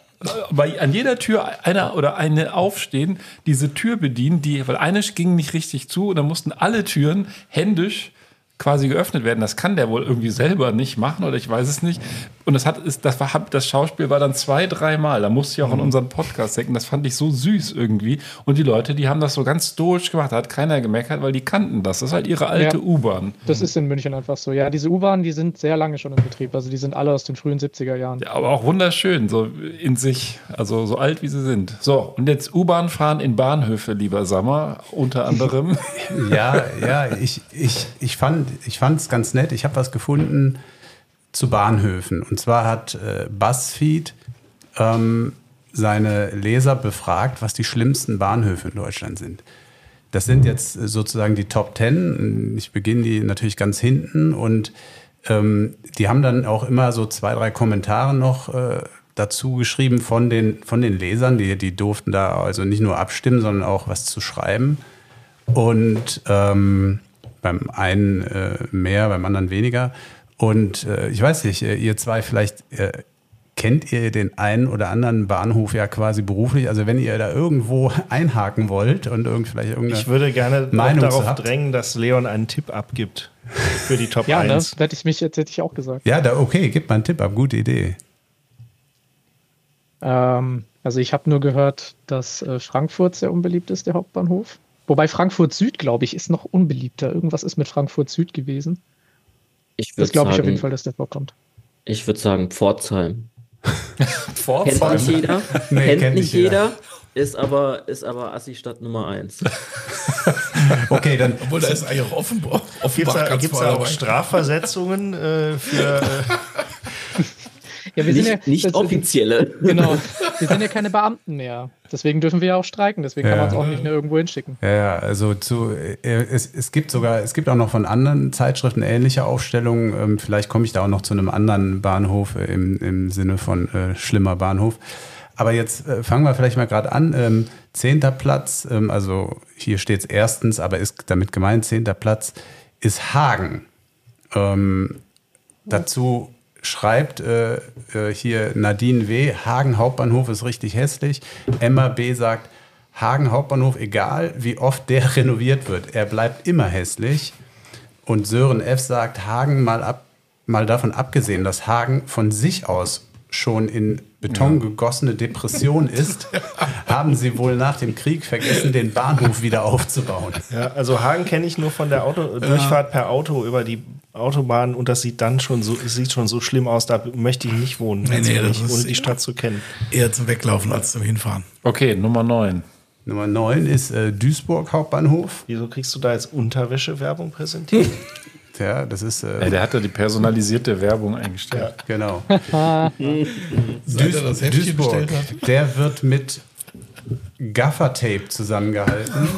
bei, an jeder Tür einer oder eine aufstehen, diese Tür bedienen, die, weil eine ging nicht richtig zu und dann mussten alle Türen händisch quasi geöffnet werden. Das kann der wohl irgendwie selber nicht machen oder ich weiß es nicht. Und das hat, ist, das war, das Schauspiel war dann zwei, dreimal. Da musste ich auch an unseren Podcast denken. Das fand ich so süß irgendwie. Und die Leute, die haben das so ganz stoisch gemacht. Da hat keiner gemeckert, weil die kannten das. Das ist halt ihre alte Ja. U-Bahn. Das ist in München einfach so. Ja, diese U-Bahnen, die sind sehr lange schon in Betrieb. Also die sind alle aus den frühen 70er Jahren. Ja, aber auch wunderschön, so in sich. Also so alt wie sie sind. So, und jetzt U-Bahn fahren in Bahnhöfe, lieber Sammer, unter anderem. Ja, ja, ich, ich, ich fand ich es ganz nett. Ich habe was gefunden zu Bahnhöfen. Und zwar hat äh, BuzzFeed ähm, seine Leser befragt, was die schlimmsten Bahnhöfe in Deutschland sind. Das sind jetzt äh, sozusagen die Top Ten. Ich beginne die natürlich ganz hinten und ähm, die haben dann auch immer so zwei, drei Kommentare noch äh, dazu geschrieben von den, von den Lesern. Die, die durften da also nicht nur abstimmen, sondern auch was zu schreiben. Und ähm, beim einen äh, mehr, beim anderen weniger. Und äh, ich weiß nicht, äh, ihr zwei vielleicht äh, kennt ihr den einen oder anderen Bahnhof ja quasi beruflich. Also wenn ihr da irgendwo einhaken wollt und irgend, vielleicht irgendeine Ich würde gerne Meinung darauf habt. drängen, dass Leon einen Tipp abgibt für die Top Ja, ne? 1. Hätte ich mich jetzt hätte ich auch gesagt. Ja, da, okay, gib mal einen Tipp ab, gute Idee. Ähm, also ich habe nur gehört, dass äh, Frankfurt sehr unbeliebt ist, der Hauptbahnhof. Wobei Frankfurt Süd, glaube ich, ist noch unbeliebter. Irgendwas ist mit Frankfurt Süd gewesen. Ich Das glaube ich auf jeden Fall, dass der vorkommt. ich würde sagen Pforzheim. Kennt nicht jeder. Nee, kennt, kennt nicht jeder. jeder. Ist aber, ist aber Assi-Stadt Nummer 1. Okay, dann. Obwohl, da ist eigentlich auch Offenbach. Gibt es Offenbach da, gibt's da auch dabei. Strafversetzungen äh, für. Ja, wir sind Nicht, ja, nicht das- offizielle. Genau. Wir sind ja keine Beamten mehr. Deswegen dürfen wir ja auch streiken. Deswegen kann Ja. man es auch nicht mehr irgendwo hinschicken. Ja, ja, also zu, äh, es, es gibt sogar, es gibt auch noch von anderen Zeitschriften ähnliche Aufstellungen. Ähm, vielleicht komme ich da auch noch zu einem anderen Bahnhof äh, im, im Sinne von äh, schlimmer Bahnhof. Aber jetzt äh, fangen wir vielleicht mal gerade an. Ähm, zehnter Platz, ähm, also hier steht es erstens, aber ist damit gemeint, zehnter Platz ist Hagen. Ähm, dazu schreibt äh, äh, hier Nadine W., Hagen Hauptbahnhof ist richtig hässlich. Emma B. sagt, Hagen Hauptbahnhof, egal wie oft der renoviert wird, er bleibt immer hässlich. Und Sören F. sagt, Hagen mal, ab, mal davon abgesehen, dass Hagen von sich aus schon in Beton gegossene Depression ist, haben sie wohl nach dem Krieg vergessen, den Bahnhof wieder aufzubauen. ja, also Hagen kenne ich nur von der Auto Durchfahrt per Auto über die Autobahn und das sieht dann schon so, es sieht schon so schlimm aus, da möchte ich nicht wohnen, Nee, ganz nee, ist- ohne die Stadt zu kennen. Eher zum Weglaufen als zum Hinfahren. Okay, Nummer 9. Nummer 9 ist äh, Duisburg Hauptbahnhof. Wieso kriegst du da jetzt Unterwäsche-Werbung präsentiert? Ja, das ist. Äh, Ja, der hat ja die personalisierte Werbung eingestellt. Genau. Seit er das Heftchen Duisburg, bestellt hat. der wird mit Gaffertape zusammengehalten.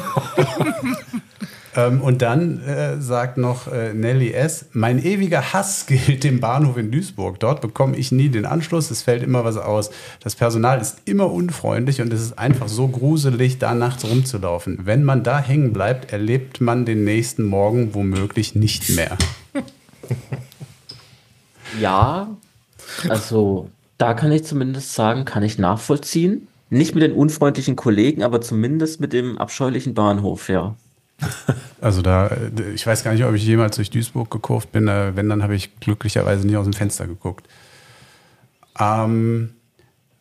ähm, und dann äh, sagt noch äh, Nelly S., mein ewiger Hass gilt dem Bahnhof in Duisburg. Dort bekomme ich nie den Anschluss, es fällt immer was aus. Das Personal ist immer unfreundlich und es ist einfach so gruselig, da nachts rumzulaufen. Wenn man da hängen bleibt, erlebt man den nächsten Morgen womöglich nicht mehr. Ja, also da kann ich zumindest sagen, kann ich nachvollziehen. Nicht mit den unfreundlichen Kollegen, aber zumindest mit dem abscheulichen Bahnhof, ja. Also da, äh, ich weiß gar nicht, ob ich jemals durch Duisburg gekurft bin. Äh, Wenn, dann habe ich glücklicherweise nicht aus dem Fenster geguckt. Ähm,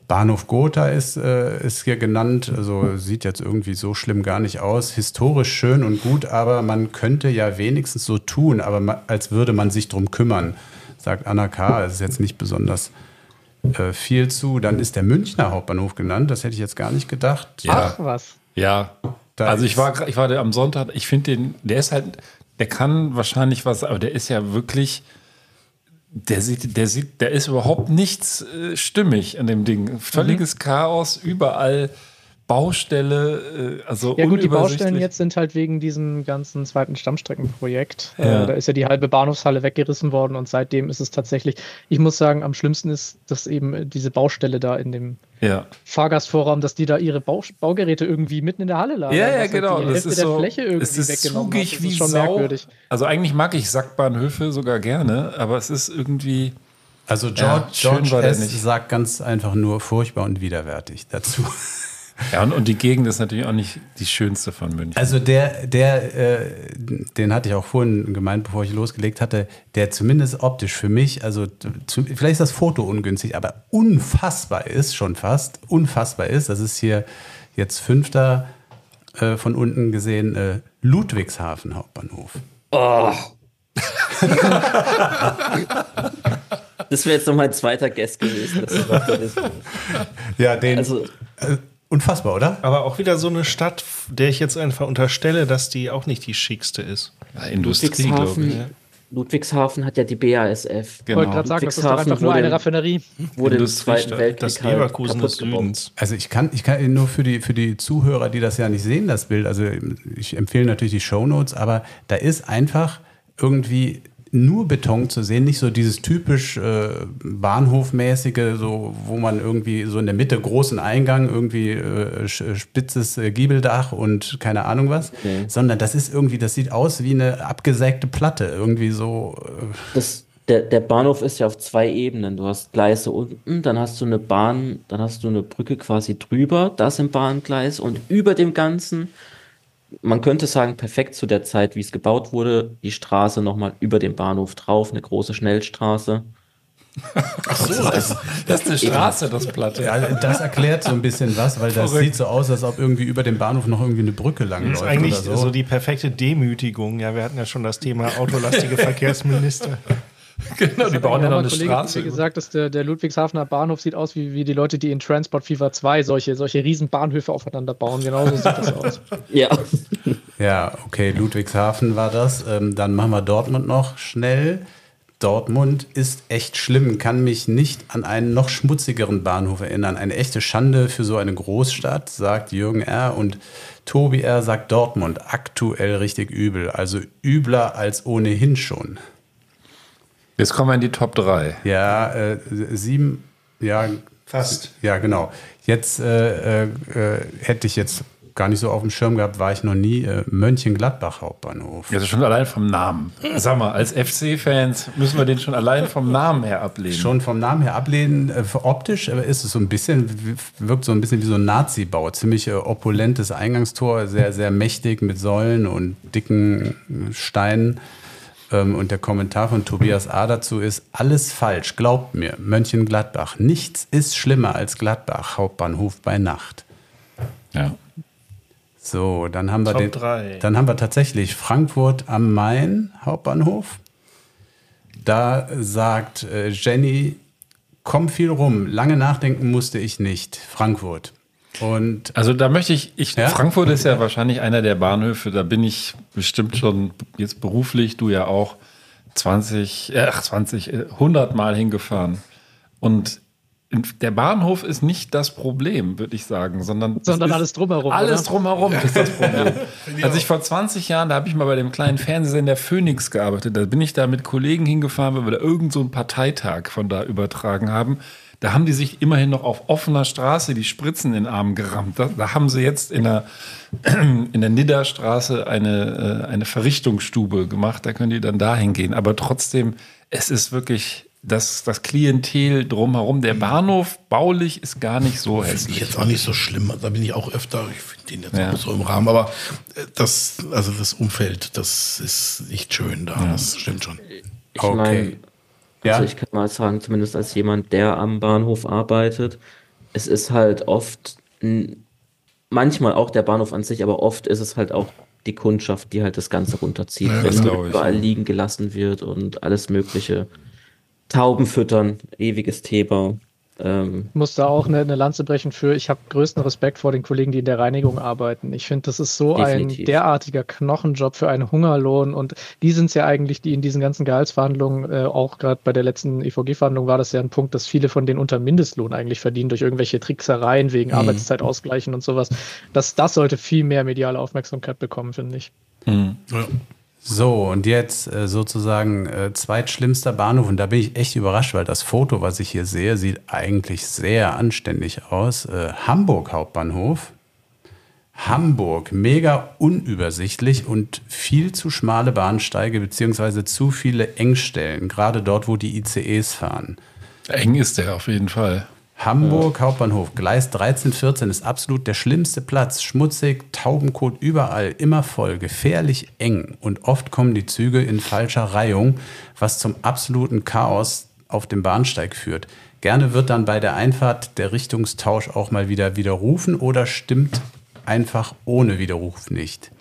Bahnhof Gotha ist, äh, ist hier genannt. Also sieht jetzt irgendwie so schlimm gar nicht aus. Historisch schön und gut, aber man könnte ja wenigstens so tun, aber als würde man sich drum kümmern, sagt Anna K. Es ist jetzt nicht besonders äh, viel zu. Dann ist der Münchner Hauptbahnhof genannt. Das hätte ich jetzt gar nicht gedacht. Ach was. Ja. Da also ich war, ich war da am Sonntag, ich finde den, der ist halt, der kann wahrscheinlich was, aber der ist ja wirklich, der sieht, der sieht, der ist überhaupt nichts äh, stimmig an dem Ding. Völliges Mhm. Chaos, überall Baustelle, äh, also Ja gut, die Baustellen jetzt sind halt wegen diesem ganzen zweiten Stammstreckenprojekt. Ja. Äh, da ist ja die halbe Bahnhofshalle weggerissen worden und seitdem ist es tatsächlich, ich muss sagen, am schlimmsten ist, dass eben äh, diese Baustelle da in dem Ja. Fahrgastvorraum, dass die da ihre Bau Baugeräte irgendwie mitten in der Halle lagern. Ja, ja, halt genau. Die Das ist der so, Fläche irgendwie es ist hat. zugig Das wie ist schon Sau. merkwürdig. Also eigentlich mag ich Sackbahnhöfe sogar gerne, aber es ist irgendwie. Also George, Ja, George S. nicht. sagt ganz einfach nur furchtbar und widerwärtig dazu. Ja, und, und die Gegend ist natürlich auch nicht die schönste von München. Also der, der, äh, den hatte ich auch vorhin gemeint, bevor ich losgelegt hatte, der zumindest optisch für mich, also zu, vielleicht ist das Foto ungünstig, aber unfassbar ist, schon fast, unfassbar ist, das ist hier jetzt fünfter äh, von unten gesehen, äh, Ludwigshafen Hauptbahnhof. Oh. Das wäre jetzt noch mein zweiter Guest gewesen. Ja, den, Also, äh, unfassbar, oder? Aber auch wieder so eine Stadt, der ich jetzt einfach unterstelle, dass die auch nicht die schickste ist. Ja, Industrie, glaube ich. Ludwigshafen, Ludwigshafen hat ja die BASF. Ich wollte gerade sagen, das ist doch einfach nur eine Raffinerie. Wurde im. Zweiten Weltkrieg Das halt Leverkusen des. Südens. Also ich kann, ich kann nur für die, für die Zuhörer, die das ja nicht sehen, das Bild, also ich empfehle natürlich die Shownotes, aber da ist einfach irgendwie nur Beton zu sehen, nicht so dieses typisch äh, Bahnhofmäßige, so wo man irgendwie so in der Mitte großen Eingang, irgendwie äh, spitzes äh, Giebeldach und keine Ahnung was, Okay. sondern das ist irgendwie, das sieht aus wie eine abgesägte Platte, irgendwie so. Äh, Das, der, der Bahnhof ist ja auf zwei Ebenen. Du hast Gleise unten, dann hast du eine Bahn, dann hast du eine Brücke quasi drüber, das im Bahngleis und über dem Ganzen, man könnte sagen, perfekt zu der Zeit, wie es gebaut wurde, die Straße nochmal über dem Bahnhof drauf, eine große Schnellstraße. Das ist eine Straße, das Platte. ja, das erklärt so ein bisschen was, weil das Verrückt. sieht so aus, als ob irgendwie über dem Bahnhof noch irgendwie eine Brücke Das langläuft ist eigentlich oder so. so. die perfekte Demütigung. Ja, wir hatten ja schon das Thema autolastige Verkehrsminister. Genau, die bauen ja noch eine Kollege Straße. Wie gesagt, dass der, der Ludwigshafener Bahnhof sieht aus wie, wie die Leute, die in Transport Fever 2 solche, solche riesen Bahnhöfe aufeinander bauen. Genauso sieht das aus. Ja. Ja, okay, Ludwigshafen war das. Ähm, dann machen wir Dortmund noch schnell. Dortmund ist echt schlimm, kann mich nicht an einen noch schmutzigeren Bahnhof erinnern. Eine echte Schande für so eine Großstadt, sagt Jürgen R. Und Tobi R. sagt Dortmund aktuell richtig übel. Also übler als ohnehin schon. Jetzt kommen wir in die Top 3. Ja, äh, sieben, ja. Fast. Ja, genau. Jetzt äh, äh, äh, hätte ich jetzt gar nicht so auf dem Schirm gehabt, war ich noch nie. Äh, Mönchengladbach Hauptbahnhof. Also schon allein vom Namen. Sag mal, als FC-Fans müssen wir den schon allein vom Namen her ablehnen. Schon vom Namen her ablehnen. Äh, optisch ist es so ein bisschen, wirkt so ein bisschen wie so ein Nazi-Bau. Ziemlich äh, opulentes Eingangstor, sehr, sehr mächtig mit Säulen und dicken äh, Steinen. Ähm, und der Kommentar von Tobias A. dazu ist, alles falsch, glaubt mir, Mönchengladbach. Nichts ist schlimmer als Gladbach, Hauptbahnhof bei Nacht. Ja. So, dann haben wir Top den, drei. dann haben wir tatsächlich Frankfurt am Main Hauptbahnhof. Da sagt äh, Jenny, komm viel rum, lange nachdenken musste ich nicht. Frankfurt. Und Also da möchte ich, ich Ja? Frankfurt ist ja wahrscheinlich einer der Bahnhöfe, da bin ich bestimmt schon jetzt beruflich, du ja auch, 20, äh, ach 20, äh, 100 Mal hingefahren. Und der Bahnhof ist nicht das Problem, würde ich sagen, sondern, Sondern alles drumherum, Alles oder? drumherum ist das Problem. Als ich vor 20 Jahren, da habe ich mal bei dem kleinen Fernsehsender Phoenix gearbeitet, da bin ich da mit Kollegen hingefahren, weil wir da irgend so einen Parteitag von da übertragen haben. Da haben die sich immerhin noch auf offener Straße die Spritzen in den Arm gerammt. Da, da haben sie jetzt in der, in der Nidderstraße eine, äh, eine Verrichtungsstube gemacht. Da können die dann dahin gehen. Aber trotzdem, es ist wirklich das, das Klientel drumherum. Der Bahnhof baulich ist gar nicht so Finde ich hässlich. jetzt auch nicht so schlimm. Da bin ich auch öfter. Ich finde den jetzt Ja. auch so im Rahmen. Aber äh, das, also das Umfeld, das ist nicht schön da. Das stimmt schon. Ich Okay. meine, Ja. also ich kann mal sagen, zumindest als jemand, der am Bahnhof arbeitet, es ist halt oft, manchmal auch der Bahnhof an sich, aber oft ist es halt auch die Kundschaft, die halt das Ganze runterzieht, Ja, das wenn ich, überall ja. liegen gelassen wird und alles Mögliche. Tauben füttern, ewiges Thema. Ähm, Ich muss da auch eine, eine Lanze brechen für, ich habe größten Respekt vor den Kollegen, die in der Reinigung arbeiten. Ich finde, das ist so Definitiv. ein derartiger Knochenjob für einen Hungerlohn und die sind es ja eigentlich, die in diesen ganzen Gehaltsverhandlungen, äh, auch gerade bei der letzten EVG-Verhandlung war das ja ein Punkt, dass viele von denen unter Mindestlohn eigentlich verdienen durch irgendwelche Tricksereien wegen Mhm. Arbeitszeitausgleichen und sowas. Das, das sollte viel mehr mediale Aufmerksamkeit bekommen, finde ich. Hm. Ja. So, und jetzt äh, sozusagen äh, zweitschlimmster Bahnhof. Und da bin ich echt überrascht, weil das Foto, was ich hier sehe, sieht eigentlich sehr anständig aus. Äh, Hamburg Hauptbahnhof. Hamburg, mega unübersichtlich und viel zu schmale Bahnsteige beziehungsweise zu viele Engstellen, gerade dort, wo die ICEs fahren. Eng ist der auf jeden Fall. Hamburg Hauptbahnhof, Gleis 13, 14 ist absolut der schlimmste Platz. Schmutzig, Taubenkot überall, immer voll, gefährlich eng und oft kommen die Züge in falscher Reihung, was zum absoluten Chaos auf dem Bahnsteig führt. Gerne wird dann bei der Einfahrt der Richtungstausch auch mal wieder widerrufen oder stimmt einfach ohne Widerruf nicht.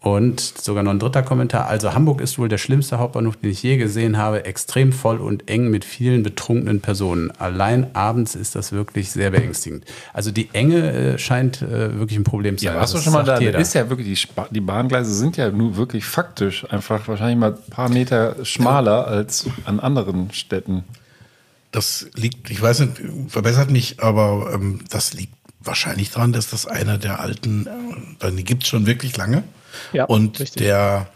Und sogar noch ein dritter Kommentar. Also Hamburg ist wohl der schlimmste Hauptbahnhof, den ich je gesehen habe. Extrem voll und eng mit vielen betrunkenen Personen. Allein abends ist das wirklich sehr beängstigend. Also die Enge äh, scheint äh, wirklich ein Problem zu Ja, sein. warst du Das schon mal da? jeder. Ist ja wirklich, die, die Bahngleise sind ja nur wirklich faktisch einfach wahrscheinlich mal ein paar Meter schmaler als an anderen Städten. Das liegt, ich weiß nicht, verbessert mich, aber ähm, das liegt wahrscheinlich daran, dass das einer der alten, äh, die gibt es schon wirklich lange. Ja, und richtig. der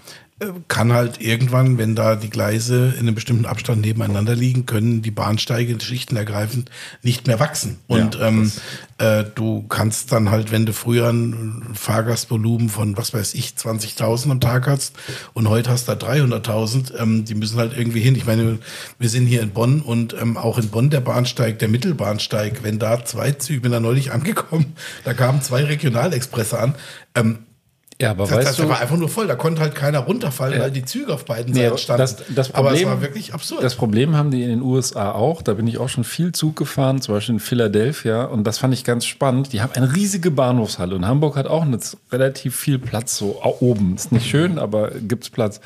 äh, kann halt irgendwann, wenn da die Gleise in einem bestimmten Abstand nebeneinander liegen, können die Bahnsteige schichtenergreifend nicht mehr wachsen. Und Ja, ähm, äh, du kannst dann halt, wenn du früher ein Fahrgastvolumen von, was weiß ich, 20.000 am Tag hast und heute hast du da 300.000, ähm, die müssen halt irgendwie hin. Ich meine, wir sind hier in Bonn und ähm, auch in Bonn der Bahnsteig, der Mittelbahnsteig, wenn da zwei Züge, ich bin da neulich angekommen, da kamen zwei Regionalexpresse an, ähm, Ja, aber das, weißt das du, war einfach nur voll. Da konnte halt keiner runterfallen, Ja. weil die Züge auf beiden Seiten standen. das, das Aber es Problem, war wirklich absurd. Das Problem haben die in den USA auch. Da bin ich auch schon viel Zug gefahren, zum Beispiel in Philadelphia. Und das fand ich ganz spannend. Die haben eine riesige Bahnhofshalle. Und Hamburg hat auch eine, relativ viel Platz so oben. Ist nicht schön, aber gibt's Platz.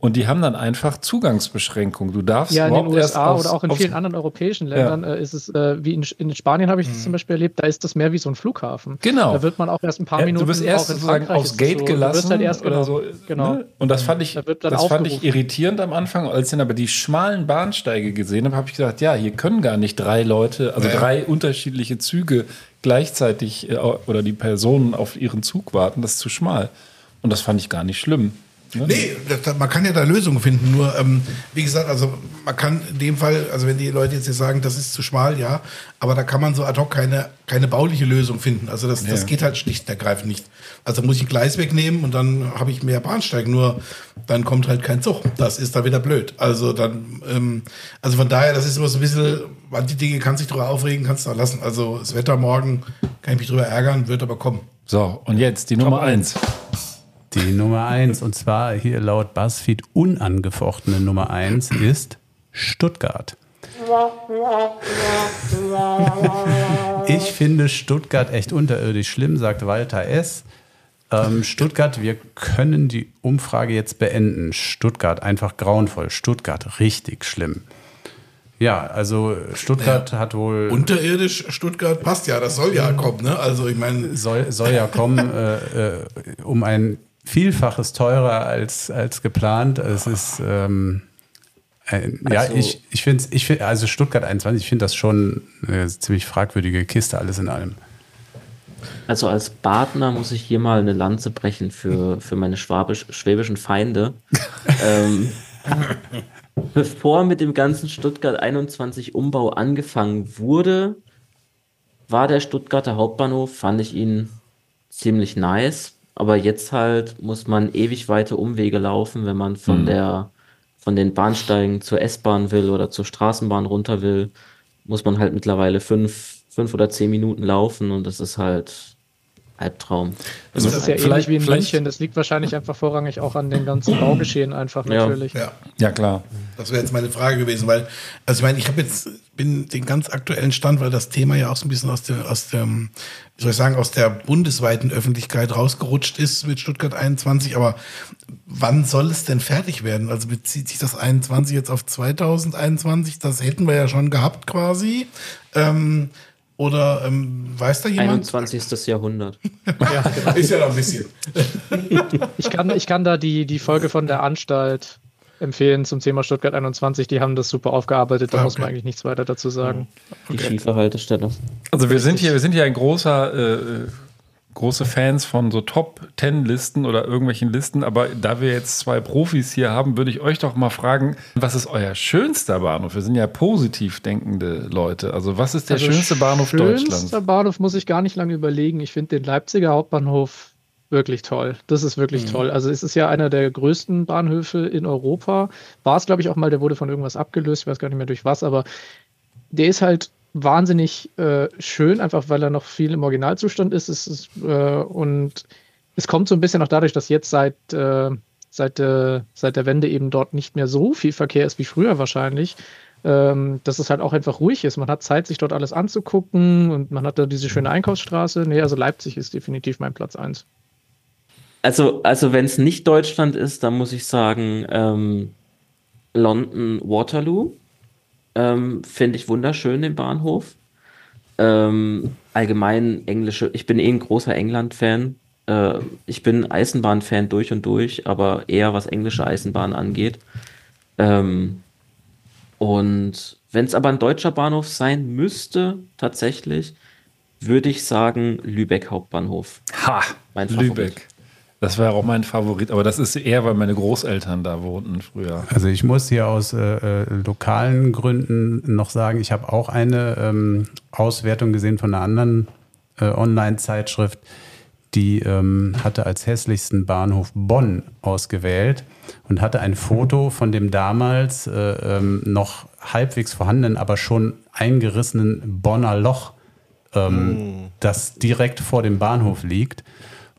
Und die haben dann einfach Zugangsbeschränkungen. Du darfst Ja, in den USA aufs- oder auch in vielen anderen europäischen Ländern äh, ist es, äh, wie in, in Spanien habe ich das zum Beispiel erlebt, da ist das mehr wie so ein Flughafen. Genau. Da wird man auch erst ein paar Ja, Minuten du wirst erst sozusagen aufs Gate so, gelassen Du wirst halt erst, oder genau, so. genau. Ne? Und das fand ich, Da wird dann das fand ich irritierend am Anfang. Als ich dann aber die schmalen Bahnsteige gesehen habe, habe ich gedacht, ja, hier können gar nicht drei Leute, also Ja. drei unterschiedliche Züge gleichzeitig äh, oder die Personen auf ihren Zug warten. Das ist zu schmal. Und das fand ich gar nicht schlimm. Ne? Nee, das, man kann ja da Lösungen finden. Nur, ähm, wie gesagt, also man kann in dem Fall, also wenn die Leute jetzt hier sagen, das ist zu schmal, ja, aber da kann man so ad hoc keine, keine bauliche Lösung finden. Also das, das Ja. geht halt schlicht und ergreifend nicht. Also muss ich ein Gleis wegnehmen und dann habe ich mehr Bahnsteig, nur dann kommt halt kein Zug. Das ist dann wieder blöd. Also dann, ähm, also von daher, das ist immer so ein bisschen, manche Dinge kannst dich drüber aufregen, kannst du auch lassen. Also das Wetter morgen kann ich mich drüber ärgern, wird aber kommen. So, und jetzt die Nummer eins. Die Nummer eins, und zwar hier laut BuzzFeed unangefochtene Nummer eins, ist Stuttgart. Ich finde Stuttgart echt unterirdisch schlimm, sagt Walter S. Ähm, Stuttgart, wir können die Umfrage jetzt beenden. Stuttgart, einfach grauenvoll. Stuttgart, richtig schlimm. Ja, also Stuttgart hat wohl. Unterirdisch Stuttgart passt ja, das soll ja kommen, ne? Also ich meine. Soll, soll ja kommen, äh, äh, um ein Vielfaches teurer als, als geplant. Es ist. Ähm, ein, ja, Also- ich, ich finde ich find, also Stuttgart 21, ich finde das schon eine ziemlich fragwürdige Kiste, alles in allem. Also als Badner muss ich hier mal eine Lanze brechen für, für meine schwabisch, schwäbischen Feinde. ähm, bevor mit dem ganzen Stuttgart 21 Umbau angefangen wurde, war der Stuttgarter Hauptbahnhof, fand ich ihn ziemlich nice. Aber jetzt halt muss man ewig weite Umwege laufen, wenn man von Mhm. der von den Bahnsteigen zur S-Bahn will oder zur Straßenbahn runter will, muss man halt mittlerweile fünf, fünf oder zehn Minuten laufen und das ist halt Albtraum. Das ist ja ähnlich vielleicht- wie in vielleicht- München. Das liegt wahrscheinlich einfach vorrangig auch an den ganzen Baugeschehen einfach Ja. natürlich. Ja. Ja, klar. Das wäre jetzt meine Frage gewesen, weil, also ich meine, ich habe jetzt, bin den ganz aktuellen Stand, weil das Thema ja auch so ein bisschen aus dem, aus dem, wie soll ich sagen, aus der bundesweiten Öffentlichkeit rausgerutscht ist mit Stuttgart 21, aber wann soll es denn fertig werden? Also bezieht sich das 21 jetzt auf 2021? Das hätten wir ja schon gehabt quasi. Ähm, oder ähm, weiß da jemand? 21. Jahrhundert. Ja, genau. Ist ja noch ein bisschen. Ich kann, ich kann da die, die Folge von der Anstalt empfehlen zum Thema Stuttgart 21. Die haben das super aufgearbeitet. Da Ah, muss okay. man eigentlich nichts weiter dazu sagen. Die schiefe Haltestelle. Also wir sind hier, wir sind hier ein großer, äh, große Fans von so Top Ten Listen oder irgendwelchen Listen, aber da wir jetzt zwei Profis hier haben, würde ich euch doch mal fragen, was ist euer schönster Bahnhof? Wir sind ja positiv denkende Leute. Also was ist der Also schönste Bahnhof schönster Deutschlands? Bahnhof muss ich gar nicht lange überlegen. Ich finde den Leipziger Hauptbahnhof wirklich toll. Das ist wirklich Mhm. toll. Also es ist ja einer der größten Bahnhöfe in Europa. War es, glaube ich, auch mal, der wurde von irgendwas abgelöst, ich weiß gar nicht mehr durch was, aber der ist halt wahnsinnig äh, schön, einfach weil er noch viel im Originalzustand ist. Es ist äh, und es kommt so ein bisschen auch dadurch, dass jetzt seit, äh, seit, äh, seit der Wende eben dort nicht mehr so viel Verkehr ist wie früher wahrscheinlich. Ähm, dass es halt auch einfach ruhig ist. Man hat Zeit, sich dort alles anzugucken und man hat da diese schöne Einkaufsstraße. Nee, also Leipzig ist definitiv mein Platz 1. Also, also wenn es nicht Deutschland ist, dann muss ich sagen, ähm, London Waterloo. Ähm, Finde ich wunderschön, den Bahnhof. Ähm, allgemein englische, ich bin eh ein großer England-Fan. Äh, ich bin Eisenbahn-Fan durch und durch, aber eher was englische Eisenbahn angeht. Ähm, und wenn es aber ein deutscher Bahnhof sein müsste, tatsächlich, würde ich sagen Lübeck Hauptbahnhof. Ha, Mein Favorit. Lübeck. Das wäre auch mein Favorit, aber das ist eher, weil meine Großeltern da wohnten früher. Also ich muss hier aus äh, äh, lokalen Gründen noch sagen, ich habe auch eine ähm, Auswertung gesehen von einer anderen äh, Online-Zeitschrift, die ähm, hatte als hässlichsten Bahnhof Bonn ausgewählt und hatte ein Foto von dem damals äh, ähm, noch halbwegs vorhandenen, aber schon eingerissenen Bonner Loch, ähm, das direkt vor dem Bahnhof liegt.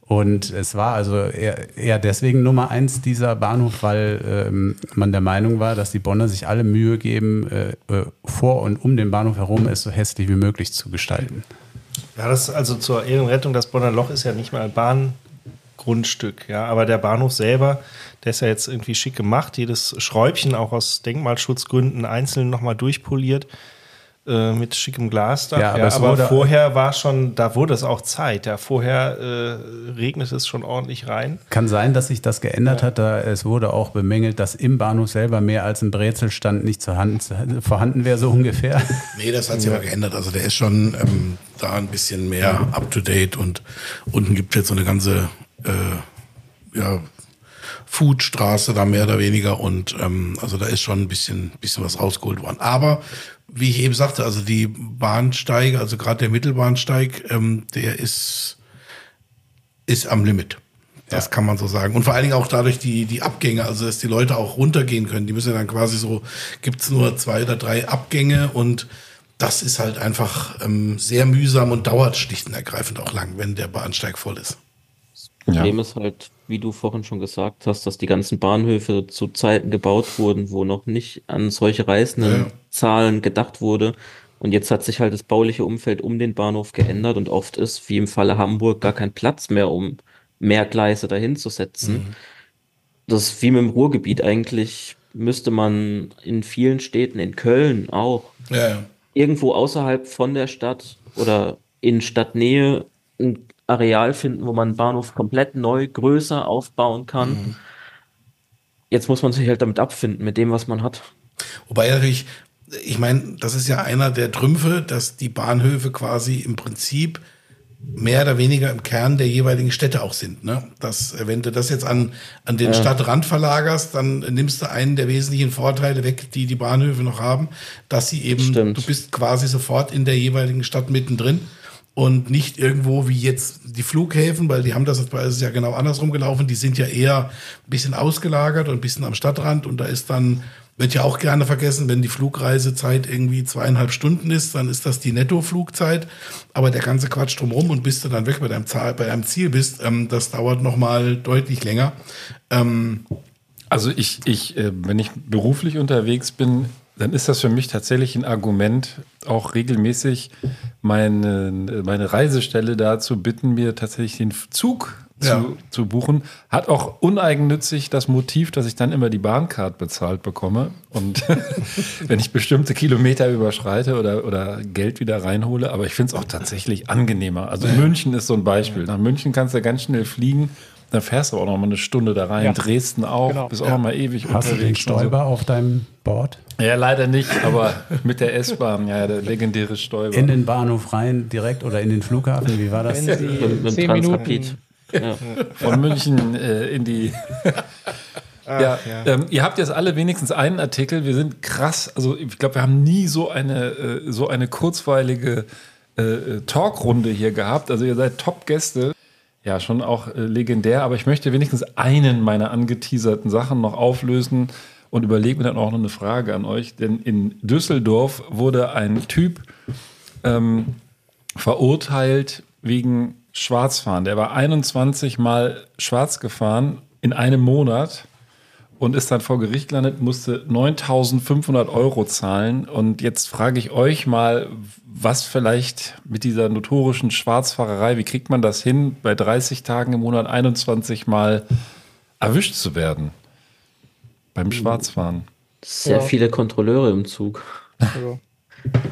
Und es war also eher, eher deswegen Nummer eins dieser Bahnhof, weil ähm, man der Meinung war, dass die Bonner sich alle Mühe geben, äh, äh, vor und um den Bahnhof herum es so hässlich wie möglich zu gestalten. Ja, das also zur Ehrenrettung, das Bonner Loch ist ja nicht mal Grundstück, ja. Aber der Bahnhof selber, der ist ja jetzt irgendwie schick gemacht. Jedes Schräubchen auch aus Denkmalschutzgründen einzeln nochmal durchpoliert äh, mit schickem Glasdach. Ja, Ja, aber aber es wurde- vorher war schon, da wurde es auch Zeit. Ja, vorher äh, regnet es schon ordentlich rein. Kann sein, dass sich das geändert hat. Da es wurde auch bemängelt, dass im Bahnhof selber mehr als ein Brezelstand nicht zur Hand, vorhanden wäre, so ungefähr. Nee, das hat sich aber geändert. Also der ist schon ähm, da ein bisschen mehr up to date und unten gibt es jetzt so eine ganze äh, ja, Foodstraße da mehr oder weniger und ähm, also da ist schon ein bisschen, bisschen was rausgeholt worden. Aber wie ich eben sagte, also die Bahnsteige, also gerade der Mittelbahnsteig, ähm, der ist, ist am Limit. Das kann man so sagen. Und vor allen Dingen auch dadurch die, die Abgänge, also dass die Leute auch runtergehen können. Die müssen ja dann quasi so, gibt's nur zwei oder drei Abgänge und das ist halt einfach ähm, sehr mühsam und dauert schlicht und ergreifend auch lang, wenn der Bahnsteig voll ist. Problem ist halt, wie du vorhin schon gesagt hast, dass die ganzen Bahnhöfe zu Zeiten gebaut wurden, wo noch nicht an solche reißenden Ja. Zahlen gedacht wurde. Und jetzt hat sich halt das bauliche Umfeld um den Bahnhof geändert und oft ist, wie im Falle Hamburg, gar kein Platz mehr, um mehr Gleise dahin zu setzen. Das ist wie mit dem Ruhrgebiet eigentlich, müsste man in vielen Städten, in Köln auch, Ja, ja. irgendwo außerhalb von der Stadt oder in Stadtnähe ein Areal finden, wo man einen Bahnhof komplett neu, größer aufbauen kann. Jetzt muss man sich halt damit abfinden, mit dem, was man hat. Wobei natürlich, ich meine, das ist ja einer der Trümpfe, dass die Bahnhöfe quasi im Prinzip mehr oder weniger im Kern der jeweiligen Städte auch sind. Ne? Das, wenn du das jetzt an, an den Ja. Stadtrand verlagerst, dann nimmst du einen der wesentlichen Vorteile weg, die die Bahnhöfe noch haben, dass sie eben, Stimmt. du bist quasi sofort in der jeweiligen Stadt mittendrin und nicht irgendwo wie jetzt die Flughäfen, weil die haben das, das ist ja genau andersrum gelaufen, die sind ja eher ein bisschen ausgelagert und ein bisschen am Stadtrand. Und da ist dann, wird ja auch gerne vergessen, wenn die Flugreisezeit irgendwie zweieinhalb Stunden ist, dann ist das die Nettoflugzeit, aber der ganze Quatsch drumherum und bis du dann weg bei deinem, bei deinem Ziel bist, ähm, das dauert nochmal deutlich länger. Ähm, Also ich, ich äh, wenn ich beruflich unterwegs bin, dann ist das für mich tatsächlich ein Argument, auch regelmäßig meine, meine Reisestelle da zu bitten, mir tatsächlich den Zug Ja. zu, zu buchen. Hat auch uneigennützig das Motiv, dass ich dann immer die Bahncard bezahlt bekomme. Und wenn ich bestimmte Kilometer überschreite oder, oder Geld wieder reinhole. Aber ich finde es auch tatsächlich angenehmer. Also München ist so ein Beispiel. Nach München kannst du ganz schnell fliegen. Dann fährst du auch noch mal eine Stunde da rein. Ja. Dresden auch. Genau. Bist auch Ja. noch mal ewig Hast du den unterwegs. und so. Stäuber auf deinem Board? Ja, leider nicht, aber mit der S-Bahn, ja, der legendäre Stäuber. In den Bahnhof rein direkt oder in den Flughafen? Wie war das? Mit, mit dem zehn Transrapid. Minuten Ja. Von München äh, in die. ja, Ähm, ihr habt jetzt alle wenigstens einen Artikel. Wir sind krass. Also ich glaube, wir haben nie so eine äh, so eine kurzweilige äh, äh, Talkrunde hier gehabt. Also ihr seid Top-Gäste. Ja, schon auch äh, legendär. Aber ich möchte wenigstens einen meiner angeteaserten Sachen noch auflösen und überlege mir dann auch noch eine Frage an euch. Denn in Düsseldorf wurde ein Typ ähm, verurteilt wegen Schwarzfahren. Der war 21 Mal schwarz gefahren in einem Monat und ist dann vor Gericht gelandet, musste 9500 Euro zahlen. Und jetzt frage ich euch mal, was vielleicht mit dieser notorischen Schwarzfahrerei, wie kriegt man das hin, bei 30 Tagen im Monat 21 Mal erwischt zu werden beim Schwarzfahren? Sehr Ja. viele Kontrolleure im Zug. Also,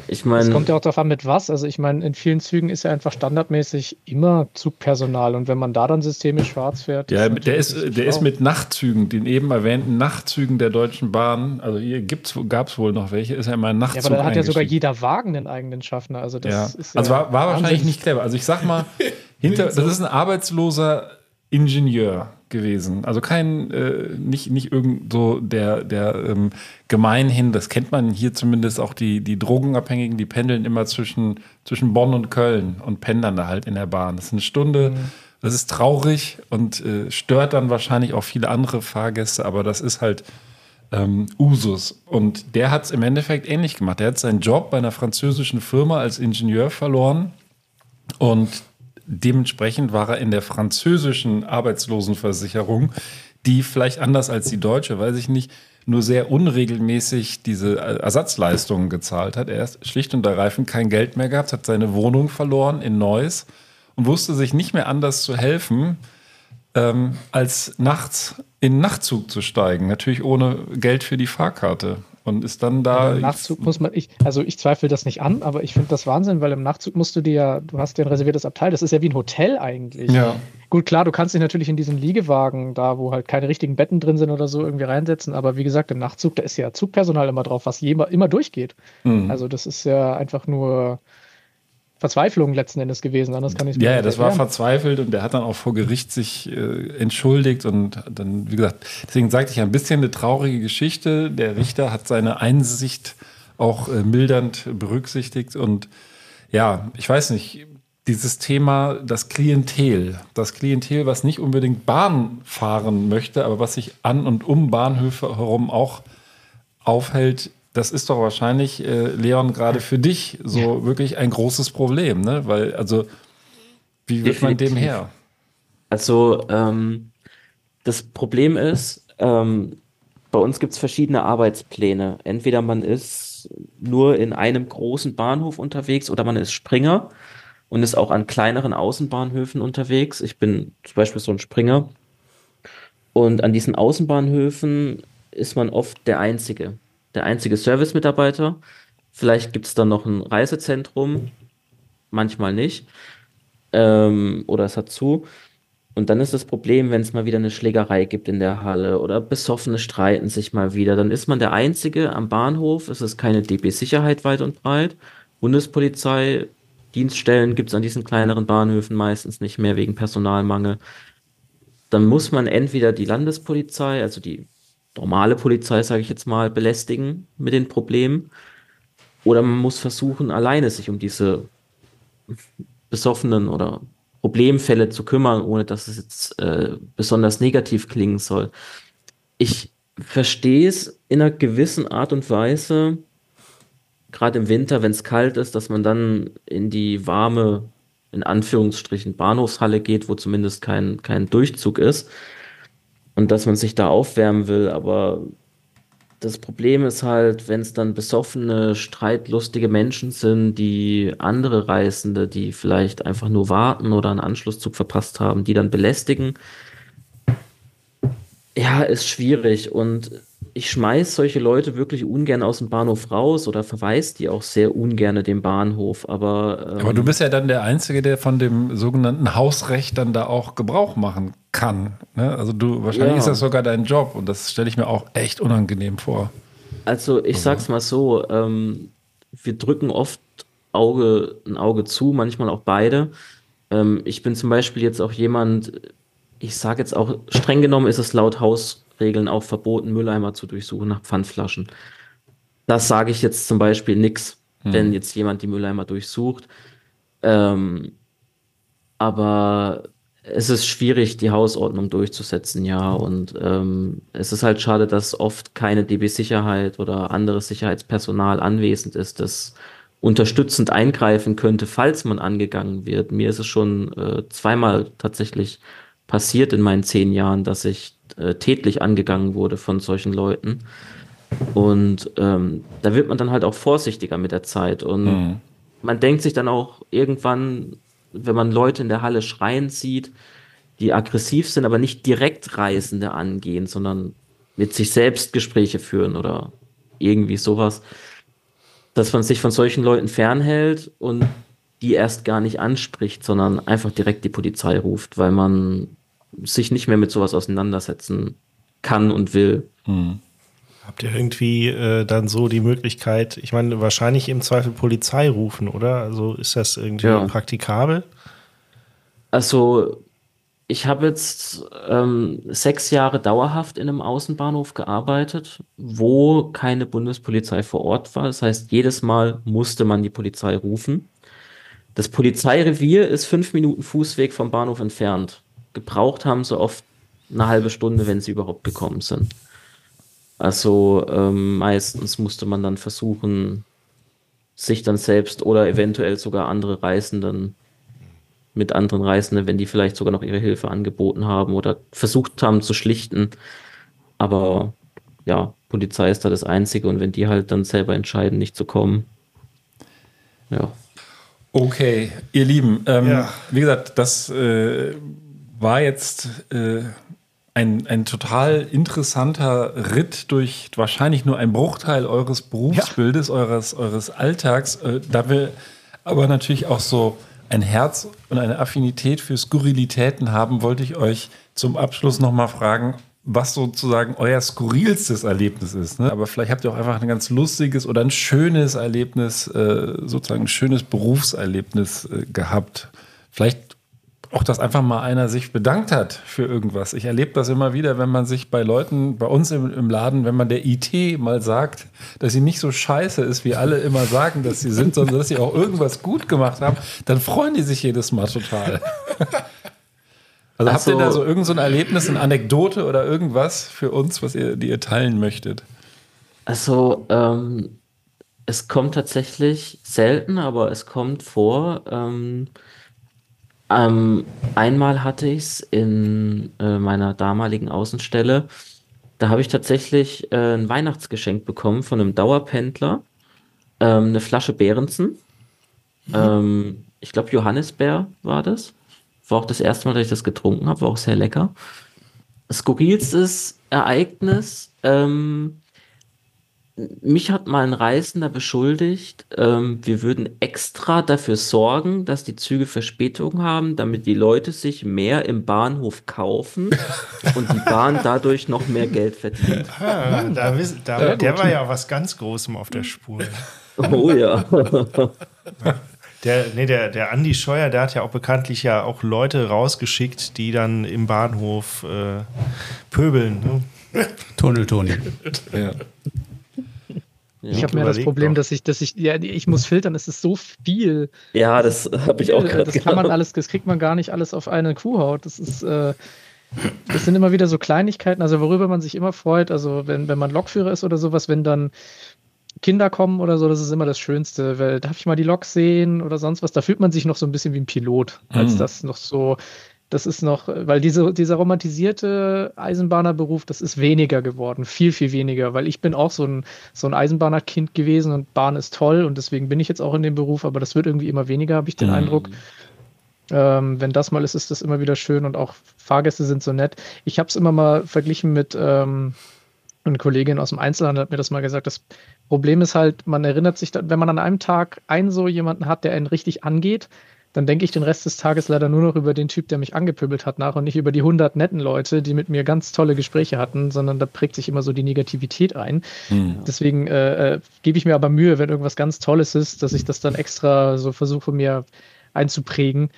Ich Es meine, kommt ja auch darauf an, mit was. Also ich meine, in vielen Zügen ist ja einfach standardmäßig immer Zugpersonal und wenn man da dann systemisch schwarz fährt. Ja, das der ist, der ist mit Nachtzügen, den eben erwähnten Nachtzügen der Deutschen Bahn, also hier gab es wohl noch welche, ist er immer ein Ja, Nachtzug aber da hat ja sogar jeder Wagen einen eigenen Schaffner. Also das ja. ist ja also war, war wahrscheinlich nicht clever. Also ich sag mal, hinter, das ist ein arbeitsloser Ingenieur gewesen. Also kein, äh, nicht, nicht irgend so der, der ähm, gemeinhin, das kennt man hier zumindest auch die, die Drogenabhängigen, die pendeln immer zwischen, zwischen Bonn und Köln und pendern da halt in der Bahn. Das ist eine Stunde, das ist traurig und äh, stört dann wahrscheinlich auch viele andere Fahrgäste, aber das ist halt ähm, Usus. Und der hat es im Endeffekt ähnlich gemacht. Der hat seinen Job bei einer französischen Firma als Ingenieur verloren und dementsprechend war er in der französischen Arbeitslosenversicherung, die vielleicht anders als die deutsche, weiß ich nicht, nur sehr unregelmäßig diese Ersatzleistungen gezahlt hat. Er ist schlicht und ergreifend kein Geld mehr gehabt, hat seine Wohnung verloren in Neuss und wusste sich nicht mehr anders zu helfen, ähm, als nachts in Nachtzug zu steigen. Natürlich ohne Geld für die Fahrkarte. Und ist dann da. Im Nachtzug muss man, ich, also ich zweifle das nicht an, aber ich finde das Wahnsinn, weil im Nachtzug musst du dir ja, du hast ja ein reserviertes Abteil, das ist ja wie ein Hotel eigentlich. Ja. Gut, klar, du kannst dich natürlich in diesen Liegewagen, da wo halt keine richtigen Betten drin sind oder so, irgendwie reinsetzen, aber wie gesagt, im Nachtzug, da ist ja Zugpersonal immer drauf, was jema, immer durchgeht. Mhm. Also das ist ja einfach nur Verzweiflung letzten Endes gewesen, anders kann ich es Ja, ja, das war verzweifelt und der hat dann auch vor Gericht sich äh, entschuldigt und dann, wie gesagt, deswegen sagte ich ein bisschen eine traurige Geschichte. Der Richter hat seine Einsicht auch äh, mildernd berücksichtigt und ja, ich weiß nicht, dieses Thema, das Klientel, das Klientel, was nicht unbedingt Bahn fahren möchte, aber was sich an und um Bahnhöfe herum auch aufhält, das ist doch wahrscheinlich, äh, Leon, gerade für dich so wirklich ein großes Problem, ne? Weil, also, wie wird man dem Definitiv. her? Also ähm, das Problem ist, ähm, bei uns gibt es verschiedene Arbeitspläne. Entweder man ist nur in einem großen Bahnhof unterwegs oder man ist Springer und ist auch an kleineren Außenbahnhöfen unterwegs. Ich bin zum Beispiel so ein Springer. Und an diesen Außenbahnhöfen ist man oft der Einzige, der einzige Servicemitarbeiter. Vielleicht gibt es dann noch ein Reisezentrum, manchmal nicht. Ähm, oder es hat zu. Und dann ist das Problem, wenn es mal wieder eine Schlägerei gibt in der Halle oder Besoffene streiten sich mal wieder, dann ist man der Einzige am Bahnhof. Es ist keine DB-Sicherheit weit und breit. Bundespolizei, Dienststellen gibt es an diesen kleineren Bahnhöfen meistens nicht mehr wegen Personalmangel. Dann muss man entweder die Landespolizei, also die normale Polizei, sage ich jetzt mal, belästigen mit den Problemen. Oder man muss versuchen, alleine sich um diese besoffenen oder Problemfälle zu kümmern, ohne dass es jetzt äh, besonders negativ klingen soll. Ich verstehe es in einer gewissen Art und Weise, gerade im Winter, wenn es kalt ist, dass man dann in die warme, in Anführungsstrichen, Bahnhofshalle geht, wo zumindest kein, kein Durchzug ist und dass man sich da aufwärmen will, aber das Problem ist halt, wenn es dann besoffene, streitlustige Menschen sind, die andere Reisende, die vielleicht einfach nur warten oder einen Anschlusszug verpasst haben, die dann belästigen. Ja, ist schwierig und ich schmeiß solche Leute wirklich ungern aus dem Bahnhof raus oder verweise die auch sehr ungern den Bahnhof, aber. Ähm, Aber du bist ja dann der Einzige, der von dem sogenannten Hausrecht dann da auch Gebrauch machen kann. Ne? Also du, wahrscheinlich Ja. ist das sogar dein Job und das stelle ich mir auch echt unangenehm vor. Also ich sag's mal so, ähm, wir drücken oft Auge, ein Auge zu, manchmal auch beide. Ähm, ich bin zum Beispiel jetzt auch jemand, ich sage jetzt auch, streng genommen ist es laut Hausregeln auch verboten, Mülleimer zu durchsuchen nach Pfandflaschen. Das sage ich jetzt zum Beispiel nix, Hm. wenn jetzt jemand die Mülleimer durchsucht. Ähm, aber es ist schwierig, die Hausordnung durchzusetzen, ja. Und ähm, es ist halt schade, dass oft keine DB-Sicherheit oder anderes Sicherheitspersonal anwesend ist, das unterstützend eingreifen könnte, falls man angegangen wird. Mir ist es schon äh, zweimal tatsächlich passiert in meinen zehn Jahren, dass ich äh, tätlich angegangen wurde von solchen Leuten. Und ähm, da wird man dann halt auch vorsichtiger mit der Zeit. Und Mhm. man denkt sich dann auch irgendwann, wenn man Leute in der Halle schreien sieht, die aggressiv sind, aber nicht direkt Reisende angehen, sondern mit sich selbst Gespräche führen oder irgendwie sowas, dass man sich von solchen Leuten fernhält und die erst gar nicht anspricht, sondern einfach direkt die Polizei ruft, weil man sich nicht mehr mit sowas auseinandersetzen kann und will. Habt ihr irgendwie äh, dann so die Möglichkeit, ich meine, wahrscheinlich im Zweifel Polizei rufen, oder? Also ist das irgendwie Ja. praktikabel? Also, ich habe jetzt ähm, sechs Jahre dauerhaft in einem Außenbahnhof gearbeitet, wo keine Bundespolizei vor Ort war. Das heißt, jedes Mal musste man die Polizei rufen. Das Polizeirevier ist fünf Minuten Fußweg vom Bahnhof entfernt. Gebraucht haben sie oft eine halbe Stunde, wenn sie überhaupt gekommen sind. Also ähm, meistens musste man dann versuchen, sich dann selbst oder eventuell sogar andere Reisenden mit anderen Reisenden, wenn die vielleicht sogar noch ihre Hilfe angeboten haben oder versucht haben zu schlichten. Aber ja, Polizei ist da das Einzige und wenn die halt dann selber entscheiden, nicht zu kommen. Ja. Okay, ihr Lieben, ähm, Ja. wie gesagt, das äh, war jetzt äh, ein, ein total interessanter Ritt durch wahrscheinlich nur ein Bruchteil eures Berufsbildes, eures, eures Alltags. Äh, da wir aber natürlich auch so ein Herz und eine Affinität für Skurrilitäten haben, wollte ich euch zum Abschluss nochmal fragen, was sozusagen euer skurrilstes Erlebnis ist. Ne? Aber vielleicht habt ihr auch einfach ein ganz lustiges oder ein schönes Erlebnis, äh, sozusagen ein schönes Berufserlebnis äh, gehabt. Vielleicht auch, dass einfach mal einer sich bedankt hat für irgendwas. Ich erlebe das immer wieder, wenn man sich bei Leuten, bei uns im, im, Laden, wenn man der IT mal sagt, dass sie nicht so scheiße ist, wie alle immer sagen, dass sie sind, sondern dass sie auch irgendwas gut gemacht haben, dann freuen die sich jedes Mal total. Also, habt ihr da so irgendein so Erlebnis, eine Anekdote oder irgendwas für uns, was ihr, die ihr teilen möchtet? Also, ähm, es kommt tatsächlich selten, aber es kommt vor. Ähm, ähm, einmal hatte ich es in äh, meiner damaligen Außenstelle. Da habe ich tatsächlich äh, ein Weihnachtsgeschenk bekommen von einem Dauerpendler. Ähm, eine Flasche Behrensen. Mhm. Ähm, ich glaube, Johannisbeer war das. War auch das erste Mal, dass ich das getrunken habe, war auch sehr lecker. Skurrilstes Ereignis. Ähm, mich hat mal ein Reisender beschuldigt, ähm, wir würden extra dafür sorgen, dass die Züge Verspätung haben, damit die Leute sich mehr im Bahnhof kaufen und die Bahn dadurch noch mehr Geld verdient. Ah, da, da, der war ja was ganz Großem auf der Spur. Oh ja. Der, nee, der, der Andi Scheuer, der hat ja auch bekanntlich ja auch Leute rausgeschickt, die dann im Bahnhof äh, pöbeln. Ne? Tunnel Toni. ja. Ich habe mir das Problem, dass ich, dass ich, ja, ich muss filtern, es ist so viel. Ja, das habe ich auch gerade. Das kann man alles, das kriegt man gar nicht alles auf eine Kuhhaut. Das ist, äh, das sind immer wieder so Kleinigkeiten, also worüber man sich immer freut, also wenn, wenn man Lokführer ist oder sowas, wenn dann Kinder kommen oder so, das ist immer das Schönste, weil darf ich mal die Lok sehen oder sonst was, da fühlt man sich noch so ein bisschen wie ein Pilot, als mhm. das noch so, das ist noch, weil diese, dieser romantisierte Eisenbahnerberuf, das ist weniger geworden, viel, viel weniger, weil ich bin auch so ein, so ein Eisenbahnerkind gewesen und Bahn ist toll und deswegen bin ich jetzt auch in dem Beruf, aber das wird irgendwie immer weniger, habe ich den mhm. Eindruck. Ähm, wenn das mal ist, ist das immer wieder schön und auch Fahrgäste sind so nett. Ich habe es immer mal verglichen mit ähm, eine Kollegin aus dem Einzelhandel hat mir das mal gesagt. Das Problem ist halt, man erinnert sich, wenn man an einem Tag einen so jemanden hat, der einen richtig angeht, dann denke ich den Rest des Tages leider nur noch über den Typ, der mich angepöbelt hat nach und nicht über die hundert netten Leute, die mit mir ganz tolle Gespräche hatten, sondern da prägt sich immer so die Negativität ein. Mhm. Deswegen äh, äh, gebe ich mir aber Mühe, wenn irgendwas ganz Tolles ist, dass ich das dann extra so versuche mir einzuprägen.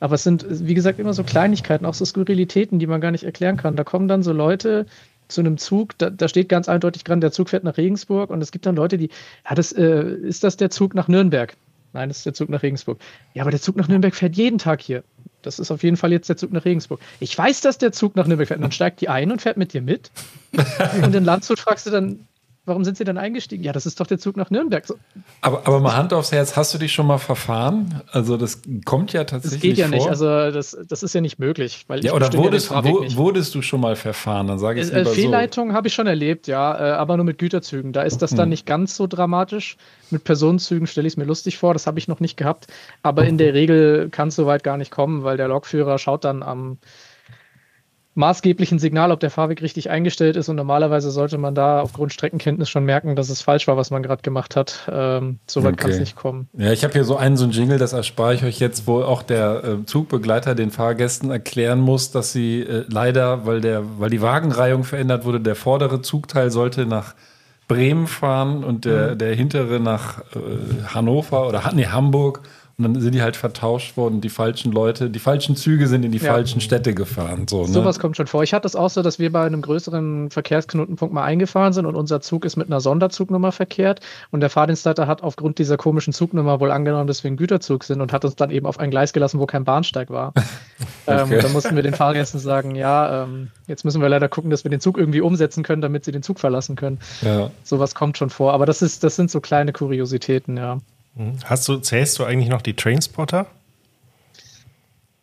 Aber es sind, wie gesagt, immer so Kleinigkeiten, auch so Skurrilitäten, die man gar nicht erklären kann. Da kommen dann so Leute, zu einem Zug, da, da, steht ganz eindeutig dran, der Zug fährt nach Regensburg und es gibt dann Leute, die, ja, das, äh, ist das der Zug nach Nürnberg? Nein, das ist der Zug nach Regensburg. Ja, aber der Zug nach Nürnberg fährt jeden Tag hier. Das ist auf jeden Fall jetzt der Zug nach Regensburg. Ich weiß, dass der Zug nach Nürnberg fährt. Und dann steigt die ein und fährt mit dir mit. und in Landshut fragst du dann, warum sind Sie denn eingestiegen? Ja, das ist doch der Zug nach Nürnberg. So. Aber, aber mal Hand aufs Herz, hast du dich schon mal verfahren? Also das kommt ja tatsächlich Das geht ja vor. nicht, also das, das ist ja nicht möglich. Weil ja, oder wurdest, ja wo, wurdest du schon mal verfahren? Dann sage ich äh, Fehlleitung so. habe ich schon erlebt, ja, äh, aber nur mit Güterzügen. Da ist das hm. dann nicht ganz so dramatisch. Mit Personenzügen stelle ich es mir lustig vor, das habe ich noch nicht gehabt. Aber in der Regel kann es soweit gar nicht kommen, weil der Lokführer schaut dann am maßgeblichen Signal, ob der Fahrweg richtig eingestellt ist. Und normalerweise sollte man da aufgrund Streckenkenntnis schon merken, dass es falsch war, was man gerade gemacht hat. Ähm, so weit okay. kann es nicht kommen. Ja, ich habe hier so einen, so einen Jingle, das erspare ich euch jetzt, wo auch der äh, Zugbegleiter den Fahrgästen erklären muss, dass sie äh, leider, weil, der, weil die Wagenreihung verändert wurde, der vordere Zugteil sollte nach Bremen fahren und der, mhm. der hintere nach äh, Hannover oder nee, Hamburg. Und dann sind die halt vertauscht worden. Die falschen Leute, die falschen Züge sind in die ja. falschen Städte gefahren. So, ne? Sowas kommt schon vor. Ich hatte es auch so, dass wir bei einem größeren Verkehrsknotenpunkt mal eingefahren sind und unser Zug ist mit einer Sonderzugnummer verkehrt. Und der Fahrdienstleiter hat aufgrund dieser komischen Zugnummer wohl angenommen, dass wir ein Güterzug sind und hat uns dann eben auf ein Gleis gelassen, wo kein Bahnsteig war. Ähm, okay. ähm, und dann mussten wir den Fahrgästen sagen, ja, ähm, jetzt müssen wir leider gucken, dass wir den Zug irgendwie umsetzen können, damit sie den Zug verlassen können. Ja. Sowas kommt schon vor. Aber das ist, das sind so kleine Kuriositäten, ja. Mhm. Hast du, zählst du eigentlich noch die Trainspotter?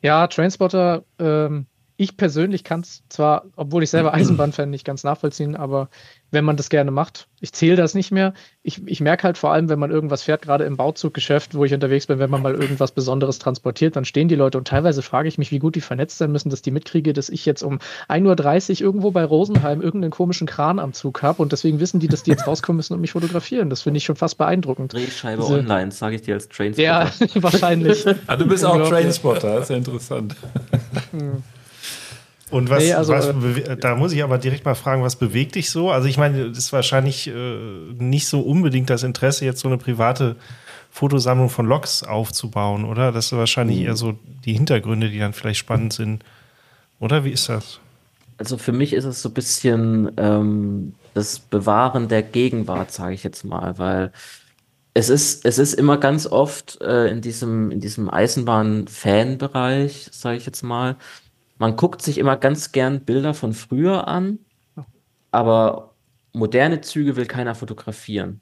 Ja, Trainspotter ähm, ich persönlich kann es zwar, obwohl ich selber Eisenbahnfan nicht ganz nachvollziehen, aber wenn man das gerne macht, ich zähle das nicht mehr. Ich, ich merke halt vor allem, wenn man irgendwas fährt, gerade im Bauzuggeschäft, wo ich unterwegs bin, wenn man mal irgendwas Besonderes transportiert, dann stehen die Leute und teilweise frage ich mich, wie gut die vernetzt sein müssen, dass die mitkriege, dass ich jetzt um 1.30 Uhr irgendwo bei Rosenheim irgendeinen komischen Kran am Zug habe und deswegen wissen die, dass die jetzt rauskommen müssen und mich fotografieren. Das finde ich schon fast beeindruckend. Drehscheibe Diese- online, sage ich dir als Trainspotter. Ja, wahrscheinlich. Ah, du bist auch. Trainspotter, das ist ja interessant. Und was, Nee, also, was äh, da muss ich aber direkt mal fragen, was bewegt dich so? Also ich meine, das ist wahrscheinlich äh, nicht so unbedingt das Interesse, jetzt so eine private Fotosammlung von Loks aufzubauen, oder? Das sind wahrscheinlich Mhm. eher so die Hintergründe, die dann vielleicht spannend sind. Oder wie ist das? Also für mich ist es so ein bisschen ähm, das Bewahren der Gegenwart, sage ich jetzt mal, weil es ist, es ist immer ganz oft äh, in diesem, in diesem Eisenbahn-Fan-Bereich, sage ich jetzt mal, man guckt sich immer ganz gern Bilder von früher an, aber moderne Züge will keiner fotografieren.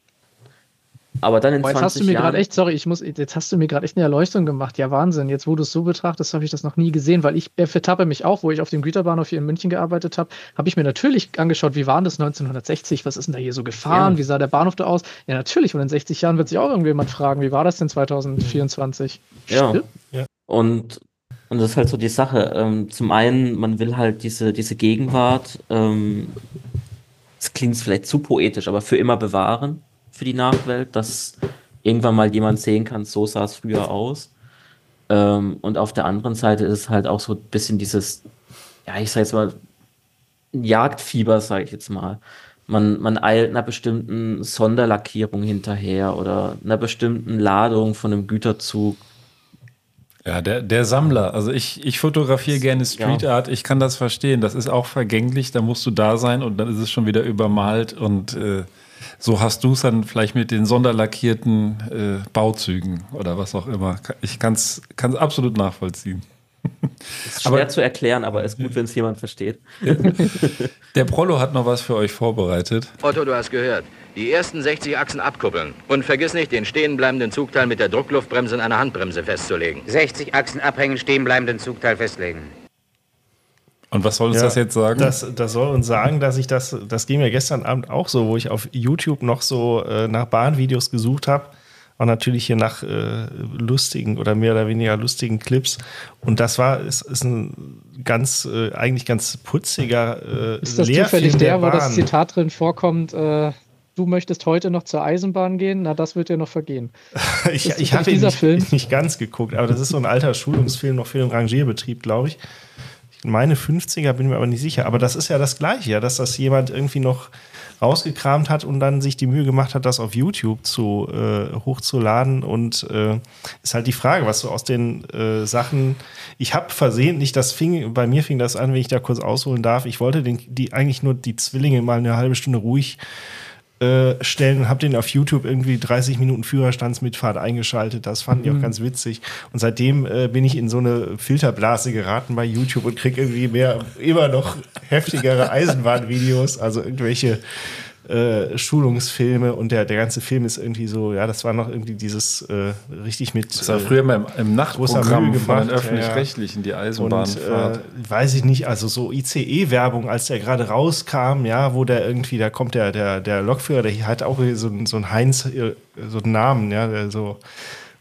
Aber dann in Boah, jetzt 20 hast du mir Jahren, gerade echt, sorry, ich muss, jetzt hast du mir gerade echt eine Erleuchtung gemacht. Ja, Wahnsinn. Jetzt, wo du es so betrachtest, habe ich das noch nie gesehen, weil ich äh, vertappe mich auch, wo ich auf dem Güterbahnhof hier in München gearbeitet habe, habe ich mir natürlich angeschaut, wie war das 1960? Was ist denn da hier so gefahren? Ja. Wie sah der Bahnhof da aus? Ja, natürlich. Und in 60 Jahren wird sich auch irgendjemand fragen, wie war das denn 2024? Ja. Stimmt. Und, und das ist halt so die Sache. Ähm, zum einen, man will halt diese, diese Gegenwart, ähm, es klingt vielleicht zu poetisch, aber für immer bewahren für die Nachwelt, dass irgendwann mal jemand sehen kann, so sah es früher aus. Ähm, und auf der anderen Seite ist es halt auch so ein bisschen dieses, ja, ich sag jetzt mal, Jagdfieber, sage ich jetzt mal. Man, man eilt einer bestimmten Sonderlackierung hinterher oder einer bestimmten Ladung von einem Güterzug. Ja, der, der Sammler. Also ich, ich fotografiere gerne Street Art. Ich kann das verstehen. Das ist auch vergänglich. Da musst du da sein und dann ist es schon wieder übermalt. Und äh, so hast du es dann vielleicht mit den sonderlackierten äh, Bauzügen oder was auch immer. Ich kann es absolut nachvollziehen. Ist schwer zu erklären, aber ist gut, wenn es jemand versteht. Der Prollo hat noch was für euch vorbereitet. Otto, du hast gehört. Die ersten 60 Achsen abkuppeln. Und vergiss nicht, den stehenbleibenden Zugteil mit der Druckluftbremse in einer Handbremse festzulegen. 60 Achsen abhängen, stehen bleibenden Zugteil festlegen. Und was soll uns Ja, das jetzt sagen? Das, das soll uns sagen, dass ich das, das ging mir gestern Abend auch so, wo ich auf YouTube noch so äh, nach Bahnvideos gesucht habe. Und natürlich hier nach äh, lustigen oder mehr oder weniger lustigen Clips. Und das war, ist, ist ein ganz, äh, eigentlich ganz putziger äh, Ist das Leerfilm zufällig der, wo Bahn. das Zitat drin vorkommt, äh, du möchtest heute noch zur Eisenbahn gehen? Na, das wird dir noch vergehen. ich Ist ich das habe ihn nicht, Film? nicht ganz geguckt, aber das ist so ein alter Schulungsfilm noch für den Rangierbetrieb, glaube ich. Ich meine 50er, bin mir aber nicht sicher. Aber das ist ja das Gleiche, ja, dass das jemand irgendwie noch rausgekramt hat und dann sich die Mühe gemacht hat, das auf YouTube zu äh, hochzuladen. Und äh, ist halt die Frage, was so aus den äh, Sachen. Ich habe versehentlich, das fing, bei mir fing das an, wenn ich da kurz ausholen darf. Ich wollte den, die eigentlich nur die Zwillinge mal eine halbe Stunde ruhig äh, stellen und habe den auf YouTube irgendwie 30 Minuten Führerstandsmitfahrt eingeschaltet. Das fand ich auch Mhm. ganz witzig. Und seitdem äh, bin ich in so eine Filterblase geraten bei YouTube und krieg irgendwie mehr, immer noch heftigere Eisenbahnvideos, also irgendwelche äh, Schulungsfilme und der, der ganze Film ist irgendwie so, ja, das war noch irgendwie dieses äh, richtig mit. Das war früher mal im, im Nachtprogramm von den Öffentlich-Rechtlichen, die Und Eisenbahnfahrt. äh, weiß ich nicht, also so ICE-Werbung, als der gerade rauskam, ja, wo der irgendwie, da kommt der, der, der Lokführer, der hat auch so, ein- so ein Heinz, äh, so einen Namen, ja, der so.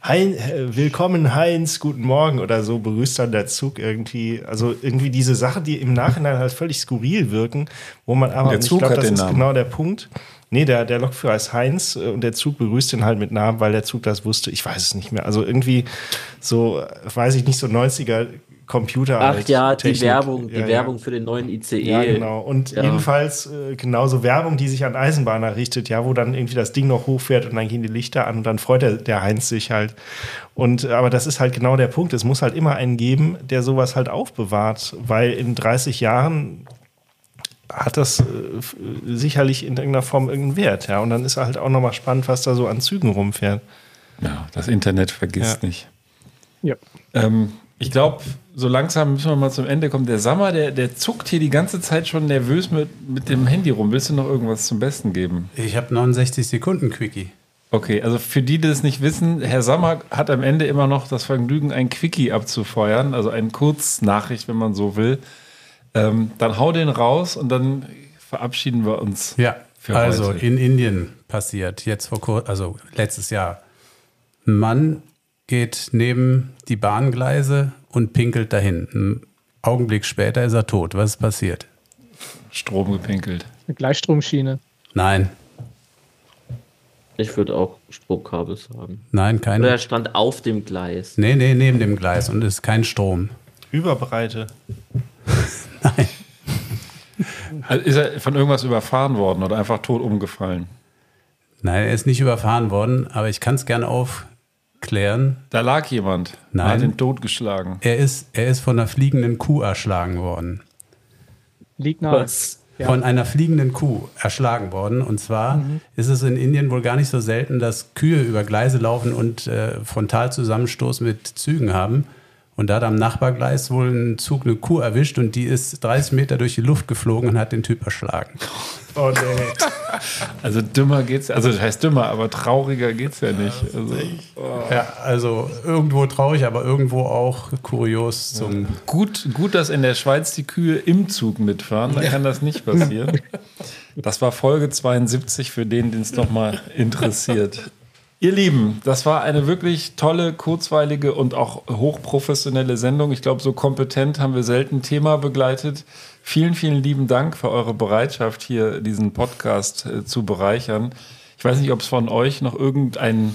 Hein, äh, willkommen Heinz, guten Morgen oder so begrüßt dann der Zug irgendwie. Also irgendwie diese Sachen, die im Nachhinein halt völlig skurril wirken, wo man aber, Der und ich Zug glaube, das ist Namen. genau der Punkt. Nee, der, der Lokführer ist Heinz äh, und der Zug begrüßt ihn halt mit Namen, weil der Zug das wusste. Ich weiß es nicht mehr. Also irgendwie so, äh, weiß ich nicht, so 90er Computer. Ach ja, die Technik. Werbung, die Ja, ja. Werbung für den neuen ICE. Ja, genau. Und Ja. jedenfalls äh, genauso Werbung, die sich an Eisenbahner richtet, ja, wo dann irgendwie das Ding noch hochfährt und dann gehen die Lichter an und dann freut der, der Heinz sich halt. Und aber das ist halt genau der Punkt. Es muss halt immer einen geben, der sowas halt aufbewahrt, weil in 30 Jahren hat das äh, sicherlich in irgendeiner Form irgendeinen Wert, ja. Und dann ist halt auch nochmal spannend, was da so an Zügen rumfährt. Ja, das Internet vergisst Ja. nicht. Ja. Ähm, ich glaube, so langsam müssen wir mal zum Ende kommen. Der Sammer, der, der zuckt hier die ganze Zeit schon nervös mit, mit dem Handy rum. Willst du noch irgendwas zum Besten geben? Ich habe 69 Sekunden Quickie. Okay, also für die, die das nicht wissen, Herr Sommer hat am Ende immer noch das Vergnügen, ein Quickie abzufeuern, also eine Kurznachricht, wenn man so will. Ähm, dann hau den raus und dann verabschieden wir uns. Ja, für also heute. in Indien passiert, jetzt vor kurzem, also letztes Jahr. Ein Mann geht neben die Bahngleise und pinkelt dahin. Ein Augenblick später ist er tot. Was ist passiert? Strom gepinkelt. Eine Gleichstromschiene. Nein, Ich würde auch Stromkabel sagen. nein, kein. Oder er stand auf dem Gleis. Nee, nee, neben dem Gleis und es ist kein Strom. Überbreite. Also ist er von irgendwas überfahren worden oder einfach tot umgefallen? Nein, er ist nicht überfahren worden, aber ich kann es gerne aufklären. Da lag jemand. Nein. Hat ihn totgeschlagen. Er ist, er ist von einer fliegenden Kuh erschlagen worden. Liegt nahe. Was? Ja. Von einer fliegenden Kuh erschlagen worden. Und zwar ist es in Indien wohl gar nicht so selten, dass Kühe über Gleise laufen und äh, Frontalzusammenstoß mit Zügen haben. Und da hat am Nachbargleis wohl ein Zug eine Kuh erwischt und die ist 30 Meter durch die Luft geflogen und hat den Typ erschlagen. Oh nee. Also dümmer geht's, also das heißt dümmer, aber trauriger geht's ja nicht. Also, Ja, also irgendwo traurig, aber irgendwo auch kurios zum. gut, gut, dass in der Schweiz die Kühe im Zug mitfahren, dann kann das nicht passieren. Das war Folge 72 für den, den es nochmal interessiert. Ihr Lieben, das war eine wirklich tolle, kurzweilige und auch hochprofessionelle Sendung. Ich glaube, so kompetent haben wir selten Thema begleitet. Vielen, vielen lieben Dank für eure Bereitschaft, hier diesen Podcast äh, zu bereichern. Ich weiß nicht, ob es von euch noch irgendein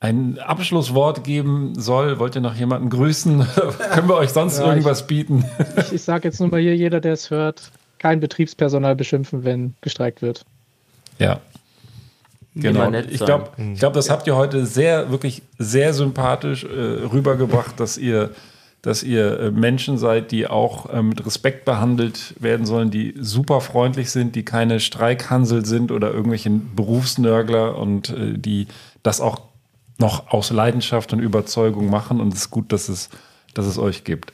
ein Abschlusswort geben soll. Wollt ihr noch jemanden grüßen? Können wir euch sonst Ja, irgendwas bieten? Ich, ich sage jetzt nur mal hier, jeder, der es hört, kein Betriebspersonal beschimpfen, wenn gestreikt wird. Ja. Genau. Ich glaube, ich glaub, das habt ihr heute sehr, wirklich sehr sympathisch äh, rübergebracht, dass ihr, dass ihr äh, Menschen seid, die auch äh, mit Respekt behandelt werden sollen, die super freundlich sind, die keine Streikhansel sind oder irgendwelche Berufsnörgler und äh, die das auch noch aus Leidenschaft und Überzeugung machen. Und es ist gut, dass es, dass es euch gibt.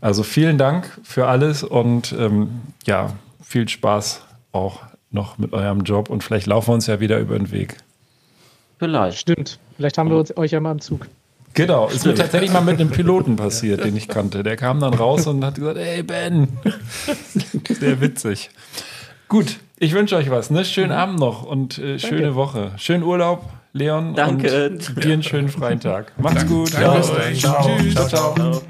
Also vielen Dank für alles und ähm, ja, viel Spaß auch noch mit eurem Job und vielleicht laufen wir uns ja wieder über den Weg. Vielleicht. Stimmt. Vielleicht haben wir uns, euch ja mal im Zug. Genau, ist mir tatsächlich mal mit einem Piloten passiert, den ich kannte. Der kam dann raus und hat gesagt, hey Ben, sehr witzig. Gut, ich wünsche euch was. Ne? Schönen Abend noch und äh, schöne Woche. Schönen Urlaub, Leon. Danke. Und dir einen schönen freien Tag. Macht's gut. Danke. Ciao. Tschüss. ciao. ciao.